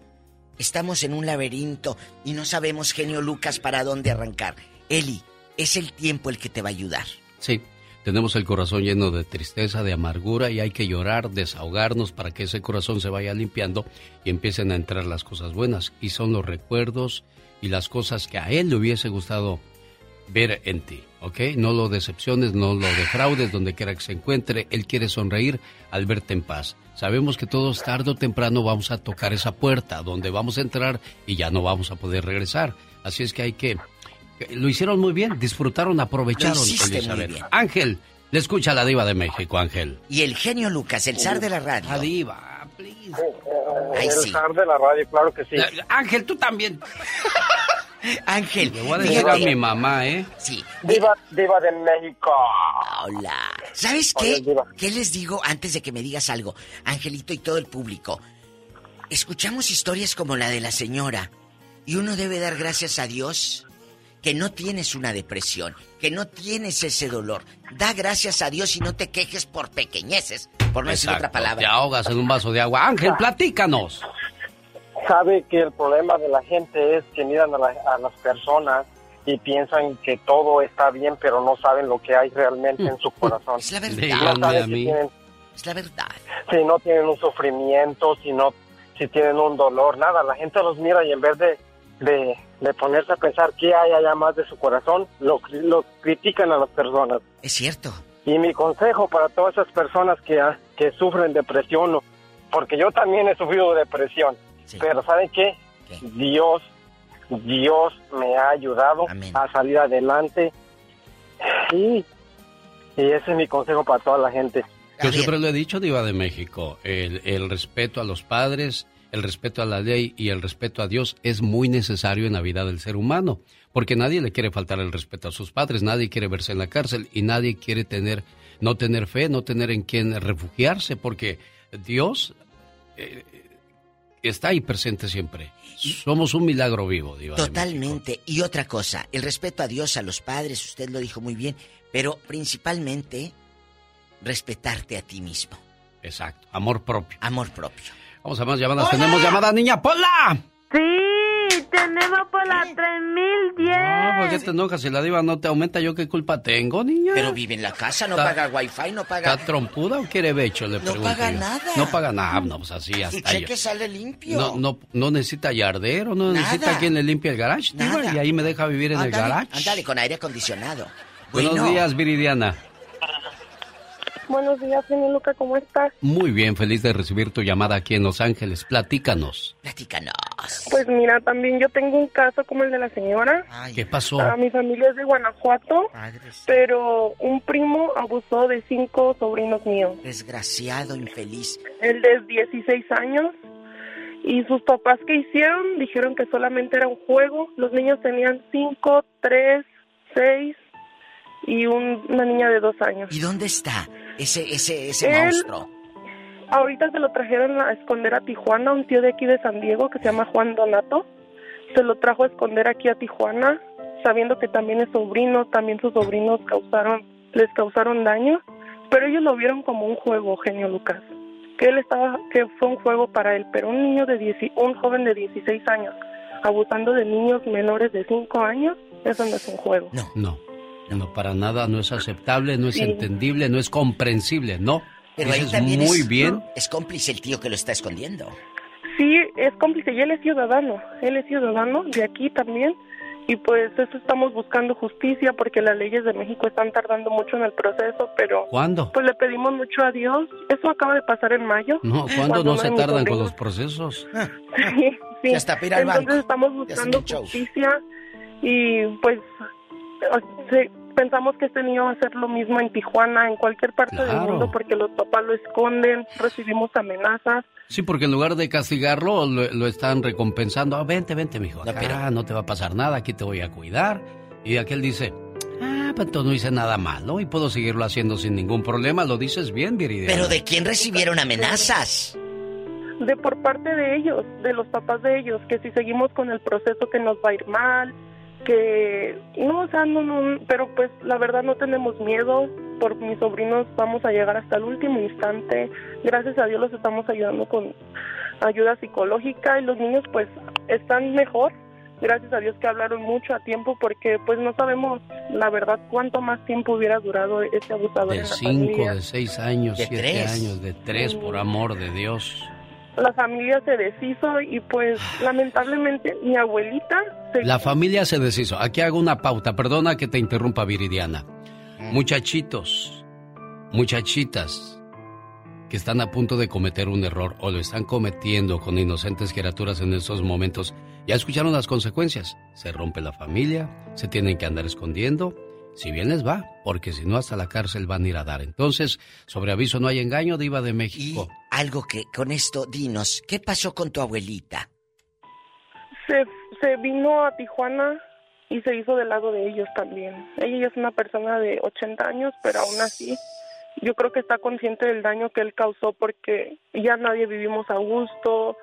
Estamos en un laberinto y no sabemos, genio Lucas, para dónde arrancar. Eli, es el tiempo el que te va a ayudar. Sí, tenemos el corazón lleno de tristeza, de amargura y hay que llorar, desahogarnos para que ese corazón se vaya limpiando y empiecen a entrar las cosas buenas. Y son los recuerdos y las cosas que a él le hubiese gustado ver en ti, ¿ok? No lo decepciones, no lo defraudes donde quiera que se encuentre. Él quiere sonreír al verte en paz. Sabemos que todos tarde o temprano vamos a tocar esa puerta donde vamos a entrar y ya no vamos a poder regresar. Así es que hay que... Lo hicieron muy bien, disfrutaron, aprovecharon. Elizabeth. Ángel, le escucha a la diva de México, Ángel. Y el genio Lucas, el zar de la radio. La diva, please. Ay, el sí. zar de la radio, claro que sí. Ángel, tú también. <laughs> <laughs> Ángel, Le voy a decir a mi mamá, ¿eh? Sí. Diva, diva de México. Hola. ¿Sabes qué? ¿Qué les digo antes de que me digas algo? Angelito y todo el público. Escuchamos historias como la de la señora y uno debe dar gracias a Dios que no tienes una depresión, que no tienes ese dolor. Da gracias a Dios y no te quejes por pequeñeces, por no decir otra Exacto, Te palabra. ahogas en un vaso de agua. Ángel, platícanos. Sabe que el problema de la gente es que miran a, la- a las personas y piensan que todo está bien, pero no saben lo que hay realmente en su <laughs> corazón. Es la No saben a si tienen- Es la verdad. si no tienen un sufrimiento, si no si tienen un dolor, nada. La gente los mira y en vez de, de, de ponerse a pensar qué hay allá más de su corazón, lo, lo critican a las personas. Es cierto. Y mi consejo para todas esas personas que, ah, que sufren depresión, o- porque yo también he sufrido depresión, pero ¿saben qué? Dios, Dios me ha ayudado a salir adelante. Y, y ese es mi consejo para toda la gente. Yo siempre lo he dicho, Diva de México, el, el respeto a los padres, el respeto a la ley y el respeto a Dios es muy necesario en la vida del ser humano, porque nadie le quiere faltar el respeto a sus padres, nadie quiere verse en la cárcel y nadie quiere tener, no tener fe, no tener en quién refugiarse, porque Dios eh, está ahí presente siempre. Somos un milagro vivo, Diva. Totalmente. Y otra cosa, el respeto a Dios, a los padres, usted lo dijo muy bien, pero principalmente respetarte a ti mismo. Exacto, amor propio. Amor propio. Vamos a más llamadas. Tenemos llamada, niña Pola. Sí, tenemos por la 3010. Ah, ¿por qué te enojas? Si la diva no te aumenta, ¿yo qué culpa tengo, niña? Pero vive en la casa, no Está- paga wifi, no paga... ¿Está trompuda o quiere becho? Le No pregunto paga yo. nada. No paga nada, no, pues así Su hasta yo. cheque sale limpio. No, no, no necesita yardero, no Nada. necesita quien le limpie el garage, diva, y ahí me deja vivir en el Ándale, garage. ándale, con aire acondicionado. Buenos Bueno. días, Viridiana. Buenos días, señor Luca, ¿cómo estás? Muy bien, feliz de recibir tu llamada aquí en Los Ángeles. Platícanos. Platícanos. Pues mira, también yo tengo un caso como el de la señora. ¿Qué pasó? Ah, mi familia es de Guanajuato, pero un primo abusó de cinco sobrinos míos. Desgraciado, infeliz. Él de 16 años. Y sus papás que hicieron dijeron que solamente era un juego. Los niños tenían 5, 3, 6 y un- una niña de 2 años. ¿Y dónde está ese, ese, ese Él- monstruo? Ahorita se lo trajeron a esconder a Tijuana, un tío de aquí de San Diego que se llama Juan Donato. Se lo trajo a esconder aquí a Tijuana, sabiendo que también es sobrino, también sus sobrinos causaron, les causaron daño, pero ellos lo vieron como un juego, genio Lucas. Que él estaba, que fue un juego para él, pero un niño de 10, un joven de 16 años, abusando de niños menores de 5 años, eso no es un juego. No. No, no, para nada, no es aceptable, no es Sí. entendible, no es comprensible, no. Pero ahí también muy es, bien. es cómplice el tío que lo está escondiendo. Sí, es cómplice y él es ciudadano, él es ciudadano de aquí también y pues eso estamos buscando justicia porque las leyes de México están tardando mucho en el proceso, pero ¿Cuándo? pues le pedimos mucho a Dios. Eso acaba de pasar en mayo. No, ¿cuándo cuando no se tardan con los procesos? <laughs> Sí, sí. Ya está, para ir al Entonces banco. estamos buscando justicia y pues pensamos que este niño va a hacer lo mismo en Tijuana, en cualquier parte del mundo porque los papás lo esconden, recibimos amenazas. Sí, porque en lugar de castigarlo, lo, lo están recompensando. Ah, vente, vente, mijo. Acá no te va a pasar nada, aquí te voy a cuidar. Y aquel dice, ah, pues entonces no hice nada malo y puedo seguirlo haciendo sin ningún problema. Lo dices bien, Viridiana. ¿Pero de quién recibieron amenazas? de por parte de ellos, de los papás de ellos, que si seguimos con el proceso que nos va a ir mal, que no, o sea, no, no, pero pues la verdad no tenemos miedo, por mis sobrinos vamos a llegar hasta el último instante. Gracias a Dios los estamos ayudando con ayuda psicológica y los niños pues están mejor. Gracias a Dios que hablaron mucho a tiempo porque pues no sabemos la verdad cuánto más tiempo hubiera durado ese abusador. De en la cinco, familia. de seis años, De siete tres. años, de tres, por amor de Dios. La familia se deshizo y pues lamentablemente mi abuelita se La familia se deshizo. Aquí hago una pauta. Perdona que te interrumpa, Viridiana. Muchachitos, muchachitas que están a punto de cometer un error o lo están cometiendo con inocentes criaturas en estos momentos, ya escucharon las consecuencias. Se rompe la familia, se tienen que andar escondiendo. Si bien les va, porque si no hasta la cárcel van a ir a dar. Entonces, sobre aviso no hay engaño, diva de México. Algo que con esto, dinos, ¿qué pasó con tu abuelita? se, se vino a Tijuana y se hizo del lado de ellos también. Ella es una persona de 80 años, pero aún así yo creo que está consciente del daño que él causó porque ya nadie vivimos a gusto.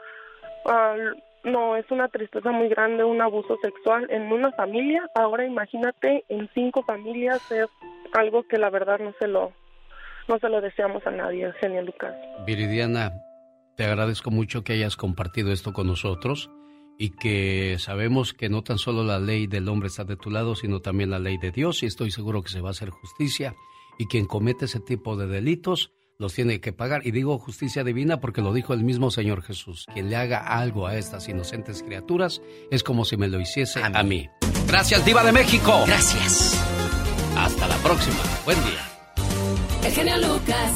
Ah, no, es una tristeza muy grande, un abuso sexual en una familia. Ahora imagínate en cinco familias es algo que la verdad no se lo no se lo deseamos a nadie, Eugenio Lucas. Viridiana, te agradezco mucho que hayas compartido esto con nosotros y que sabemos que no tan solo la ley del hombre está de tu lado, sino también la ley de Dios y estoy seguro que se va a hacer justicia y quien comete ese tipo de delitos los tiene que pagar. Y digo justicia divina porque lo dijo el mismo Señor Jesús. Quien le haga algo a estas inocentes criaturas es como si me lo hiciese a mí. Gracias, Diva de México. Gracias. Hasta la próxima. Buen día. El genio Lucas.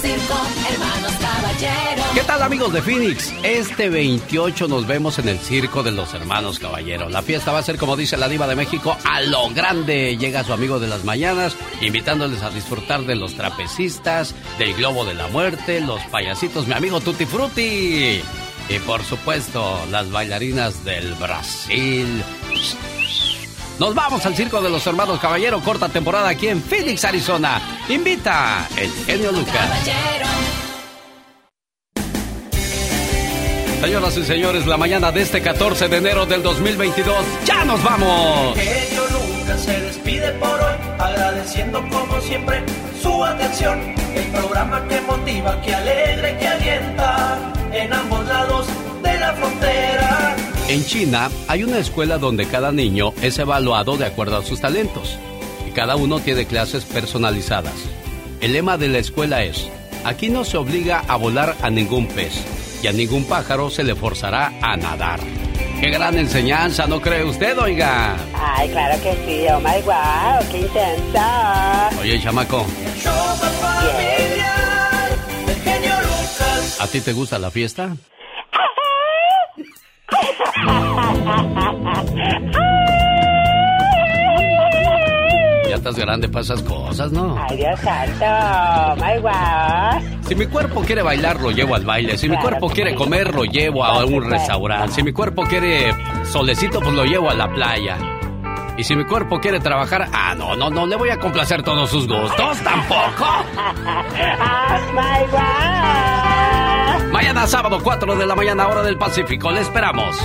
Circo, hermanos caballeros. ¿Qué tal amigos de Phoenix? Este 28 nos vemos en el Circo de los Hermanos Caballeros. La fiesta va a ser, como dice la diva de México, a lo grande. Llega su amigo de las mañanas, invitándoles a disfrutar de los trapecistas, del globo de la muerte, los payasitos, mi amigo Tutti Frutti. Y por supuesto, las bailarinas del Brasil. Nos vamos al Circo de los Hermanos Caballeros, corta temporada aquí en Phoenix, Arizona. Invita el genio Lucas. Señoras y señores, la mañana de este 14 de enero del 2022, ¡ya nos vamos! Genio Lucas se despide por hoy, agradeciendo como siempre su atención. El programa que motiva, que alegra y que alienta en ambos lados de la frontera. En China hay una escuela donde cada niño es evaluado de acuerdo a sus talentos y cada uno tiene clases personalizadas. El lema de la escuela es, aquí no se obliga a volar a ningún pez y a ningún pájaro se le forzará a nadar. ¡Qué gran enseñanza, ¿no cree usted, oiga? Ay, claro que sí. Oh my wow, qué intensa. Oye, chamaco, Lucas. ¿a ti te gusta la fiesta? Ya estás grande para esas cosas, ¿no? Ay, Dios santo. My wow. Si mi cuerpo quiere bailar, lo llevo al baile. Si mi cuerpo quiere sí. comer, lo llevo a un restaurante. Si mi cuerpo quiere solecito, pues lo llevo a la playa. Y si mi cuerpo quiere trabajar, ah, no, no, no le voy a complacer todos sus gustos, tampoco. Oh <laughs> my wow. Mañana sábado, 4 de la mañana, hora del Pacífico, le esperamos.